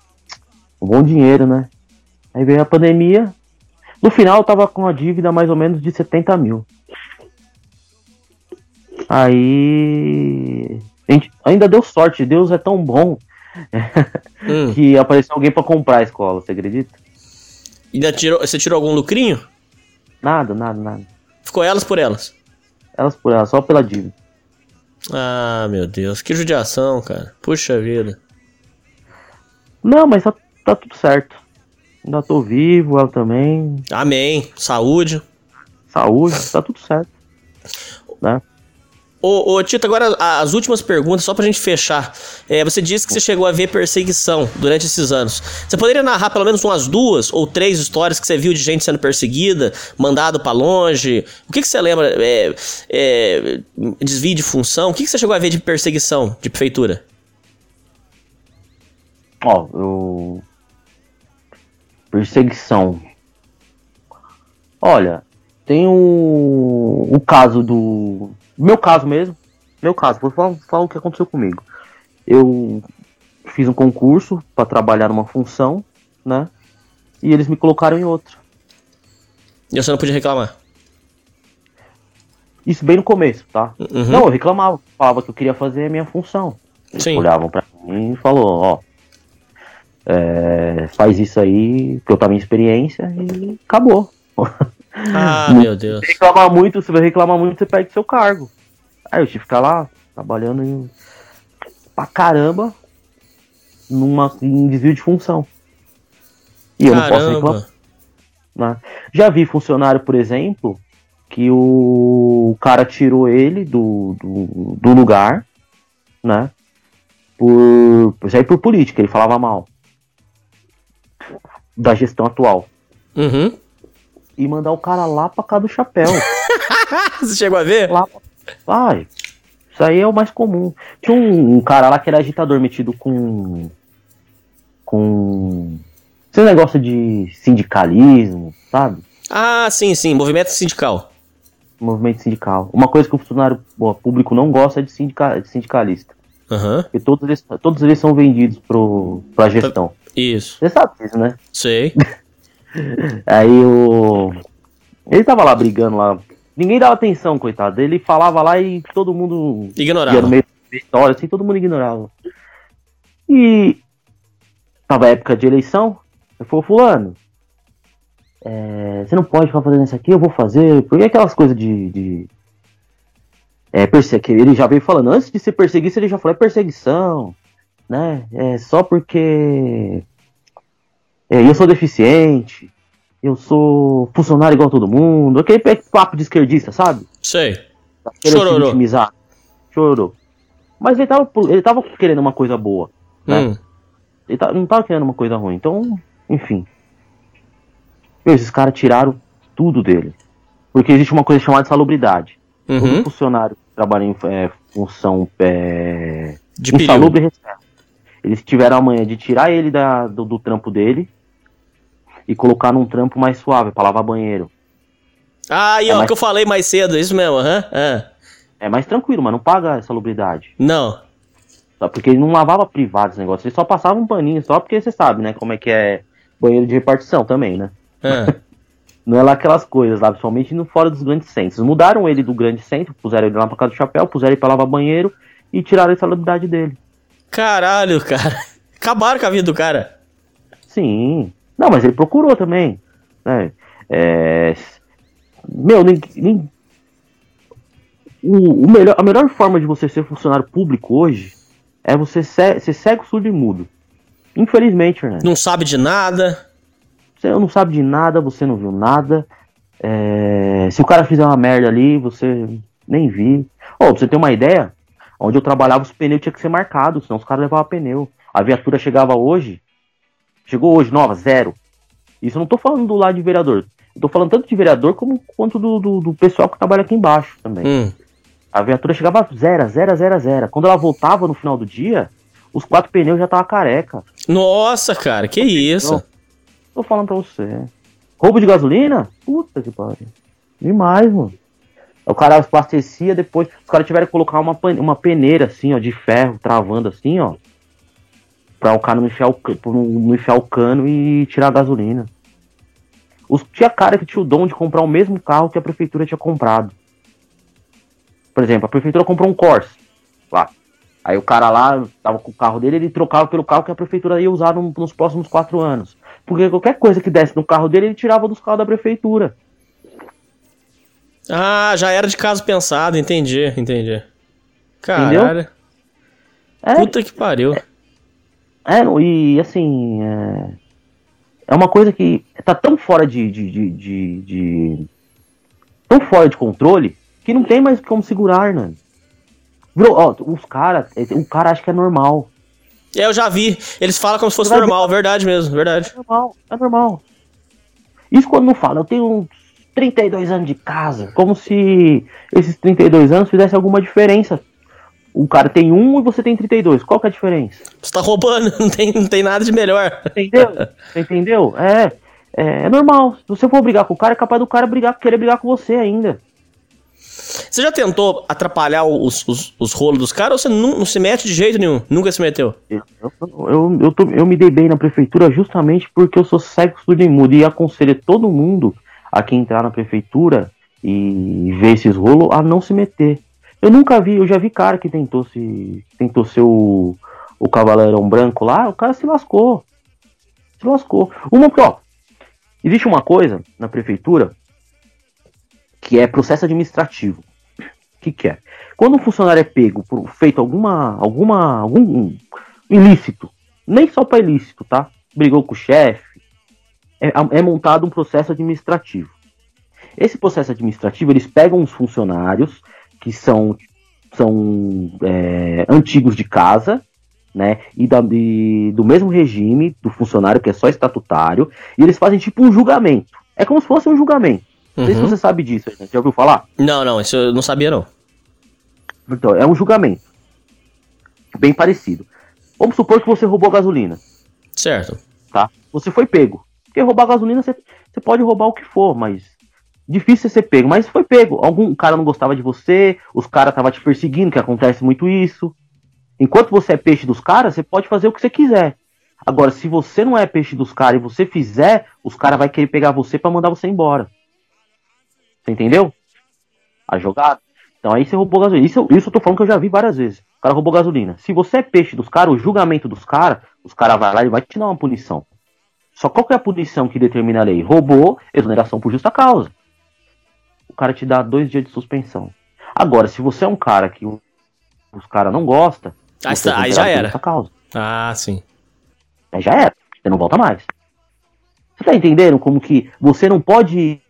bom dinheiro, né? Aí veio a pandemia. No final eu tava com uma dívida mais ou menos de 70 mil. Aí. A gente ainda deu sorte, Deus é tão bom (laughs) Hum. que apareceu alguém pra comprar a escola, você acredita? Ainda tirou, você tirou algum lucrinho? Nada, nada, nada. Ficou elas por elas. Elas por elas, só pela dívida. Ah, meu Deus. Que judiação, cara. Puxa vida. Não, mas tá, tá tudo certo. Ainda tô vivo, ela também. Amém. Saúde. Saúde, tá tudo certo. Né? Ô, ô, Tito, agora as últimas perguntas, só pra gente fechar. É, você disse que você chegou a ver perseguição durante esses anos. Você poderia narrar pelo menos umas duas ou três histórias que você viu de gente sendo perseguida, mandado pra longe? O que, que você lembra? É, é, desvio de função? O que, que você chegou a ver de perseguição de prefeitura? Ó, eu. Perseguição. Olha, tem o, o caso do. Meu caso mesmo. Meu caso, vou falar, falar o que aconteceu comigo. Eu fiz um concurso pra trabalhar numa função, né? E eles me colocaram em outra. E você não podia reclamar. Isso bem no começo, tá? Uhum. Não, eu reclamava, falava que eu queria fazer a minha função. Eles Sim. olhavam pra mim e falou, ó, é, faz isso aí, que eu tava em experiência e acabou. (laughs) Ah, meu Deus. Se reclamar muito, você vai reclamar muito, você perde seu cargo. Aí eu tive que ficar lá, trabalhando em... pra caramba, numa, em desvio de função. E eu não posso reclamar. Né? Já vi funcionário, por exemplo, que o cara tirou ele do, do, do lugar, né? Por, por isso aí por política, ele falava mal da gestão atual. Uhum. E mandar o cara lá pra cá do chapéu. (laughs) Você chegou a ver? lá. Vai. Isso aí é o mais comum. Tinha um, um cara lá que era agitador metido com. Com. Esse negócio de sindicalismo, sabe? Ah, sim, sim. Movimento sindical. Movimento sindical. Uma coisa que o funcionário público não gosta é de, sindica, de sindicalista. Aham. Porque todos eles, todos eles são vendidos pro, pra gestão. Isso. Você sabe disso, né? Sei. (laughs) Aí o. Ele tava lá brigando lá. Ninguém dava atenção, coitado. Ele falava lá e todo mundo ia no Ignorava. meio da história, assim, todo mundo ignorava. E tava época de eleição. Ele falou, fulano, é, você não pode ficar fazendo isso aqui, eu vou fazer. Porque aquelas coisas de. de é, perse- ele já veio falando, antes de ser perseguido, ele já falou, é perseguição, né? É só porque é, eu sou deficiente, eu sou funcionário igual todo mundo, aquele papo de esquerdista, sabe? Sei. Tá querendo. Chorou. Mas ele tava, ele tava querendo uma coisa boa. Né? Hum. Ele tá- não tava querendo uma coisa ruim. Então, enfim. Meu, esses caras tiraram tudo dele. Porque existe uma coisa chamada salubridade. Todo Uhum. funcionário que trabalha em é, função é, De insalubre recebe. Eles tiveram a manhã de tirar ele da, do, do trampo dele e colocar num trampo mais suave, pra lavar banheiro. Ah, aí, É, ó, mas- que eu falei mais cedo, isso mesmo, aham. Ah. É mais tranquilo, mas não paga a salubridade. Não. Só porque ele não lavava privado esse negócio. Ele só passava um paninho, só porque você sabe, né? Como é que é banheiro de repartição também, né? Ah. (laughs) Não é lá aquelas coisas lá, principalmente no fora dos grandes centros. Mudaram ele do grande centro, puseram ele lá pra casa do chapéu, puseram ele pra lavar banheiro e tiraram a salubridade dele. Caralho, cara. (laughs) Acabaram com a vida do cara. Sim. Não, mas ele procurou também. Né? É... Meu, nem. nem- O, o melhor, a melhor forma de você ser funcionário público hoje é você ser, ser cego, surdo e mudo. Infelizmente, Fernando. Não sabe de nada. Você não sabe de nada, você não viu nada. É, Se o cara fizer uma merda ali, você nem viu. Ó, pra você ter uma ideia, onde eu trabalhava, os pneus tinham que ser marcados, senão os caras levavam pneu. A viatura chegava hoje, chegou hoje, nova, zero. Isso eu não tô falando do lado de vereador. Eu tô falando tanto de vereador como quanto do, do, do pessoal que trabalha aqui embaixo também. Hum. A viatura chegava zero, zero, zero, zero. Quando ela voltava no final do dia, os quatro pneus já estavam careca. Nossa, cara, que isso? Não. Tô falando pra você. Roubo de gasolina? Puta que pariu. Demais, mano. O cara abastecia, depois os caras tiveram que colocar uma, uma peneira assim, ó, de ferro, travando assim, ó. Pra o cara não enfiar o, não enfiar o cano e tirar a gasolina. Os, tinha cara que tinha o dom de comprar o mesmo carro que a prefeitura tinha comprado. Por exemplo, a prefeitura comprou um Corsa lá. Aí o cara lá tava com o carro dele, ele trocava pelo carro que a prefeitura ia usar no- nos próximos quatro anos. Porque qualquer coisa que desse no carro dele, ele tirava dos carros da prefeitura. Ah, já era de caso pensado, entendi, entendi. Caralho. É, Puta que pariu. é não, e assim. É, é uma coisa que tá tão fora de, de, de, de- de- tão fora de controle que não tem mais como segurar, né? Virou, ó, os caras. O cara acha que é normal. É, eu já vi. Eles falam como se fosse Vai ver- normal, verdade mesmo, verdade. É normal, é normal. Isso quando não fala, eu tenho uns 32 anos de casa, como se esses 32 anos fizessem alguma diferença. O cara tem um e você tem 32, qual que é a diferença? Você tá roubando, (laughs) não tem, não tem nada de melhor. Entendeu? (laughs) Entendeu? É, é, é normal. Se você for brigar com o cara, é capaz do cara brigar, querer brigar com você ainda. Você já tentou atrapalhar os, os, os rolos dos caras ou você não, não se mete de jeito nenhum? Nunca se meteu? Eu, eu, eu, tô- eu me dei bem na prefeitura justamente porque eu sou cego, surdo e mudo e aconselho todo mundo a quem entrar na prefeitura e ver esses rolos a não se meter. Eu nunca vi, eu já vi cara que tentou se tentou ser o, o cavaleirão branco lá, o cara se lascou. Se lascou. Uma, ó, existe uma coisa na prefeitura que é processo administrativo. O que, que é? Quando um funcionário é pego por feito alguma, alguma, algum ilícito, nem só para ilícito, tá? Brigou com o chefe, é, é montado um processo administrativo. Esse processo administrativo, eles pegam os funcionários que são, são é, antigos de casa, né, e, da, e, do mesmo regime do funcionário que é só estatutário, e eles fazem tipo um julgamento. É como se fosse um julgamento. Não sei se uhum. você sabe disso, gente. já ouviu falar? Não, não, isso eu não sabia não. Então, é um julgamento. Bem parecido. Vamos supor que você roubou gasolina. Certo. Tá? Você foi pego. Porque roubar gasolina, você, você pode roubar o que for, mas difícil ser pego, mas foi pego. Algum cara não gostava de você, os caras estavam te perseguindo, que acontece muito isso. Enquanto você é peixe dos caras, você pode fazer o que você quiser. Agora, se você não é peixe dos caras e você fizer, os caras vão querer pegar você para mandar você embora. Você entendeu? A jogada. Então aí você roubou gasolina. Isso, isso eu tô falando que eu já vi várias vezes. O cara roubou gasolina. Se você é peixe dos caras, o julgamento dos caras, os caras vai lá e vai te dar uma punição. Só qual que é a punição que determina a lei? Roubou, exoneração por justa causa o cara te dá dois dias de suspensão. Agora, se você é um cara que os caras não gostam, aí, aí já era. Ah, sim. Aí já era. Você não volta mais. Você tá entendendo como que você não pode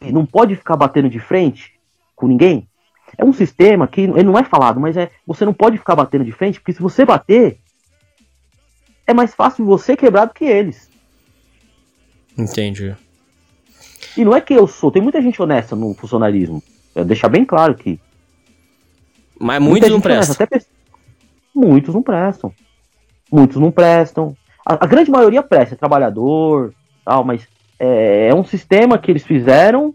não pode ficar batendo de frente com ninguém? É um sistema que ele não é falado, mas é você não pode ficar batendo de frente, porque se você bater é mais fácil você quebrar do que eles. Entendi. E não é que eu sou, tem muita gente honesta no funcionalismo. Eu deixar bem claro que. Mas muitos não prestam. Honesta, até... Muitos não prestam. Muitos não prestam. A, a grande maioria presta, é trabalhador, tal, mas é, é, um sistema que eles fizeram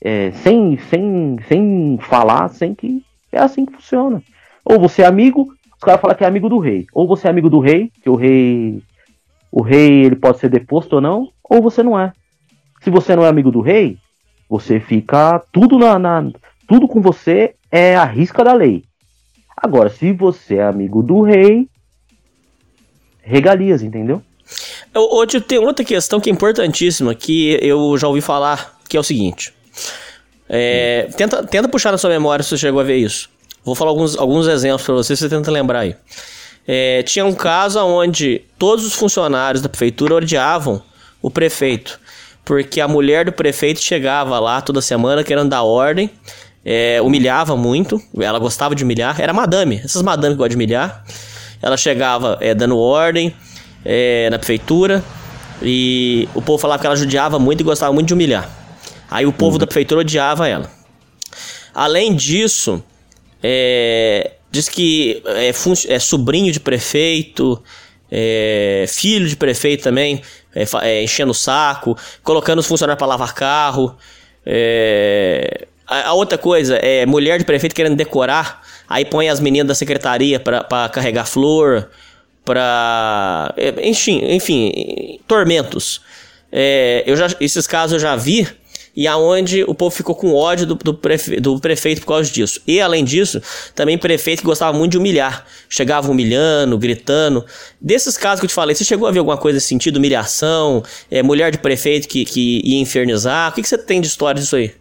é, sem, sem, sem falar, sem que. É assim que funciona. Ou você é amigo, os caras falam que é amigo do rei. Ou você é amigo do rei, que o rei. O rei ele pode ser deposto ou não, ou você não é. Se você não é amigo do rei, você fica tudo na, na tudo com você é a risca da lei. Agora, se você é amigo do rei, regalias, entendeu? Hoje tem outra questão que é importantíssima que eu já ouvi falar, que é o seguinte. É, tenta, tenta puxar na sua memória se você chegou a ver isso. Vou falar alguns, alguns exemplos para você, você tenta lembrar aí. É, tinha um caso onde todos os funcionários da prefeitura odiavam o prefeito porque a mulher do prefeito chegava lá toda semana querendo dar ordem, é, humilhava muito, ela gostava de humilhar, era madame, essas madame que gostam de humilhar. Ela chegava é, dando ordem é, na prefeitura e o povo falava que ela judiava muito e gostava muito de humilhar. Aí o povo uhum. da prefeitura odiava ela. Além disso, é, diz que é, é sobrinho de prefeito, é, filho de prefeito também, é, é, enchendo o saco, colocando os funcionários para lavar carro. É, a, a, outra coisa é mulher de prefeito querendo decorar, aí põe as meninas da secretaria para carregar flor, para é, enfim, enfim, tormentos. É, eu já, esses casos eu já vi e aonde o povo ficou com ódio do, do, prefe, do, prefeito por causa disso. E além disso, também prefeito que gostava muito de humilhar. Chegava humilhando, gritando. Desses casos que eu te falei, você chegou a ver alguma coisa nesse sentido? Humilhação? É, mulher de prefeito que, que ia infernizar? O que, que você tem de história disso aí?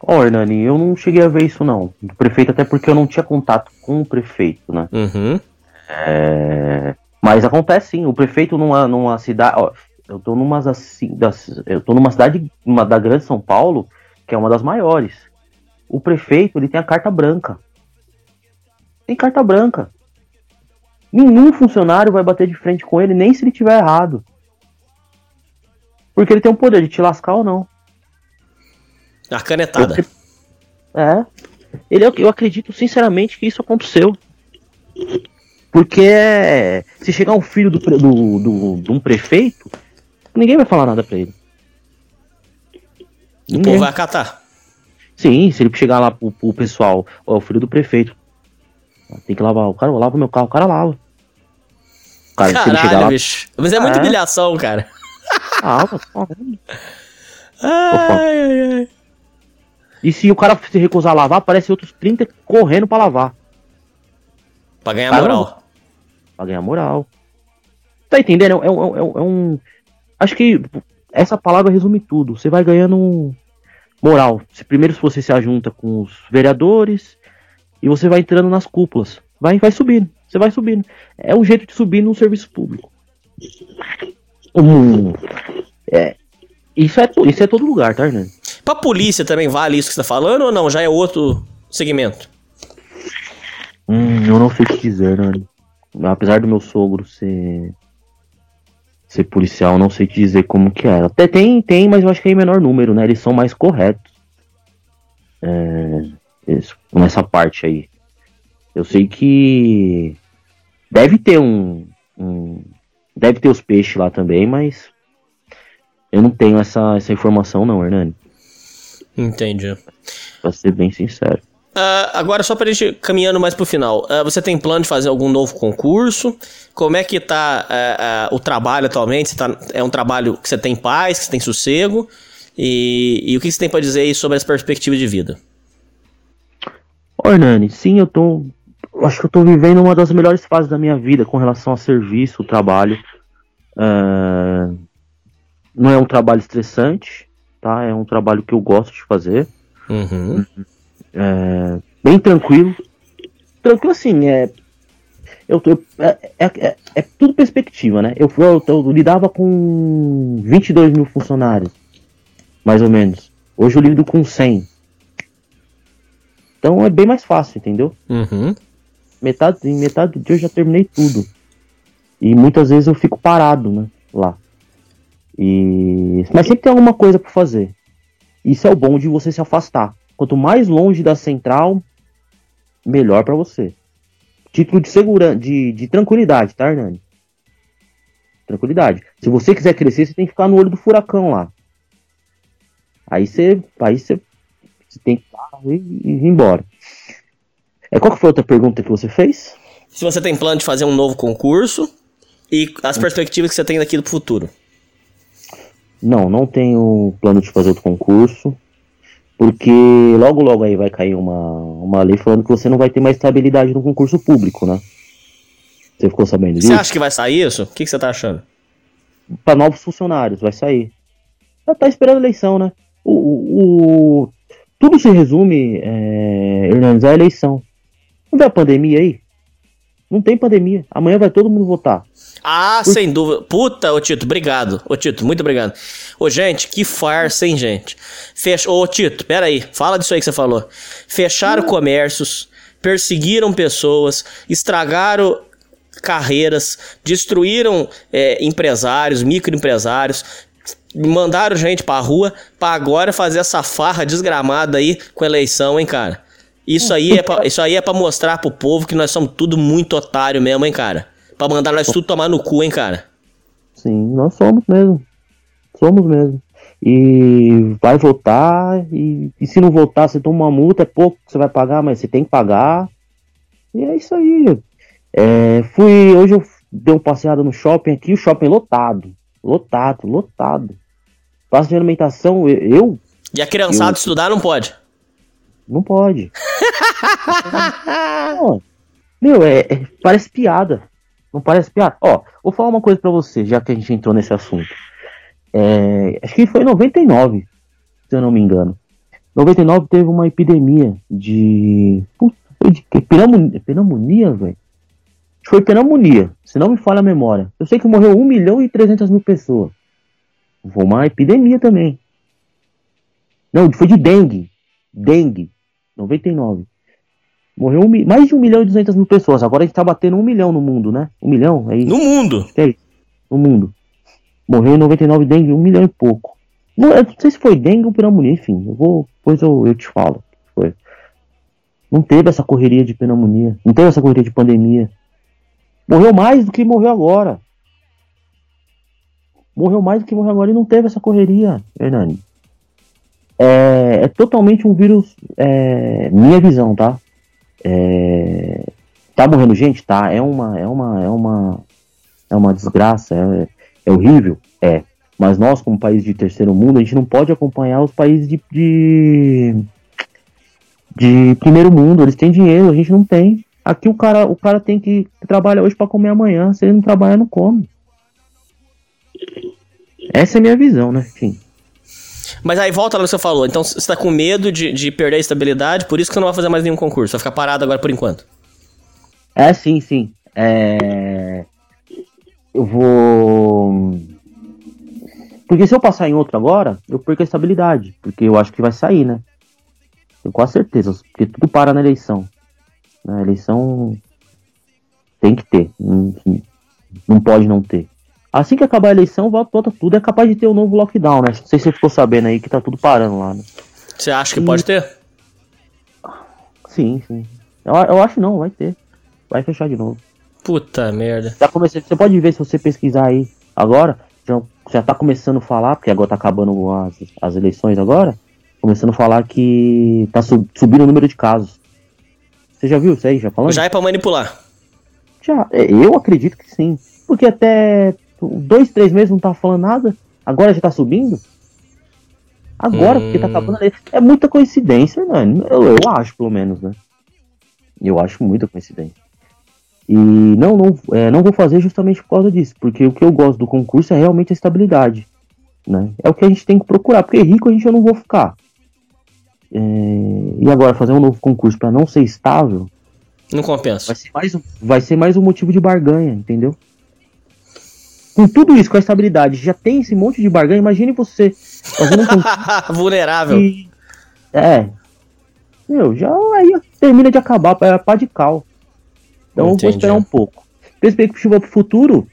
Ó, oh, Hernani, eu não cheguei a ver isso não. Do prefeito, até porque eu não tinha contato com o prefeito, né? Uhum. É... Mas acontece sim, o prefeito numa, numa cidade. Ó, eu tô numa assim, das, eu tô numa cidade uma, da Grande São Paulo, que é uma das maiores. O prefeito, ele tem a carta branca. Tem carta branca. Nenhum funcionário vai bater de frente com ele, nem se ele tiver errado. Porque ele tem o poder de te lascar ou não. A canetada. É. Ele, eu acredito sinceramente que isso aconteceu. Porque se chegar um filho do, do, do, de um prefeito, ninguém vai falar nada pra ele. O povo vai acatar. Sim, se ele chegar lá pro, pro pessoal, ó, o filho do prefeito. Tem que lavar. O cara lava o meu carro, o cara lava. O cara, Caralho, lá... bicho. Mas é muita é. humilhação, cara. Ah, (laughs) ai, ai, ai. E se o cara se recusar a lavar, aparece outros 30 correndo pra lavar. Pra ganhar Caramba. moral. Pra ganhar moral. Tá entendendo? É, é, é, é um. Acho que essa palavra resume tudo. Você vai ganhando moral. Se, primeiro você se ajunta com os vereadores e você vai entrando nas cúpulas. Vai, vai subindo. Você vai subindo. É um jeito de subir no serviço público. Hum, é, isso, é, isso é todo lugar, tá, Hernani? Pra polícia também vale isso que você tá falando ou não? Já é outro segmento? Hum, eu não sei o que dizer, Hernani. Apesar do meu sogro ser ser policial, não sei te dizer como que era. Até tem, tem, mas eu acho que é em menor número, né? Eles são mais corretos. É, isso, nessa parte aí. Eu sei que deve ter um, um, deve ter os peixes lá também, mas eu não tenho essa, essa informação não, Hernani. Entendi. Pra ser bem sincero. Uh, agora, só pra gente caminhando mais pro final, uh, você tem plano de fazer algum novo concurso? Como é que tá uh, o trabalho atualmente? Tá, é um trabalho que você tem paz, que você tem sossego? E, e o que você tem para dizer aí sobre as perspectivas de vida? Ô, Hernani, sim, eu tô. Acho que eu tô vivendo uma das melhores fases da minha vida com relação a serviço, trabalho. não é um trabalho estressante, tá? É um trabalho que eu gosto de fazer. Uhum. É, bem tranquilo. Tranquilo assim, é. Eu, eu é, é, é, é, tudo perspectiva, né? Eu, eu, eu, lidava com 22 mil funcionários, mais ou menos. Hoje eu lido com 100. Então é bem mais fácil, entendeu? Uhum. Metade, em metade do dia eu já terminei tudo. E muitas vezes eu fico parado, né? Lá. E... Mas sempre tem alguma coisa para fazer. Isso é o bom de você se afastar. Quanto mais longe da central, melhor para você. Título de segurança, de, de tranquilidade, tá, Hernani? Tranquilidade. Se você quiser crescer, você tem que ficar no olho do furacão lá. Aí você, aí você, você tem que ir, ir embora. É, qual que foi a outra pergunta que você fez? Se você tem plano de fazer um novo concurso e as perspectivas que você tem daqui do futuro. Não, não tenho plano de fazer outro concurso. Porque logo, logo aí vai cair uma, uma lei falando que você não vai ter mais estabilidade no concurso público, né? Você ficou sabendo disso? Você acha que vai sair isso? O que, que você tá achando? Para novos funcionários, vai sair. Já tá esperando eleição, né? O, o, o tudo se resume, é, Hernandes, à eleição. Não vê a pandemia aí? Não tem pandemia. Amanhã vai todo mundo votar. Ah, sem dúvida. Puta, ô Tito, obrigado. Ô Tito, muito obrigado. Ô, gente, que farsa, hein, gente? Fecha... Ô, Tito, pera aí. Fala disso aí que você falou. Fecharam comércios, perseguiram pessoas, estragaram carreiras, destruíram é, empresários, microempresários, mandaram gente pra rua pra agora fazer essa farra desgramada aí com eleição, hein, cara? Isso aí é pra, (laughs) isso aí é pra mostrar pro povo que nós somos tudo muito otário mesmo, hein, cara? Pra mandar nós tudo tomar no cu, hein, cara? Sim, nós somos mesmo. Somos mesmo. E vai votar, e, e se não votar, você toma uma multa, é pouco que você vai pagar, mas você tem que pagar. E é isso aí. É, fui, hoje eu dei uma passeada no shopping aqui, o shopping lotado. Lotado, lotado. Praça de alimentação, eu. eu e a criançada eu, estudar não pode? Não pode. (laughs) meu, é, é, parece piada. Não parece piada? Ó, vou falar uma coisa para você, já que a gente entrou nesse assunto. É, acho que foi em 99, se eu não me engano. 99 teve uma epidemia de. Puta, de pneumonia, pneumonia velho? Foi pneumonia, se não me falha a memória. Eu sei que morreu 1 milhão e 300 mil pessoas. Foi uma epidemia também. Não, foi de dengue. Dengue. 99. Morreu um, mais de 1 milhão e 200 mil pessoas. Agora a gente tá batendo 1 milhão no mundo, né? 1 milhão? É isso. No mundo? É isso. No mundo. Morreu em 99 dengue, 1 milhão e pouco. Não, não sei se foi dengue ou pneumonia, enfim. Eu vou, depois eu, eu te falo. Foi. Não teve essa correria de pneumonia. Não teve essa correria de pandemia. Morreu mais do que morreu agora. Morreu mais do que morreu agora e não teve essa correria, Hernani é, é totalmente um vírus, é, minha visão, tá? É, tá morrendo gente? Tá. É uma, é uma, é uma, é uma desgraça, é, é horrível? É. Mas nós, como país de terceiro mundo, a gente não pode acompanhar os países de, de, de primeiro mundo. Eles têm dinheiro, a gente não tem. Aqui o cara, o cara tem que trabalhar hoje para comer amanhã. Se ele não trabalhar, não come. Essa é a minha visão, né? Enfim. Mas aí volta lá que você falou. Então você tá com medo de, de perder a estabilidade, por isso que você não vai fazer mais nenhum concurso. Vai ficar parado agora por enquanto. É, sim, sim. É... Eu vou. Porque se eu passar em outro agora, eu perco a estabilidade. Porque eu acho que vai sair, né? Tenho quase certeza. Porque tudo para na eleição. Na eleição tem que ter. Não pode não ter. Assim que acabar a eleição, volta tudo. É capaz de ter um novo lockdown, né? Não sei se você ficou sabendo aí que tá tudo parando lá, né? Você acha que e... pode ter? Sim, sim. Eu, eu acho não, vai ter. Vai fechar de novo. Puta merda. Já comecei, você pode ver se você pesquisar aí agora. Já, já tá começando a falar, porque agora tá acabando as, as eleições agora. Começando a falar que tá sub, subindo o número de casos. Você já viu isso aí? Já falando? Já é pra manipular. Já, é, eu acredito que sim. Porque até dois, três meses não tava falando nada. Agora já tá subindo? Agora, hum. porque tá hum. acabando a É muita coincidência, né? Eu, eu acho, pelo menos, né? Eu acho muita coincidência. E não, não, é, não vou fazer justamente por causa disso, porque o que eu gosto do concurso é realmente a estabilidade. Né? É o que a gente tem que procurar, porque rico a gente eu não vou ficar. É, e agora, fazer um novo concurso para não ser estável. Não compensa. Vai ser, mais, vai ser mais um motivo de barganha, entendeu? Com tudo isso, com a estabilidade, já tem esse monte de barganha. Imagine você fazendo um. (laughs) Vulnerável. E, é. Meu, já aí termina de acabar, é pá de cal. Então Entendi. vou esperar um pouco. Perspectiva pro futuro.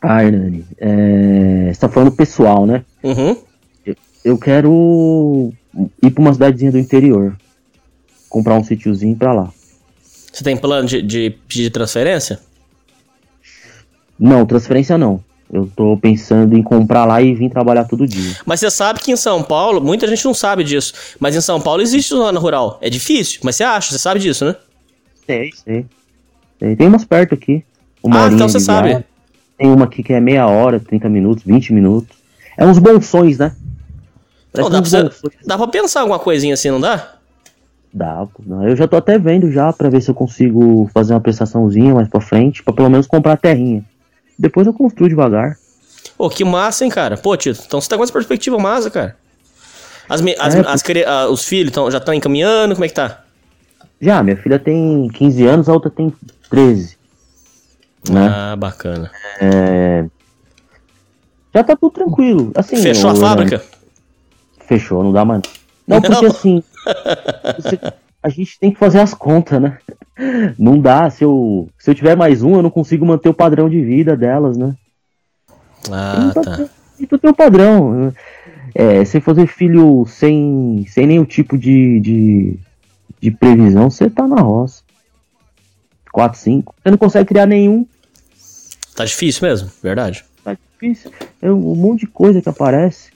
Ah, Hernani, é... você tá falando pessoal, né? Uhum. Eu, eu quero ir pra uma cidadezinha do interior. Comprar um sítiozinho pra lá. Você tem plano de, de pedir transferência? Não, transferência não. Eu tô pensando em comprar lá e vir trabalhar todo dia. Mas você sabe que em São Paulo, muita gente não sabe disso, mas em São Paulo existe zona rural. É difícil, mas você acha, você sabe disso, né? Sei, sei. Tem umas perto aqui. Uma ah, então você sabe. Tem uma aqui que é meia hora, 30 minutos, 20 minutos. É uns bons né? Não, dá, pra você, dá pra pensar alguma coisinha assim, não dá? Dá, eu já tô até vendo já pra ver se eu consigo fazer uma prestaçãozinha mais pra frente, pra pelo menos comprar a terrinha. Depois eu construo devagar. Pô, que massa, hein, cara? Pô, Tito, então você tá com essa perspectiva massa, cara. As, as, é, as, as os filhos tão, já estão encaminhando, como é que tá? Já, minha filha tem 15 anos, a outra tem 13. Né? Ah, bacana. É... Já tá tudo tranquilo. Assim, Fechou a fábrica? Fechou, não dá mais. Não, não. porque assim. (laughs) você... a gente tem que fazer as contas, né? Não dá. Se eu, se eu tiver mais um, eu não consigo manter o padrão de vida delas, né? Ah, tá. E tu tem o padrão. É, sem fazer filho sem, sem nenhum tipo de, de, de previsão, você tá na roça. 4, 5. Você não consegue criar nenhum. Tá difícil mesmo, verdade. Tá difícil. É um monte de coisa que aparece.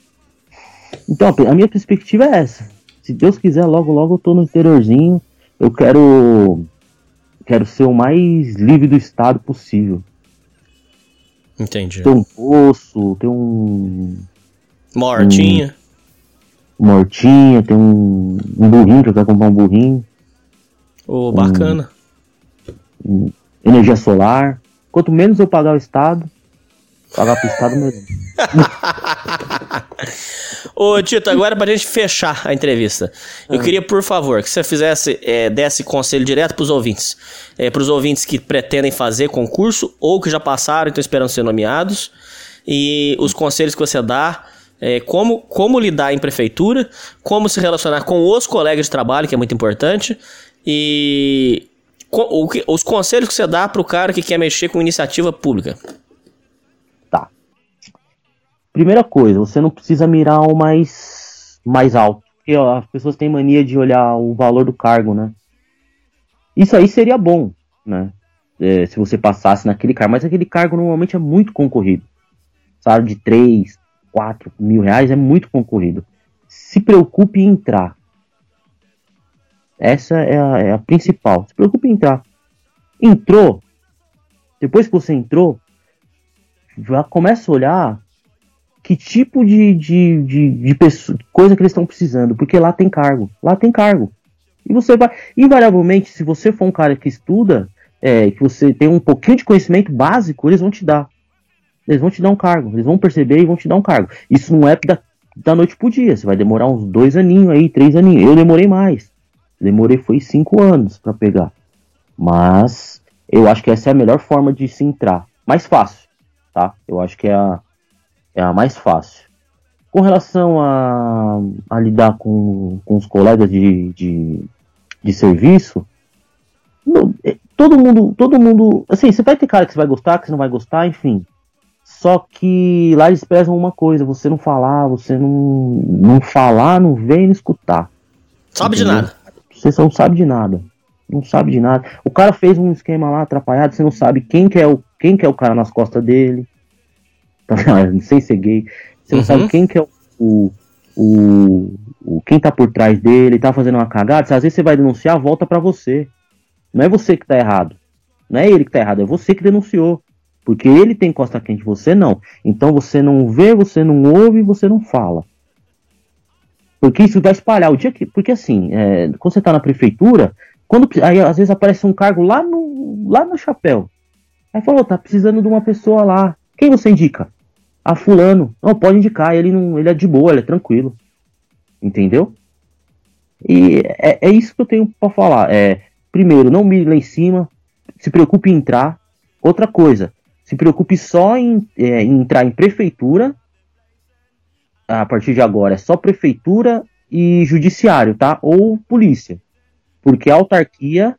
Então, a minha perspectiva é essa. Se Deus quiser, logo, logo eu tô no interiorzinho. Eu quero. Quero ser o mais livre do estado possível. Entendi. Ter um poço, ter um. Uma hortinha. Um, uma hortinha, ter um, um burrinho, que eu quero comprar um burrinho. Ô, oh, bacana. Um, energia solar. Quanto menos eu pagar o Estado, pagar pro Estado mesmo. (laughs) Ô, Tito, agora pra gente fechar a entrevista, eu ah. queria, por favor, que você fizesse, é, desse conselho direto pros ouvintes. É, pros ouvintes que pretendem fazer concurso ou que já passaram e estão esperando ser nomeados. E os conselhos que você dá. É, como, como lidar em prefeitura, como se relacionar com os colegas de trabalho, que é muito importante, e que, os conselhos que você dá para o cara que quer mexer com iniciativa pública? Primeira coisa, você não precisa mirar o mais, mais alto. Porque ó, as pessoas têm mania de olhar o valor do cargo, né? Isso aí seria bom, né? É, se você passasse naquele cargo. Mas aquele cargo normalmente é muito concorrido. Sabe, de 3, 4 mil reais é muito concorrido. Se preocupe em entrar. Essa é a, é a principal. Se preocupe em entrar. Entrou. Depois que você entrou, já começa a olhar que tipo de, de, de, de pessoa, coisa que eles estão precisando. Porque lá tem cargo. Lá tem cargo. E você vai. Invariavelmente, se você for um cara que estuda, é, que você tem um pouquinho de conhecimento básico, eles vão te dar. Eles vão te dar um cargo. Eles vão perceber e vão te dar um cargo. Isso não é da noite pro dia. Você vai demorar uns dois aninhos aí, três aninhos. Eu demorei mais. Demorei foi cinco anos para pegar. Mas eu acho que essa é a melhor forma de se entrar. Mais fácil, tá? Eu acho que é a, é a mais fácil. Com relação a, a lidar com, com os colegas de, de, de serviço, é, todo mundo, todo mundo, assim, você vai ter cara que você vai gostar, que você não vai gostar, enfim. Só que lá eles prezam uma coisa, você não falar, você não, não falar, não ver e não escutar. Sabe entendeu? de nada. Você não sabe de nada. Não sabe de nada. O cara fez um esquema lá atrapalhado, você não sabe quem que é o, quem que é o cara nas costas dele. Sem ser gay. Você não uhum. sabe quem que é o, o, o, o, quem tá por trás dele, tá fazendo uma cagada. Às vezes você vai denunciar, volta para você. Não é você que tá errado. Não é ele que tá errado, é você que denunciou. Porque ele tem costa quente, você não. Então você não vê, você não ouve, você não fala. Porque isso vai espalhar. O dia que. Porque assim, é, quando você tá na prefeitura, quando aí às vezes aparece um cargo lá no, lá no chapéu. Aí falou, tá precisando de uma pessoa lá. Quem você indica? A fulano. Não, pode indicar, ele não, ele é de boa, ele é tranquilo. Entendeu? E é, é isso que eu tenho para falar. É, primeiro, não mire lá em cima, se preocupe em entrar. Outra coisa, se preocupe só em, é, em entrar em prefeitura. A partir de agora é só prefeitura e judiciário, tá? Ou polícia. Porque a autarquia,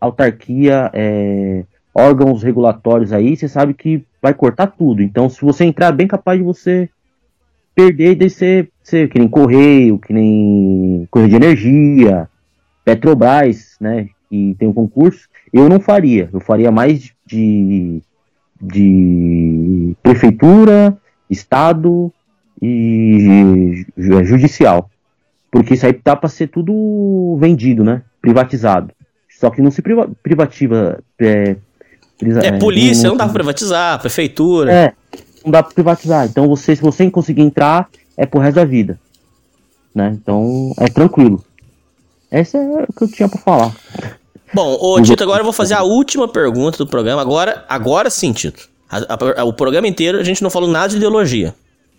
autarquia, é, órgãos regulatórios aí, você sabe que vai cortar tudo. Então, se você entrar, é bem capaz de você perder de ser, ser que nem Correio, que nem Correio de Energia, Petrobras, né? Que tem um concurso. Eu não faria. Eu faria mais de, de prefeitura, estado e judicial. Porque isso aí tá para ser tudo vendido, né? Privatizado. Só que não se priva privativa. É, é, é polícia, não, não dá pra privatizar, prefeitura. É, não dá pra privatizar. Então você, se você conseguir entrar, é pro resto da vida. Né? Então é tranquilo. Essa é o que eu tinha pra falar. Bom, ô Tito, agora eu vou fazer a última pergunta do programa. Agora, agora sim, Tito. A, a, o programa inteiro a gente não falou nada de ideologia.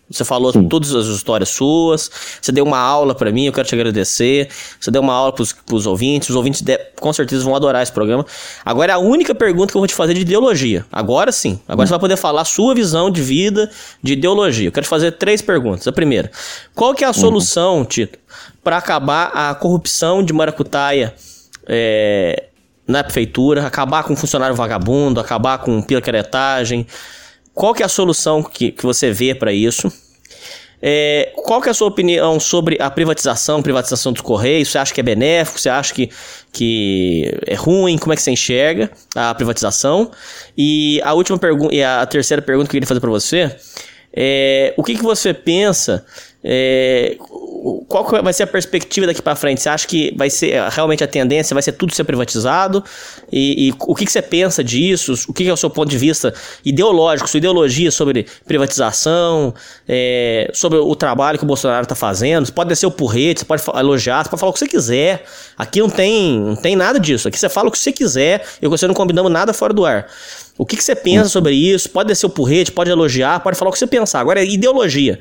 Você falou Sim. todas as histórias suas, você deu uma aula para mim, eu quero te agradecer. Você deu uma aula pros, pros ouvintes, os ouvintes de, com certeza vão adorar esse programa. Agora é a única pergunta que eu vou te fazer de ideologia. Agora sim. Agora hum. você vai poder falar a sua visão de vida, de ideologia. Eu quero te fazer três perguntas. A primeira, qual que é a hum. solução, Tito, para acabar a corrupção de maracutaia é, na prefeitura, acabar com funcionário vagabundo, acabar com picaretagem, qual que é a solução que, que você vê para isso? É, qual que é a sua opinião sobre a privatização, privatização dos Correios? Você acha que é benéfico? Você acha que, que é ruim? Como é que você enxerga a privatização? E a última pergunta, e a terceira pergunta que eu queria fazer para você é o que, que você pensa é, qual vai ser a perspectiva daqui para frente? Você acha que vai ser realmente a tendência, vai ser tudo ser privatizado? E, e o que, que, você pensa disso? O que, que, é o seu ponto de vista ideológico, sua ideologia sobre privatização, é, sobre o trabalho que o Bolsonaro está fazendo? Você pode descer o porrete, você pode elogiar, você pode falar o que você quiser. Aqui não tem, não tem nada disso. Aqui você fala o que você quiser e você não combinamos nada fora do ar. O que, que você pensa sobre isso? Pode descer o porrete, pode elogiar, pode falar o que você pensar. Agora é ideologia.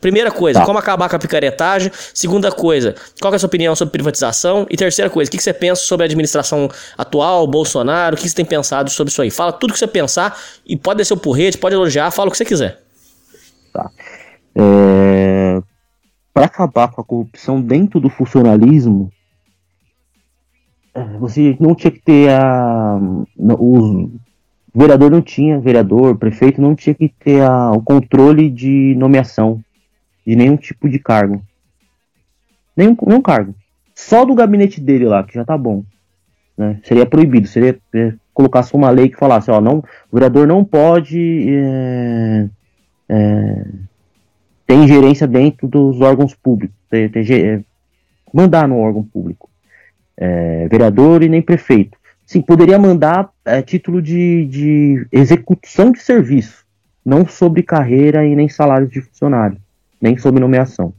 Primeira coisa, tá. como acabar com a picaretagem. Segunda coisa, qual é a sua opinião sobre privatização? E terceira coisa, o que você pensa sobre a administração atual, Bolsonaro? O que você tem pensado sobre isso aí? Fala tudo que você pensar e pode descer o porrete, pode elogiar, fala o que você quiser. Tá. É... Para acabar com a corrupção dentro do funcionalismo, você não tinha que ter a. O vereador não tinha, vereador, prefeito não tinha que ter a... o controle de nomeação de nenhum tipo de cargo. Nenhum, nenhum cargo. Só do gabinete dele lá, que já tá bom. Né? Seria proibido, seria é, colocasse uma lei que falasse, ó, não, o vereador não pode é, é, ter ingerência dentro dos órgãos públicos, ter, ter, é, mandar no órgão público. É, vereador e nem prefeito. Sim, poderia mandar é, título de, de execução de serviço, não sobre carreira e nem salários de funcionário nem sob nomeação.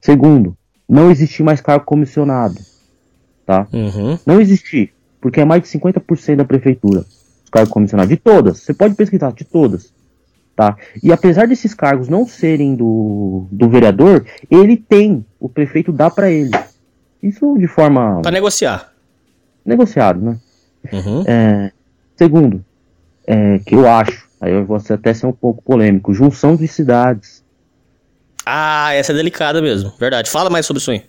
Segundo, não existir mais cargo comissionado. Tá? Uhum. Não existir, porque é mais de 50% da prefeitura. Os cargos comissionados, de todas. Você pode pesquisar, de todas. Tá? E apesar desses cargos não serem do, do vereador, ele tem, o prefeito dá para ele. Isso de forma. Para negociar. Negociado, né? Uhum. É, segundo, é, que eu acho, aí eu vou até ser um pouco polêmico, junção de cidades. Ah, essa é delicada mesmo, verdade. Fala mais sobre isso aí.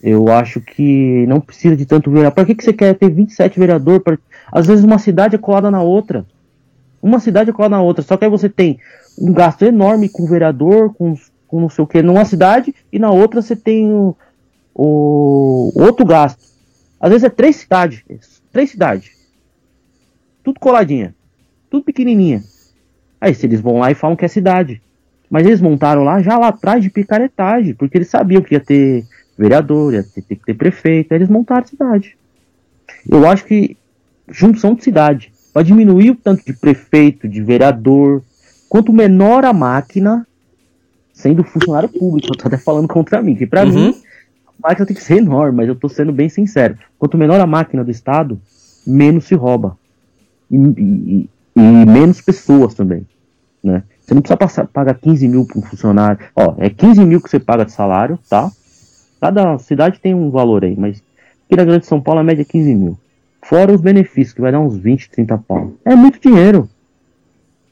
Eu acho que não precisa de tanto vereador. Para que, que você quer ter 27 vereadores? Pra... Às vezes uma cidade é colada na outra. Uma cidade é colada na outra. Só que aí você tem um gasto enorme com vereador, com, com não sei o que, numa cidade, e na outra você tem o, o outro gasto. Às vezes é três cidades. Três cidades. Tudo coladinha. Tudo pequenininha. Aí se eles vão lá e falam que é cidade. Mas eles montaram lá já lá atrás de picaretagem, porque eles sabiam que ia ter vereador, ia ter, ter que ter prefeito, aí eles montaram a cidade. Eu acho que junção de cidade, para diminuir o tanto de prefeito, de vereador, quanto menor a máquina, sendo funcionário público, eu tô até falando contra mim, que para Uhum. mim a máquina tem que ser enorme, mas eu tô sendo bem sincero. Quanto menor a máquina do Estado, menos se rouba. E, e- e menos pessoas também, né? Você não precisa passar, pagar 15 mil para um funcionário. Ó, é 15 mil que você paga de salário, tá? Cada cidade tem um valor aí, mas aqui na Grande São Paulo a média é 15 mil. Fora os benefícios, que vai dar uns 20, 30 pau. É muito dinheiro.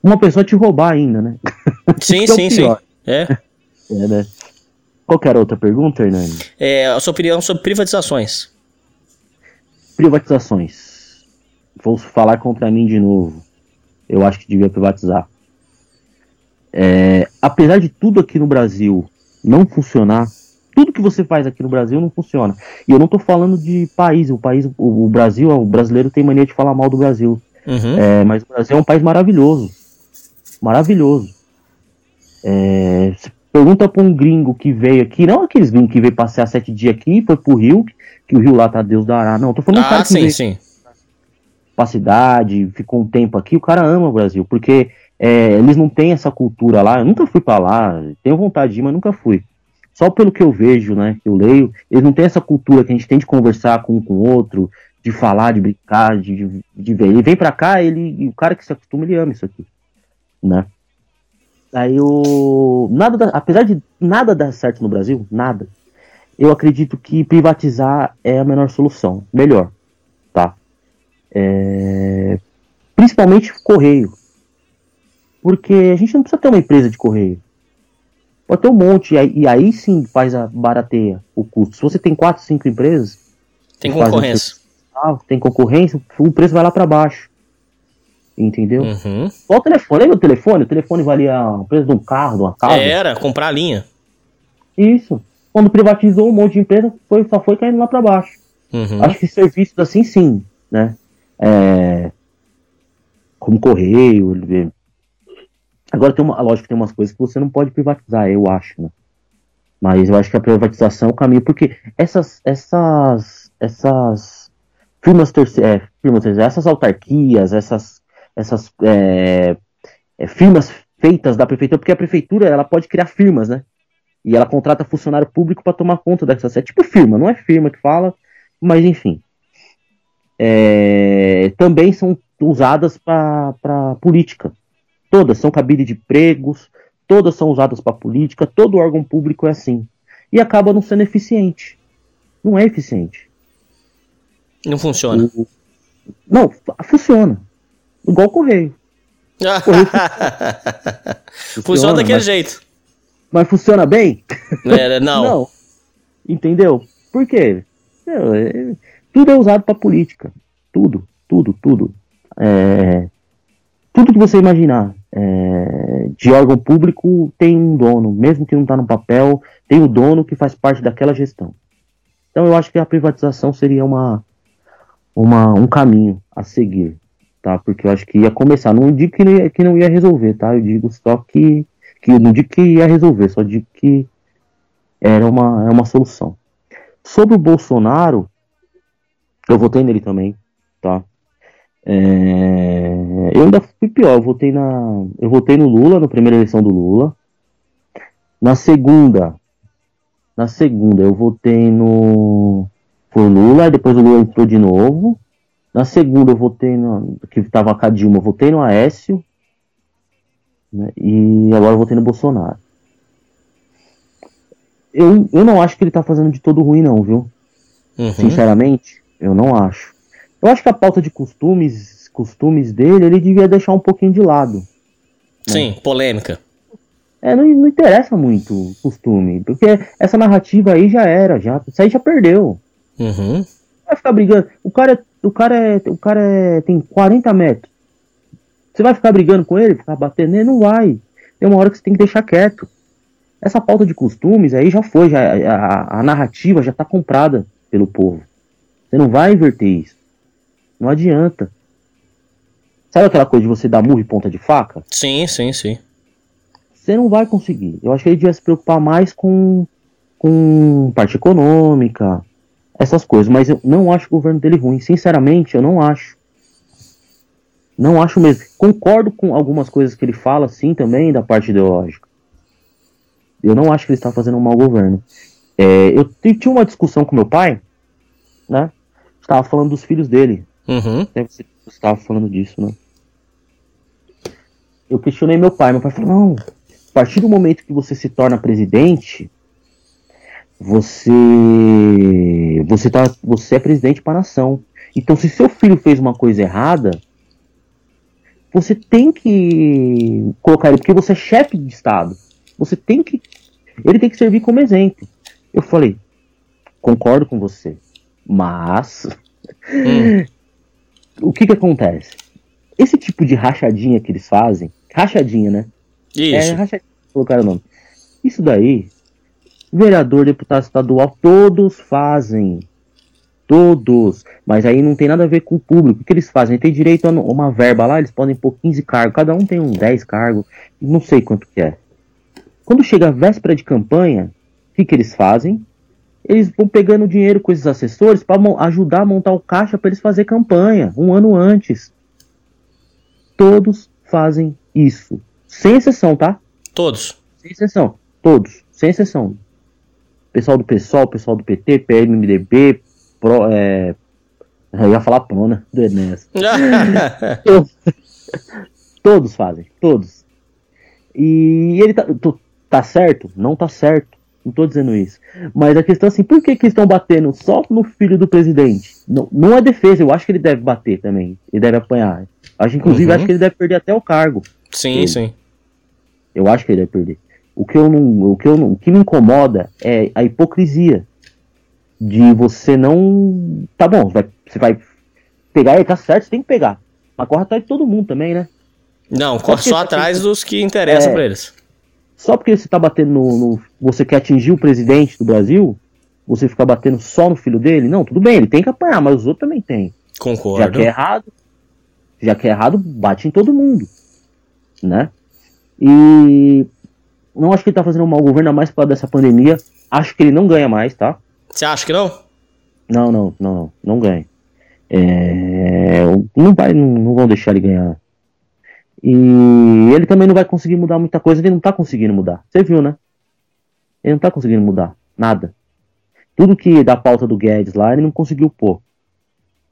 Uma pessoa te roubar ainda, né? (laughs) Sim, (laughs) é sim, sim. pior. É. É, né? Qual que era a outra pergunta, Hernani? é. A sua opinião sobre privatizações. Privatizações. Vou falar contra mim de novo. Eu acho que devia privatizar. É, apesar de tudo aqui no Brasil não funcionar, tudo que você faz aqui no Brasil não funciona. E eu não tô falando de país. O país, o, o Brasil, o brasileiro tem mania de falar mal do Brasil. Uhum. É, mas o Brasil é um país maravilhoso. Maravilhoso. É, pergunta pra um gringo que veio aqui, não aqueles gringos que veio passear sete dias aqui, foi pro Rio, que o Rio lá tá Deus dará. Não, tô falando um Ah, cara que sim, veio sim. pra cidade, ficou um tempo aqui, o cara ama o Brasil, porque é, eles não têm essa cultura lá. Eu nunca fui pra lá, tenho vontade de ir, mas nunca fui. Só pelo que eu vejo, né, que eu leio, eles não têm essa cultura que a gente tem de conversar com um com o outro, de falar, de brincar, de, de, de ver. Ele vem pra cá, ele, o cara que se acostuma, ele ama isso aqui, né? Aí o nada, da- apesar de nada dar certo no Brasil, nada. Eu acredito que privatizar é a menor solução, melhor, tá? É, principalmente correio. Porque a gente não precisa ter uma empresa de correio. Pode ter um monte, e aí, e aí sim faz a barateia o custo. Se você tem quatro, cinco empresas, Tem um concorrência. tem concorrência, o preço vai lá para baixo. Entendeu? Uhum. Só o telefone, lembra o telefone? O telefone valia o preço de um carro, de uma casa. Era, comprar a linha. Isso. Quando privatizou um monte de empresa, foi, só foi caindo lá para baixo. Uhum. Acho que serviços assim sim, né? É, como correio. Agora tem uma, lógico tem umas coisas que você não pode privatizar, eu acho, né? Mas eu acho que a privatização é o caminho, porque essas, essas, essas firmas terceiras, firmas terceiras, essas autarquias, essas, essas é, é, firmas feitas da prefeitura, porque a prefeitura ela pode criar firmas, né? E ela contrata funcionário público para tomar conta dessas. É tipo firma, não é firma que fala, mas enfim. É, também são usadas para política. Todas são cabide de empregos, todas são usadas para política, todo órgão público é assim. E acaba não sendo eficiente. Não é eficiente. Não funciona. O- Não, fu- funciona. Igual o correio. (laughs) funciona daquele mas, jeito. mas funciona bem? É, (laughs) não. Entendeu? Por quê? Meu, é- tudo é usado para política. Tudo, tudo, tudo. É, tudo que você imaginar é, de órgão público tem um dono, mesmo que não está no papel, tem o dono que faz parte daquela gestão. Então eu acho que a privatização seria uma, uma, um caminho a seguir, tá? Porque eu acho que ia começar. Não digo que não ia, que não ia resolver, tá? Eu digo só que, que não digo que ia resolver, só digo que era uma, é uma solução. Sobre o Bolsonaro, eu votei nele também, tá? É, eu ainda fui pior, eu votei na. Eu votei no Lula, na primeira eleição do Lula. Na segunda. Na segunda eu votei no. Foi Lula, depois o Lula entrou de novo. Na segunda eu votei no. Que tava com a Dilma, eu votei no Aécio. Né? E agora eu votei no Bolsonaro. Eu, eu não acho que ele tá fazendo de todo ruim, não, viu? Uhum. Sinceramente, eu não acho. Eu acho que a pauta de costumes, costumes dele, ele devia deixar um pouquinho de lado. Sim, polêmica. É, não, não interessa muito o costume, porque essa narrativa aí já era, já, isso aí já perdeu. Uhum. Vai ficar brigando. O cara, o cara, é, o cara é, tem 40 metros. Você vai ficar brigando com ele, ficar batendo nele? Não vai. Tem uma hora que você tem que deixar quieto. Essa pauta de costumes aí já foi, já, a, a narrativa já tá comprada pelo povo. Você não vai inverter isso. Não adianta. Sabe aquela coisa de você dar murro e ponta de faca? Sim, sim, sim. Você não vai conseguir. Eu acho que ele devia se preocupar mais com, com parte econômica, essas coisas. Mas eu não acho o governo dele ruim. Sinceramente, eu não acho. Não acho mesmo. Concordo com algumas coisas que ele fala, sim, também, da parte ideológica. Eu não acho que ele está fazendo um mau governo. É, eu tinha uma discussão com meu pai, né? Estava falando dos filhos dele. Uhum. Até você estava falando disso, né? Eu questionei meu pai. Meu pai falou: não, a partir do momento que você se torna presidente, você você tá você é presidente para a nação. Então, se seu filho fez uma coisa errada, você tem que colocar ele porque você é chefe de estado. Você tem que ele tem que servir como exemplo. Eu falei: concordo com você, mas Hum. (laughs) o que que acontece? Esse tipo de rachadinha que eles fazem, rachadinha, né? É, Isso. rachadinha, colocaram o nome. Isso daí, vereador, deputado estadual, todos fazem. Todos. Mas aí não tem nada a ver com o público. O que eles fazem? Tem direito a uma verba lá, eles podem pôr 15 cargos. Cada um tem uns 10 cargos. Não sei quanto que é. Quando chega a véspera de campanha, o que, que eles fazem? Eles vão pegando dinheiro com esses assessores para ajudar a montar o caixa para eles fazer campanha um ano antes. Todos fazem isso. Sem exceção, tá? Todos. Sem exceção. Todos. Sem exceção. Pessoal do PSOL, pessoal do PT, PMDB, Pro, é... Eu ia falar Prona, do Enes. (laughs) Todos fazem. Todos. E ele tá, tá certo? Não tá certo. Não tô dizendo isso. Mas a questão é assim, por que, que estão batendo só no filho do presidente? Não, não é defesa, eu acho que ele deve bater também. Ele deve apanhar. Acho, inclusive, Uhum. acho que ele deve perder até o cargo. sim, sim. Eu acho que ele vai perder. O que, eu não, o, que eu não, o que me incomoda é a hipocrisia de você não. Tá bom, você vai, você vai pegar ele, tá certo, você tem que pegar. Mas corre atrás de todo mundo também, né? Não, corre só tá atrás dos que interessam É. pra eles. Só porque você tá batendo no, no- Você quer atingir o presidente do Brasil, você ficar batendo só no filho dele? Não, tudo bem, ele tem que apanhar, mas os outros também têm. Já Concordo. que é errado, já que é errado, bate em todo mundo, né? E não acho que ele tá fazendo um mau governo, ainda mais por causa dessa pandemia. Acho que ele não ganha mais, tá? Você acha que não? Não, não, não, não, não ganha. É, não vai, não, não vão deixar ele ganhar. E ele também não vai conseguir mudar muita coisa, ele não tá conseguindo mudar. Você viu, né? Ele não tá conseguindo mudar nada. Tudo que da pauta do Guedes lá, ele não conseguiu pôr.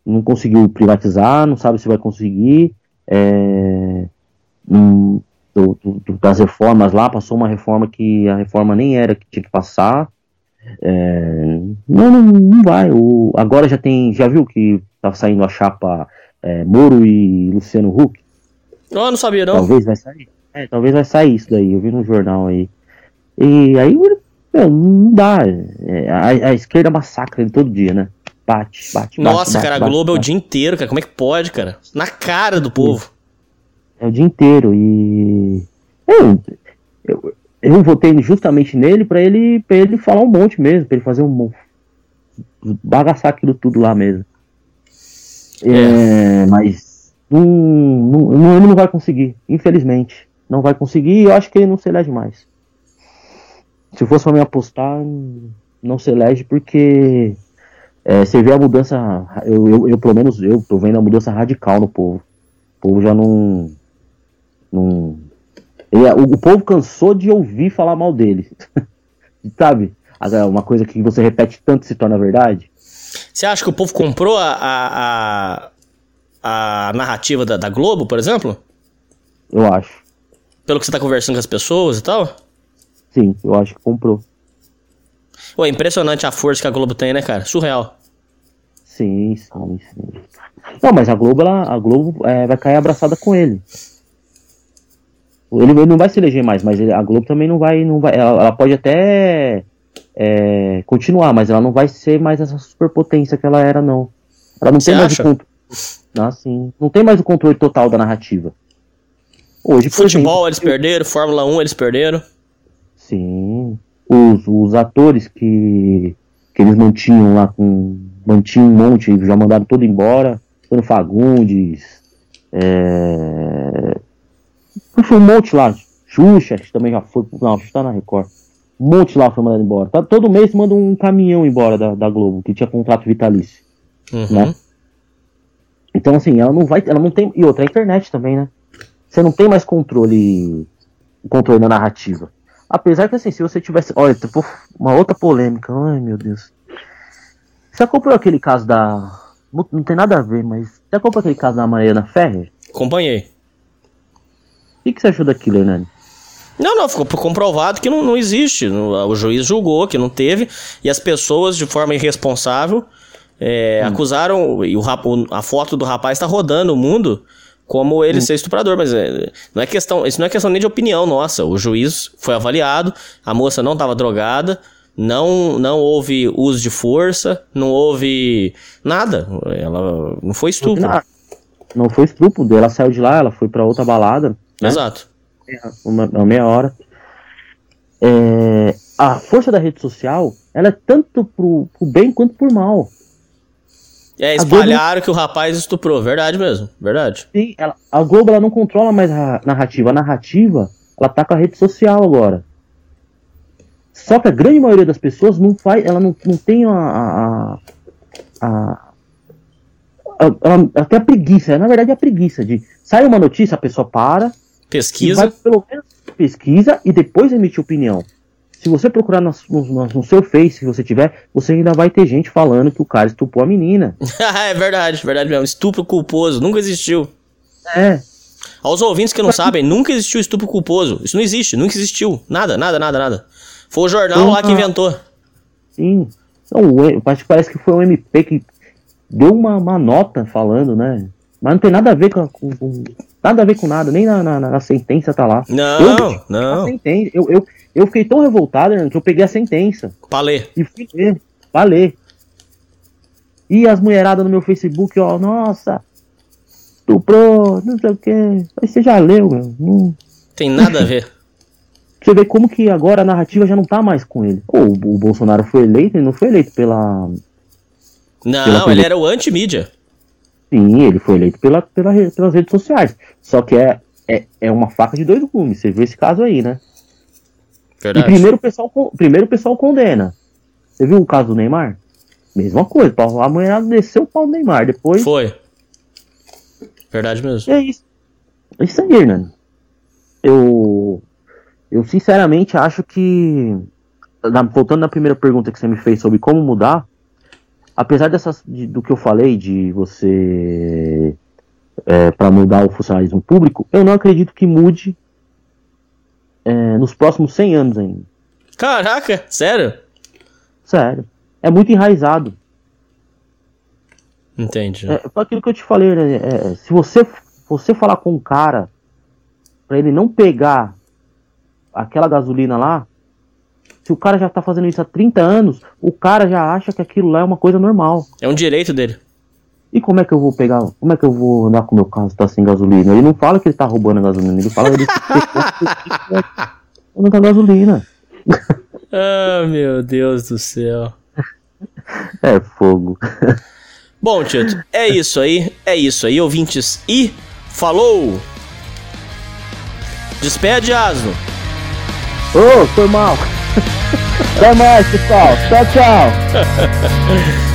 Não conseguiu privatizar, não sabe se vai conseguir. É, do- do- do- das reformas lá, passou uma reforma que a reforma nem era que tinha que passar. É, não, não, não vai. O, agora já tem. Já viu que tá saindo a chapa é, Moro e Luciano Huck? Eu não sabia, não. Talvez vai sair. É, talvez vai sair isso daí. Eu vi no jornal aí. E aí, meu, não dá. É, a, a esquerda massacra ele todo dia, né? Bate, bate, bate. Nossa, bate, cara, a bate, Globo é o bate. dia inteiro, cara. Como é que pode, cara? Na cara do povo. É o dia inteiro. E. Eu, eu, eu votei justamente nele pra ele, pra ele falar um monte mesmo, pra ele fazer um. bagaçar aquilo tudo lá mesmo. É, mas. Não, não, ele não vai conseguir, infelizmente. Não vai conseguir e eu acho que ele não se elege mais. Se fosse pra me apostar, não se elege porque. é, você vê a mudança. Eu, eu, eu, pelo menos, eu tô vendo a mudança radical no povo. O povo já não. não ele- o, o povo cansou de ouvir falar mal dele. (laughs) Sabe? Uma coisa que você repete tanto se torna verdade. Você acha que o povo comprou a, a, a, a narrativa da, da Globo, por exemplo? Eu acho. Pelo que você tá conversando com as pessoas e tal? Sim, eu acho que comprou. Ué, impressionante a força que a Globo tem, né, cara? Surreal. Sim, sim, sim. Não, mas a Globo, ela, a Globo é, vai cair abraçada com ele. Ele, ele não vai se eleger mais, mas ele- a Globo também não vai. Não vai ela, ela pode até é, continuar, mas ela não vai ser mais essa superpotência que ela era, não. Ela não Você tem mais acha? Controle. Ah, sim. Não tem mais o controle total da narrativa. Hoje, Futebol exemplo, eles perderam, Fórmula 1 eles perderam. Sim. Os, os atores que, que eles mantinham lá com. Mantinham um monte, já mandaram todo embora. Antônio Fagundes. É... Puxa, um monte lá. Xuxa, que também já foi. Não, Xuxa tá na Record. Um monte lá foi mandado embora. Tá- todo mês manda um caminhão embora da, da Globo, que tinha contrato vitalício. Uhum. Né? Então, assim, ela não vai. Ela não tem. E outra, a internet também, né? Você não tem mais controle. Controle da narrativa. Apesar que, assim, se você tivesse. Olha, tipo, uma outra polêmica. Ai, meu Deus. Você acompanhou aquele caso da. Não, não tem nada a ver, mas. Você acompanhou aquele caso da Mariana Ferrer? Acompanhei. O que, que você achou daquilo, Hernani? Não, não, ficou comprovado que não, não existe. O juiz julgou que não teve. E as pessoas, de forma irresponsável, é, acusaram. E o, a foto do rapaz está rodando o mundo como ele ser estuprador. Mas é, não é questão, isso não é questão nem de opinião nossa. O juiz foi avaliado, a moça não estava drogada. Não, não houve uso de força, não houve nada. Ela não foi estupro. Não, não foi estupro, ela saiu de lá, ela foi pra outra balada. né? Exato. uma, uma meia hora. É, a força da rede social, ela é tanto pro, pro bem quanto por mal. É, espalharam que o rapaz estuprou. Verdade mesmo. Verdade. Sim, ela- a Globo ela não controla mais a narrativa. A narrativa, ela tá com a rede social agora. Só que a grande maioria das pessoas não faz, ela não, não tem a, a, a, a- ela, tem a preguiça, na verdade é a preguiça de sai uma notícia, a pessoa para, Pesquisa. pelo menos pesquisa e depois emite opinião. Se você procurar no, no- no seu Face, se você tiver, você ainda vai ter gente falando que o cara estuprou a menina. (laughs) é verdade, verdade mesmo. Estupro culposo nunca existiu. É. Aos ouvintes que não sabem, nunca existiu estupro culposo. Isso não existe, nunca existiu. Nada, nada, nada, nada. Foi o jornal lá que inventou. Sim. Então, parece que foi o MP que deu uma, uma nota falando, né? Mas não tem nada a ver com, com- com- nada a ver com nada, nem na, na- na sentença tá lá. Não, eu, não. eu, eu, eu fiquei tão revoltado Hernando, que eu peguei a sentença Pra ler. e fui ler, pra ler. E as mulheradas no meu Facebook, ó, nossa, estuprou, não sei o que. Aí você já leu, meu. Não, Tem nada a ver. (laughs) Você vê como que agora a narrativa já não tá mais com ele. O, Bolsonaro foi eleito, ele não foi eleito pela. Não, ele era o anti-mídia. Sim, ele foi eleito pela, pela pelas redes sociais. Só que é, é, é uma faca de dois gumes. Você viu esse caso aí, né? E Verdade. primeiro o pessoal, primeiro o pessoal condena. Você viu o caso do Neymar? Mesma coisa. A mulher desceu o pau do Neymar. Depois. Foi. Verdade mesmo. É isso. É isso aí, Hernani. Eu. Eu sinceramente acho que. na- voltando na primeira pergunta que você me fez sobre como mudar, apesar dessas, de- do que eu falei de você. É, para mudar o funcionalismo público, eu não acredito que mude é, nos próximos 100 anos ainda. Caraca, sério? Sério. É muito enraizado. Entendi. É, foi aquilo que eu te falei, né? É, se você, você falar com um cara pra ele não pegar aquela gasolina lá, se o cara já tá fazendo isso há 30 anos, o cara já acha que aquilo lá é uma coisa normal. É um direito dele. E como é que eu vou pegar, como é que eu vou andar com o meu carro se tá sem gasolina? Ele não fala que ele tá roubando a gasolina, ele fala que ele tá roubando a gasolina. (laughs) (laughs) Ah, meu Deus do céu. É fogo. Bom, Tito, é isso aí. É isso aí, ouvintes. E falou! Despede, Asno. Ô, foi mal. (laughs) Até mais, pessoal. Tchau, tchau.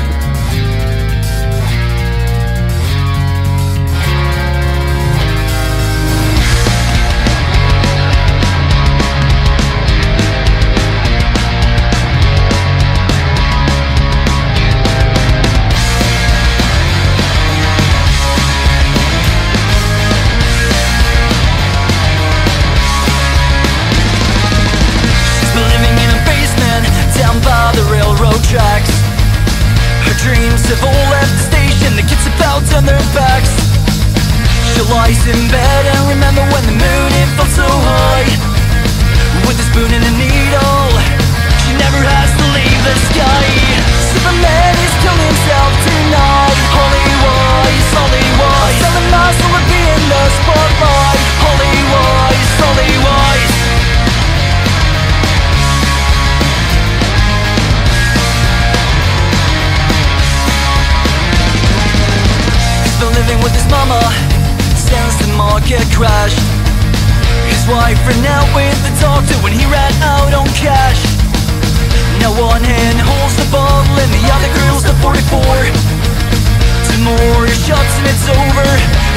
warrior shots and it's over.